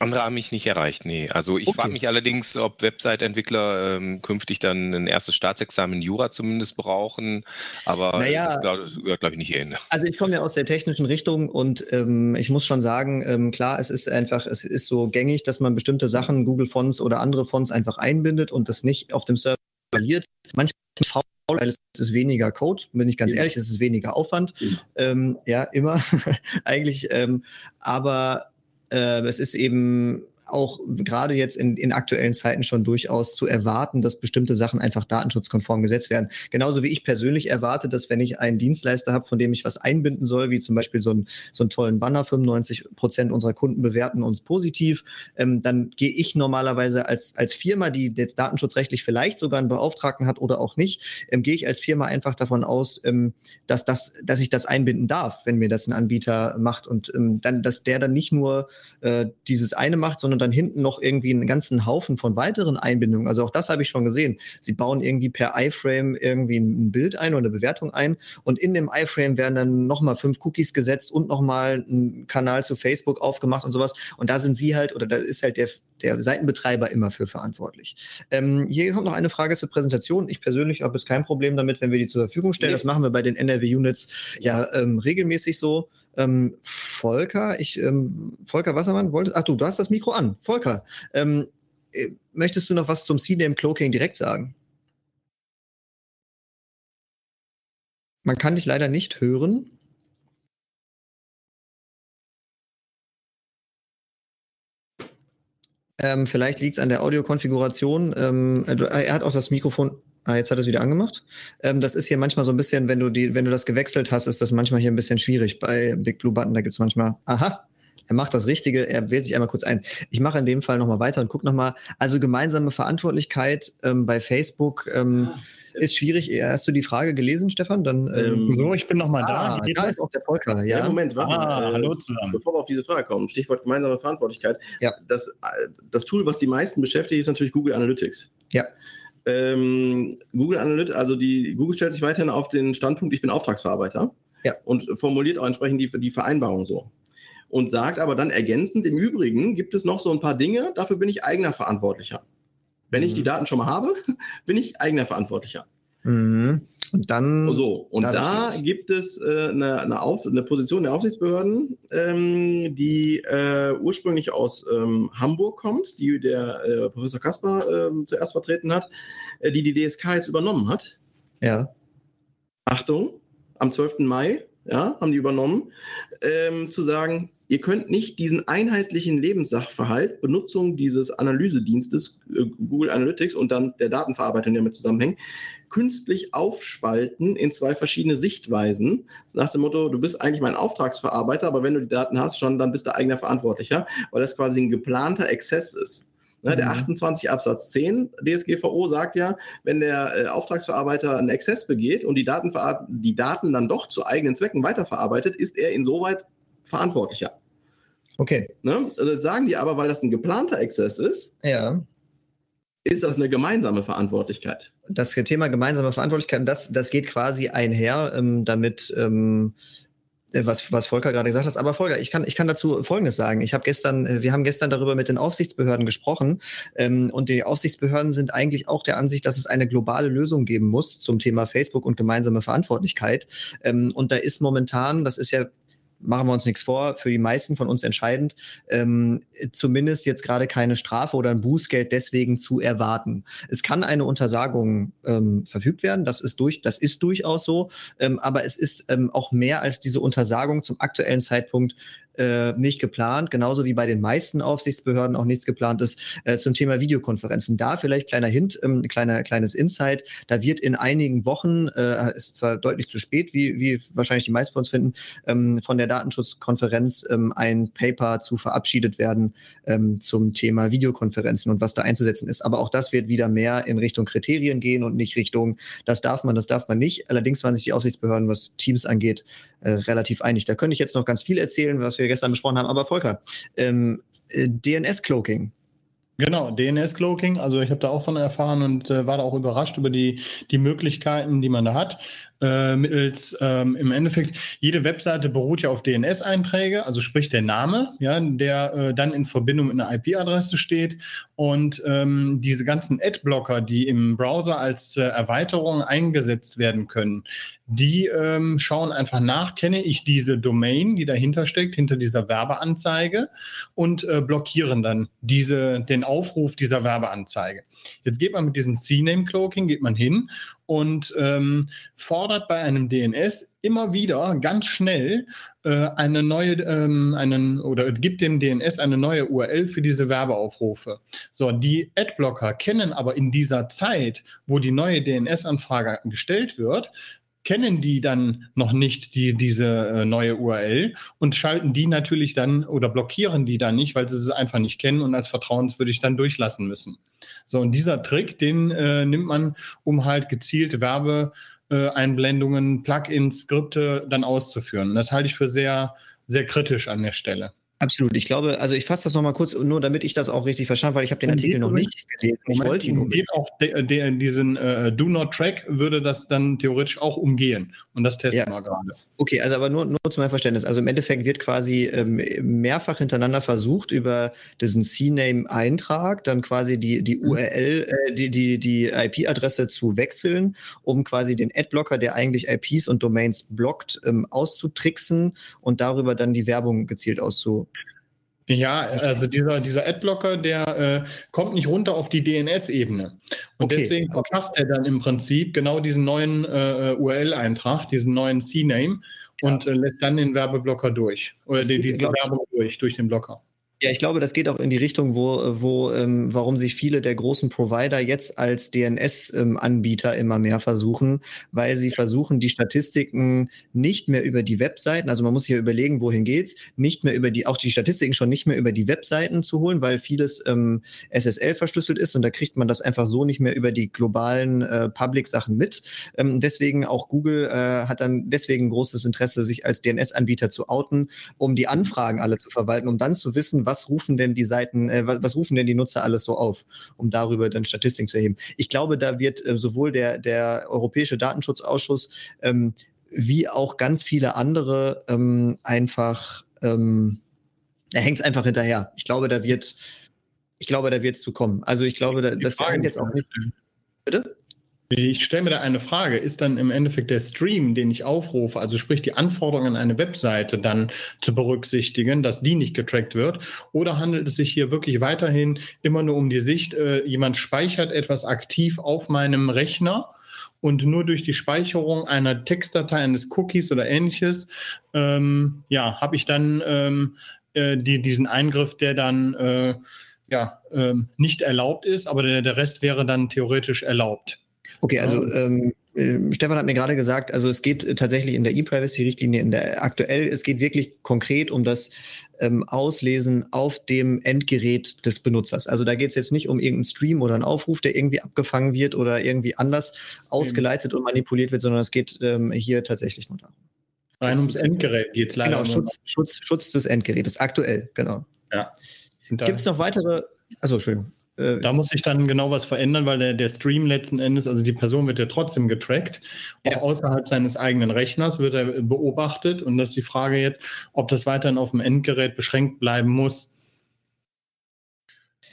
Andere haben mich nicht erreicht, nee. Also ich okay. frage mich allerdings, ob Website-Entwickler ähm, künftig dann ein erstes Staatsexamen Jura zumindest brauchen, aber naja, das gehört, glaube ich, nicht hierhin. Also ich komme ja aus der technischen Richtung und ähm, ich muss schon sagen, ähm, klar, es ist einfach, es ist so gängig, dass man bestimmte Sachen, Google Fonts oder andere Fonts einfach einbindet und das nicht auf dem Server verliert. Manchmal faul, weil es ist weniger Code, bin ich ganz ja. ehrlich, es ist weniger Aufwand. Ja, ähm, ja immer eigentlich. Ähm, aber äh, es ist eben auch gerade jetzt in, in aktuellen Zeiten schon durchaus zu erwarten, dass bestimmte Sachen einfach datenschutzkonform gesetzt werden. Genauso wie ich persönlich erwarte, dass wenn ich einen Dienstleister habe, von dem ich was einbinden soll, wie zum Beispiel so, ein, so einen tollen Banner, 95 Prozent unserer Kunden bewerten uns positiv, ähm, dann gehe ich normalerweise als, als Firma, die jetzt datenschutzrechtlich vielleicht sogar einen Beauftragten hat oder auch nicht, ähm, gehe ich als Firma einfach davon aus, ähm, dass, das, dass ich das einbinden darf, wenn mir das ein Anbieter macht und ähm, dann, dass der dann nicht nur äh, dieses eine macht, sondern und dann hinten noch irgendwie einen ganzen Haufen von weiteren Einbindungen. Also auch das habe ich schon gesehen. Sie bauen irgendwie per iFrame irgendwie ein Bild ein oder eine Bewertung ein und in dem iFrame werden dann nochmal fünf Cookies gesetzt und nochmal ein Kanal zu Facebook aufgemacht und sowas. Und da sind sie halt, oder da ist halt der, der Seitenbetreiber immer für verantwortlich. Ähm, hier kommt noch eine Frage zur Präsentation. Ich persönlich habe jetzt kein Problem damit, wenn wir die zur Verfügung stellen. Nee. Das machen wir bei den NRW-Units ja ähm, regelmäßig so. Ähm, Volker, ich, ähm, Volker Wassermann, wolltest, ach du, du hast das Mikro an. Volker, ähm, äh, möchtest du noch was zum CNAME Cloaking direkt sagen? Man kann dich leider nicht hören. Ähm, vielleicht liegt es an der Audiokonfiguration. Ähm, er hat auch das Mikrofon Ah, jetzt hat es wieder angemacht. Ähm, das ist hier manchmal so ein bisschen, wenn du die, wenn du das gewechselt hast, ist das manchmal hier ein bisschen schwierig. Bei Big Blue Button, da gibt es manchmal, aha, er macht das Richtige, er wählt sich einmal kurz ein. Ich mache in dem Fall nochmal weiter und gucke nochmal. Also gemeinsame Verantwortlichkeit ähm, bei Facebook ähm, ah. ist schwierig. Hast du die Frage gelesen, Stefan? Dann, ähm, so, ich bin nochmal ah, da. Da ist auch der Volker. Ja, ja Moment, warte ah, äh, hallo zusammen. Bevor wir auf diese Frage kommen, Stichwort gemeinsame Verantwortlichkeit. Ja. Das, äh, das Tool, was die meisten beschäftigt, ist natürlich Google Analytics. Ja ähm, Google Analytics, also die Google stellt sich weiterhin auf den Standpunkt, ich bin Auftragsverarbeiter ja. und formuliert auch entsprechend die, die Vereinbarung so. Und sagt aber dann ergänzend, im Übrigen gibt es noch so ein paar Dinge, dafür bin ich eigener Verantwortlicher. Wenn mhm. ich die Daten schon mal habe, bin ich eigener Verantwortlicher. Mhm. Und dann. So, und da gibt es äh, eine, eine, Auf, eine, Position der Aufsichtsbehörden, ähm, die äh, ursprünglich aus ähm, Hamburg kommt, die der äh, Professor Kasper ähm, zuerst vertreten hat, äh, die die DSK jetzt übernommen hat. Ja. Achtung, am 12. Mai ja, haben die übernommen, ähm, zu sagen, ihr könnt nicht diesen einheitlichen Lebenssachverhalt, Benutzung dieses Analysedienstes, äh, Google Analytics und dann der Datenverarbeitung, die damit zusammenhängt, künstlich aufspalten in zwei verschiedene Sichtweisen. Nach dem Motto, du bist eigentlich mein Auftragsverarbeiter, aber wenn du die Daten hast, schon, dann bist du eigener Verantwortlicher, weil das quasi ein geplanter Exzess ist. Ne, der 28 mhm. Absatz 10 DSGVO sagt ja, wenn der äh, Auftragsverarbeiter einen Exzess begeht und die Daten, die Daten dann doch zu eigenen Zwecken weiterverarbeitet, ist er insoweit verantwortlicher. Okay. Ne? Also sagen die aber, weil das ein geplanter Exzess ist, ja. ist das, das eine gemeinsame Verantwortlichkeit. Das Thema gemeinsame Verantwortlichkeit, das, das geht quasi einher ähm, damit, ähm, äh, was, was Volker gerade gesagt hat. Aber Volker, ich kann, ich kann dazu Folgendes sagen. Ich habe gestern, äh, wir haben gestern darüber mit den Aufsichtsbehörden gesprochen ähm, und die Aufsichtsbehörden sind eigentlich auch der Ansicht, dass es eine globale Lösung geben muss zum Thema Facebook und gemeinsame Verantwortlichkeit. Ähm, und da ist momentan, das ist ja machen wir uns nichts vor, für die meisten von uns entscheidend, ähm, zumindest jetzt gerade keine Strafe oder ein Bußgeld deswegen zu erwarten. Es kann eine Untersagung ähm, verfügt werden, das ist durch, das ist durchaus so, ähm, aber es ist ähm, auch mehr als diese Untersagung zum aktuellen Zeitpunkt äh, nicht geplant, genauso wie bei den meisten Aufsichtsbehörden auch nichts geplant ist äh, zum Thema Videokonferenzen. Da vielleicht kleiner Hint, ähm, kleiner kleines Insight. Da wird in einigen Wochen, äh, ist zwar deutlich zu spät, wie, wie wahrscheinlich die meisten von uns finden, ähm, von der Datenschutzkonferenz ähm, ein Paper zu verabschiedet werden ähm, zum Thema Videokonferenzen und was da einzusetzen ist. Aber auch das wird wieder mehr in Richtung Kriterien gehen und nicht Richtung, das darf man, das darf man nicht. Allerdings waren sich die Aufsichtsbehörden, was Teams angeht, äh, relativ einig. Da könnte ich jetzt noch ganz viel erzählen, was wir gestern besprochen haben. Aber Volker, ähm, äh, DNS-Cloaking. Genau, DNS-Cloaking. Also ich habe da auch von erfahren und äh, war da auch überrascht über die, die Möglichkeiten, die man da hat äh, mittels ähm, im Endeffekt, jede Webseite beruht ja auf DNS-Einträge, also sprich der Name, ja, der äh, dann in Verbindung mit einer IP-Adresse steht. Und ähm, diese ganzen Adblocker, die im Browser als äh, Erweiterung eingesetzt werden können, die ähm, schauen einfach nach, kenne ich diese Domain, die dahinter steckt, hinter dieser Werbeanzeige und äh, blockieren dann diese, den Aufruf dieser Werbeanzeige. Jetzt geht man mit diesem CNAME-Cloaking, geht man hin und ähm, fordert bei einem DNS immer wieder ganz schnell äh, eine neue, ähm, einen oder gibt dem DNS eine neue URL für diese Werbeaufrufe. So, die Adblocker kennen aber in dieser Zeit, wo die neue DNS-Anfrage gestellt wird, kennen die dann noch nicht die, diese äh, neue URL und schalten die natürlich dann oder blockieren die dann nicht, weil sie es einfach nicht kennen und als vertrauenswürdig dann durchlassen müssen. So, und dieser Trick, den äh, nimmt man, um halt gezielte Werbeeinblendungen, Plugins, Skripte dann auszuführen. Das halte ich für sehr, sehr kritisch an der Stelle. Absolut. Ich glaube, also ich fasse das nochmal kurz, nur damit ich das auch richtig verstanden, weil ich habe den Artikel noch nicht gelesen. Ich wollte ihn umgehen. Auch de, de, diesen äh, Do Not Track würde das dann theoretisch auch umgehen. Und das testen ja. wir gerade. Okay, also aber nur, nur zu meinem Verständnis. Also im Endeffekt wird quasi ähm, mehrfach hintereinander versucht, über diesen CNAME-Eintrag dann quasi die, die mhm. URL, äh, die, die, die IP-Adresse zu wechseln, um quasi den Adblocker, der eigentlich IPs und Domains blockt, ähm, auszutricksen und darüber dann die Werbung gezielt auszu ja, also dieser, dieser Adblocker, der äh, kommt nicht runter auf die DNS-Ebene. Und okay, deswegen verpasst er dann im Prinzip genau diesen neuen äh, URL-Eintrag, diesen neuen CNAME ja. und äh, lässt dann den Werbeblocker durch. Oder die, die, die Werbung durch, durch den Blocker. Ja, ich glaube, das geht auch in die Richtung, wo, wo ähm, warum sich viele der großen Provider jetzt als DNS-Anbieter ähm, immer mehr versuchen, weil sie versuchen, die Statistiken nicht mehr über die Webseiten, also man muss sich ja überlegen, wohin geht's, nicht mehr über die, auch die Statistiken schon nicht mehr über die Webseiten zu holen, weil vieles ähm, SSL verschlüsselt ist und da kriegt man das einfach so nicht mehr über die globalen äh, Public-Sachen mit. Ähm, deswegen auch Google äh, hat dann deswegen großes Interesse, sich als DNS-Anbieter zu outen, um die Anfragen alle zu verwalten, um dann zu wissen, was rufen denn die Seiten, äh, was, was, rufen denn die Nutzer alles so auf, um darüber dann Statistiken zu erheben. Ich glaube, da wird äh, sowohl der, der Europäische Datenschutzausschuss ähm, wie auch ganz viele andere ähm, einfach, ähm, da hängt es einfach hinterher. Ich glaube, da wird, ich glaube, da wird es zu kommen. Also ich glaube, da, das hängt jetzt auch nicht. Bitte? Ich stelle mir da eine Frage. Ist dann im Endeffekt der Stream, den ich aufrufe, also sprich die Anforderungen an eine Webseite dann zu berücksichtigen, dass die nicht getrackt wird? Oder handelt es sich hier wirklich weiterhin immer nur um die Sicht, äh, jemand speichert etwas aktiv auf meinem Rechner und nur durch die Speicherung einer Textdatei, eines Cookies oder ähnliches, ähm, ja, habe ich dann ähm, äh, die, diesen Eingriff, der dann äh, ja, ähm, nicht erlaubt ist, aber der, der Rest wäre dann theoretisch erlaubt. Okay, also ähm, äh, Stefan hat mir gerade gesagt, also es geht tatsächlich in der E-Privacy-Richtlinie, in der aktuell, es geht wirklich konkret um das ähm, Auslesen auf dem Endgerät des Benutzers. Also da geht es jetzt nicht um irgendeinen Stream oder einen Aufruf, der irgendwie abgefangen wird oder irgendwie anders ausgeleitet mhm. und manipuliert wird, sondern es geht ähm, hier tatsächlich nur darum. Rein ums Endgerät geht es leider. Genau, Schutz, Schutz, Schutz des Endgerätes, aktuell, genau. Ja. Gibt es noch weitere, also schön. Äh, da muss sich dann genau was verändern, weil der, der Stream letzten Endes, also die Person wird ja trotzdem getrackt, auch ja. außerhalb seines eigenen Rechners wird er beobachtet. Und das ist die Frage jetzt, ob das weiterhin auf dem Endgerät beschränkt bleiben muss.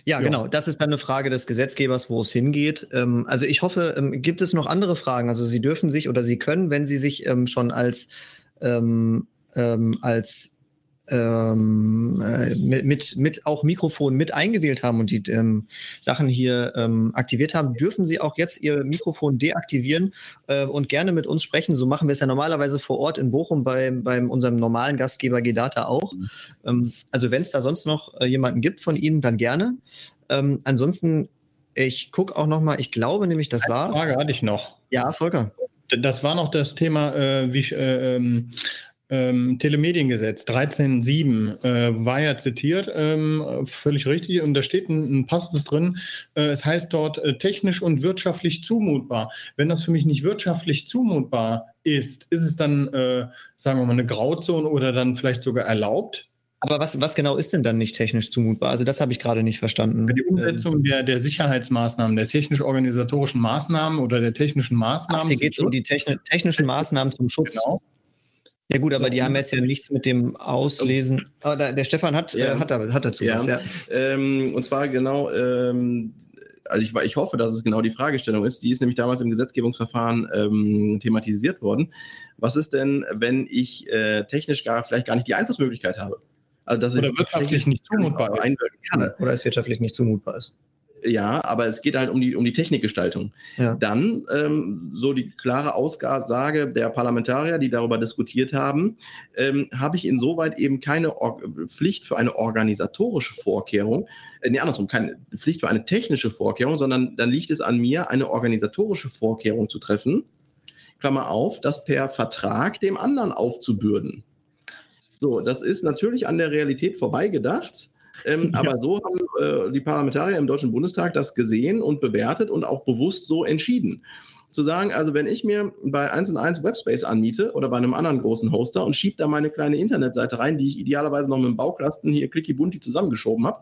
Ja, ja, genau. Das ist dann eine Frage des Gesetzgebers, wo es hingeht. Ähm, also ich hoffe, ähm, gibt es noch andere Fragen? Also Sie dürfen sich oder Sie können, wenn Sie sich ähm, schon als, ähm, ähm, als ähm, äh, mit, mit auch Mikrofon mit eingewählt haben und die ähm, Sachen hier ähm, aktiviert haben, dürfen Sie auch jetzt Ihr Mikrofon deaktivieren äh, und gerne mit uns sprechen. So machen wir es ja normalerweise vor Ort in Bochum bei, bei unserem normalen Gastgeber Gedata auch. Mhm. Ähm, also wenn es da sonst noch äh, jemanden gibt von Ihnen, dann gerne. Ähm, ansonsten, ich gucke auch noch mal, ich glaube nämlich, das war Frage hatte ich noch. Ja, Volker. Das war noch das Thema, äh, wie, äh, ähm, ähm, Telemediengesetz 13.7 äh, war ja zitiert, ähm, völlig richtig, und da steht ein, ein Passus drin, äh, es heißt dort äh, technisch und wirtschaftlich zumutbar. Wenn das für mich nicht wirtschaftlich zumutbar ist, ist es dann, äh, sagen wir mal, eine Grauzone oder dann vielleicht sogar erlaubt? Aber was, was genau ist denn dann nicht technisch zumutbar? Also das habe ich gerade nicht verstanden. Die Umsetzung der, der Sicherheitsmaßnahmen, der technisch-organisatorischen Maßnahmen oder der technischen Maßnahmen. Ach, hier geht es um die techni technischen Maßnahmen zum Schutz. Genau. Ja gut, aber die haben jetzt ja nichts mit dem Auslesen. Oh, da, der Stefan hat, ja. äh, hat, hat dazu ja. was. Ja. Ähm, und zwar genau, ähm, also ich, ich hoffe, dass es genau die Fragestellung ist. Die ist nämlich damals im Gesetzgebungsverfahren ähm, thematisiert worden. Was ist denn, wenn ich äh, technisch gar vielleicht gar nicht die Einflussmöglichkeit habe? Also dass oder wirtschaftlich nicht zumutbar ist. Oder es wirtschaftlich nicht zumutbar ist ja, aber es geht halt um die, um die Technikgestaltung. Ja. Dann ähm, so die klare Aussage der Parlamentarier, die darüber diskutiert haben, ähm, habe ich insoweit eben keine Or Pflicht für eine organisatorische Vorkehrung, äh, nee, andersrum, keine Pflicht für eine technische Vorkehrung, sondern dann liegt es an mir, eine organisatorische Vorkehrung zu treffen, Klammer auf, das per Vertrag dem anderen aufzubürden. So, das ist natürlich an der Realität vorbeigedacht. Ähm, ja. Aber so haben äh, die Parlamentarier im Deutschen Bundestag das gesehen und bewertet und auch bewusst so entschieden. Zu sagen, also wenn ich mir bei 1 und 1 Webspace anmiete oder bei einem anderen großen Hoster und schiebe da meine kleine Internetseite rein, die ich idealerweise noch mit dem Bauklasten hier clicky bunti zusammengeschoben habe,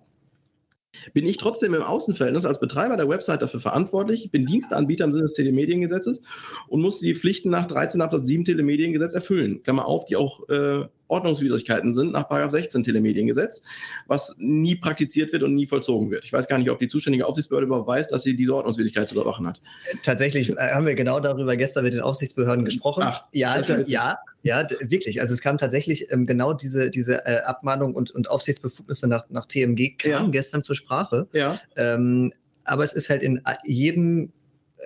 bin ich trotzdem im Außenverhältnis als Betreiber der Website dafür verantwortlich, bin Dienstanbieter im Sinne des Telemediengesetzes und muss die Pflichten nach 13 Absatz 7 Telemediengesetz erfüllen. Klammer auf, die auch äh, Ordnungswidrigkeiten sind nach 16 Telemediengesetz, was nie praktiziert wird und nie vollzogen wird. Ich weiß gar nicht, ob die zuständige Aufsichtsbehörde überhaupt weiß, dass sie diese Ordnungswidrigkeit zu überwachen hat. Tatsächlich äh, haben wir genau darüber gestern mit den Aufsichtsbehörden gesprochen. Ach, ja, also, ja, ja, wirklich. Also es kam tatsächlich ähm, genau diese, diese äh, Abmahnung und, und Aufsichtsbefugnisse nach, nach TMG kam ja. gestern zur Sprache. Ja. Ähm, aber es ist halt in äh, jedem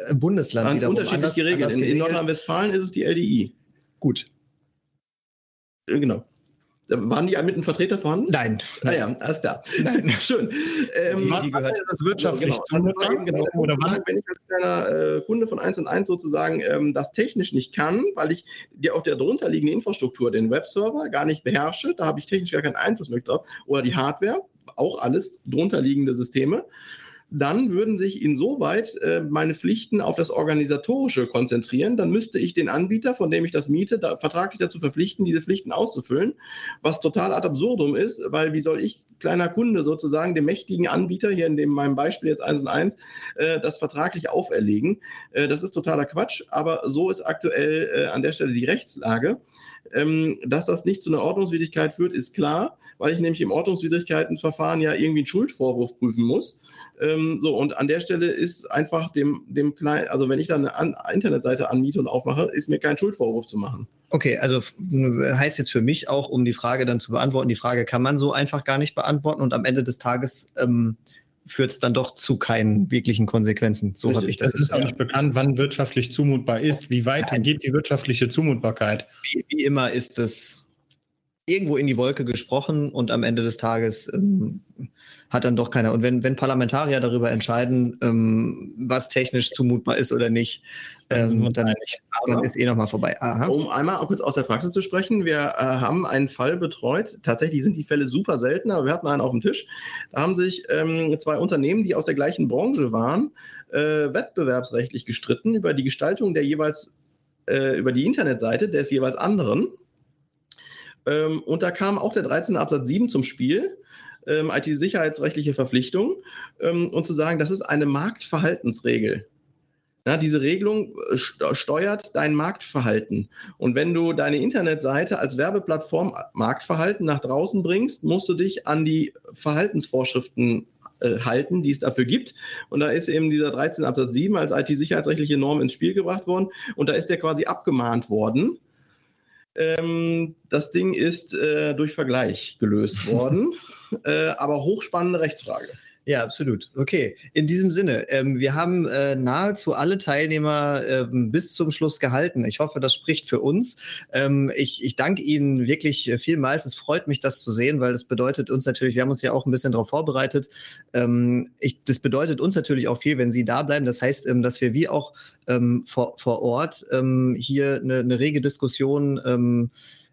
äh, Bundesland wieder unterschiedlich anders, geregelt. Anders geregelt. In, in Nordrhein-Westfalen ist es die LDI. Gut. Äh, genau. Waren die mit einem Vertreter vorhanden? Nein. Naja, ah, alles klar. Nein. Schön. Ähm, die, die gehört das wirtschaftlich genau. Also, genau. Oder wann? Wenn ich als kleiner äh, Kunde von 1 und 1 sozusagen ähm, das technisch nicht kann, weil ich die auch der darunterliegende Infrastruktur, den Webserver, gar nicht beherrsche, da habe ich technisch gar keinen Einfluss mehr drauf, oder die Hardware, auch alles drunterliegende Systeme dann würden sich insoweit äh, meine Pflichten auf das Organisatorische konzentrieren. Dann müsste ich den Anbieter, von dem ich das miete, da, vertraglich dazu verpflichten, diese Pflichten auszufüllen, was total ad absurdum ist, weil wie soll ich, kleiner Kunde sozusagen, dem mächtigen Anbieter, hier in dem meinem Beispiel jetzt eins und eins, äh, das vertraglich auferlegen? Äh, das ist totaler Quatsch, aber so ist aktuell äh, an der Stelle die Rechtslage. Ähm, dass das nicht zu einer Ordnungswidrigkeit führt, ist klar, weil ich nämlich im Ordnungswidrigkeitenverfahren ja irgendwie einen Schuldvorwurf prüfen muss. Ähm, so, und an der Stelle ist einfach dem, dem kleinen, also wenn ich dann eine Internetseite anmiete und aufmache, ist mir kein Schuldvorwurf zu machen. Okay, also heißt jetzt für mich auch, um die Frage dann zu beantworten, die Frage kann man so einfach gar nicht beantworten und am Ende des Tages ähm, führt es dann doch zu keinen wirklichen Konsequenzen. So habe ich das. Es ist auch nicht bekannt, wann wirtschaftlich zumutbar ist. Wie weit Nein. geht die wirtschaftliche Zumutbarkeit? Wie, wie immer ist es irgendwo in die Wolke gesprochen und am Ende des Tages ähm, hat dann doch keiner. Und wenn, wenn Parlamentarier darüber entscheiden, ähm, was technisch zumutbar ist oder nicht, ähm, dann, dann, ist eh nochmal vorbei. Aha. Um einmal kurz aus der Praxis zu sprechen, wir äh, haben einen Fall betreut. Tatsächlich sind die Fälle super selten, aber wir hatten einen auf dem Tisch. Da haben sich ähm, zwei Unternehmen, die aus der gleichen Branche waren, äh, wettbewerbsrechtlich gestritten über die Gestaltung der jeweils, äh, über die Internetseite des jeweils anderen. Ähm, und da kam auch der 13. Absatz 7 zum Spiel. Ähm, IT-sicherheitsrechtliche Verpflichtung ähm, und zu sagen, das ist eine Marktverhaltensregel. Ja, diese Regelung äh, steuert dein Marktverhalten. Und wenn du deine Internetseite als Werbeplattform Marktverhalten nach draußen bringst, musst du dich an die Verhaltensvorschriften äh, halten, die es dafür gibt. Und da ist eben dieser 13 Absatz 7 als IT-sicherheitsrechtliche Norm ins Spiel gebracht worden. Und da ist der quasi abgemahnt worden. Ähm, das Ding ist äh, durch Vergleich gelöst worden, äh, aber hochspannende Rechtsfrage. Ja, absolut. Okay, in diesem Sinne, ähm, wir haben äh, nahezu alle Teilnehmer ähm, bis zum Schluss gehalten. Ich hoffe, das spricht für uns. Ähm, ich, ich danke Ihnen wirklich äh, vielmals. Es freut mich, das zu sehen, weil das bedeutet uns natürlich, wir haben uns ja auch ein bisschen darauf vorbereitet. Ähm, ich, das bedeutet uns natürlich auch viel, wenn Sie da bleiben. Das heißt, ähm, dass wir wie auch ähm, vor, vor Ort hier eine, eine rege Diskussion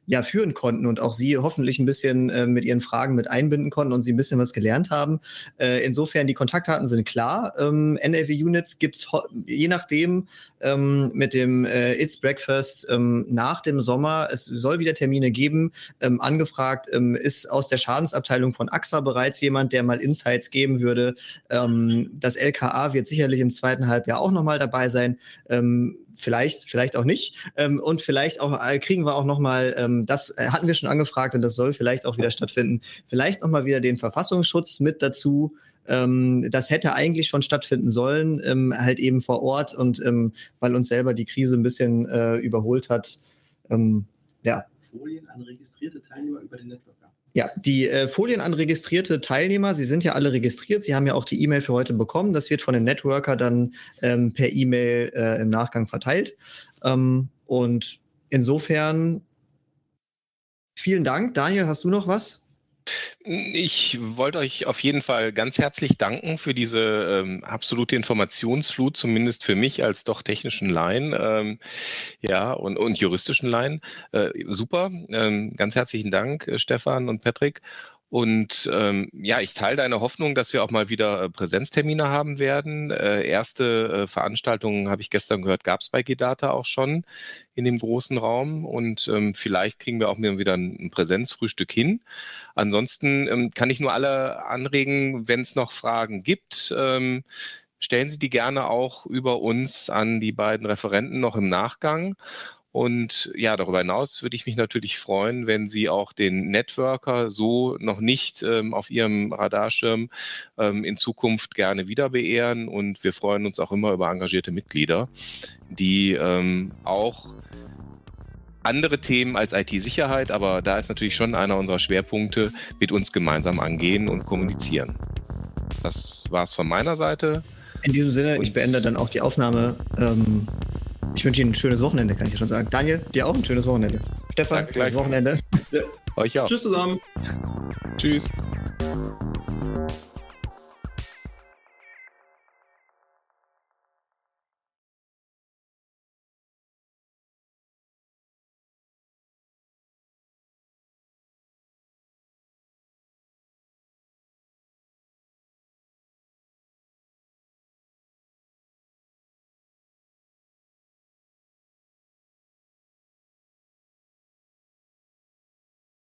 ja führen konnten und auch Sie hoffentlich ein bisschen äh, mit Ihren Fragen mit einbinden konnten und Sie ein bisschen was gelernt haben. Äh, insofern, die Kontaktdaten sind klar. Ähm, NLV-Units gibt's je nachdem ähm, mit dem äh, It's Breakfast ähm, nach dem Sommer. Es soll wieder Termine geben. Ähm, angefragt ähm, ist aus der Schadensabteilung von AXA bereits jemand, der mal Insights geben würde. Ähm, das LKA wird sicherlich im zweiten Halbjahr auch nochmal dabei sein. Ähm, vielleicht, vielleicht auch nicht. Ähm, und vielleicht auch äh, kriegen wir auch nochmal, ähm, das äh, hatten wir schon angefragt und das soll vielleicht auch wieder stattfinden, vielleicht nochmal wieder den Verfassungsschutz mit dazu. Ähm, das hätte eigentlich schon stattfinden sollen, ähm, halt eben vor Ort und ähm, weil uns selber die Krise ein bisschen äh, überholt hat. Ähm, ja. Folien an registrierte Teilnehmer über den Network. Ja, die äh, Folien an registrierte Teilnehmer, sie sind ja alle registriert, sie haben ja auch die E-Mail für heute bekommen. Das wird von den Networker dann ähm, per E-Mail äh, im Nachgang verteilt. Ähm, und insofern vielen Dank. Daniel, hast du noch was? Ich wollte euch auf jeden Fall ganz herzlich danken für diese ähm, absolute Informationsflut, zumindest für mich als doch technischen Laien ähm, ja, und, und juristischen Laien. Äh, super, ähm, ganz herzlichen Dank, äh, Stefan und Patrick. Und ähm, ja, ich teile deine Hoffnung, dass wir auch mal wieder äh, Präsenztermine haben werden. Äh, erste äh, Veranstaltungen, habe ich gestern gehört, gab es bei Gedata auch schon in dem großen Raum. Und ähm, vielleicht kriegen wir auch wieder ein, ein Präsenzfrühstück hin. Ansonsten ähm, kann ich nur alle anregen, wenn es noch Fragen gibt. Ähm, stellen Sie die gerne auch über uns an die beiden Referenten noch im Nachgang. Und ja, darüber hinaus würde ich mich natürlich freuen, wenn Sie auch den Networker so noch nicht ähm, auf Ihrem Radarschirm ähm, in Zukunft gerne wieder beehren. Und wir freuen uns auch immer über engagierte Mitglieder, die ähm, auch andere Themen als IT-Sicherheit, aber da ist natürlich schon einer unserer Schwerpunkte, mit uns gemeinsam angehen und kommunizieren. Das war es von meiner Seite. In diesem Sinne, ich beende dann auch die Aufnahme. Ich wünsche Ihnen ein schönes Wochenende, kann ich schon sagen. Daniel, dir auch ein schönes Wochenende. Stefan, Danke, schönes Wochenende. Ja. Euch auch. Tschüss zusammen. Tschüss.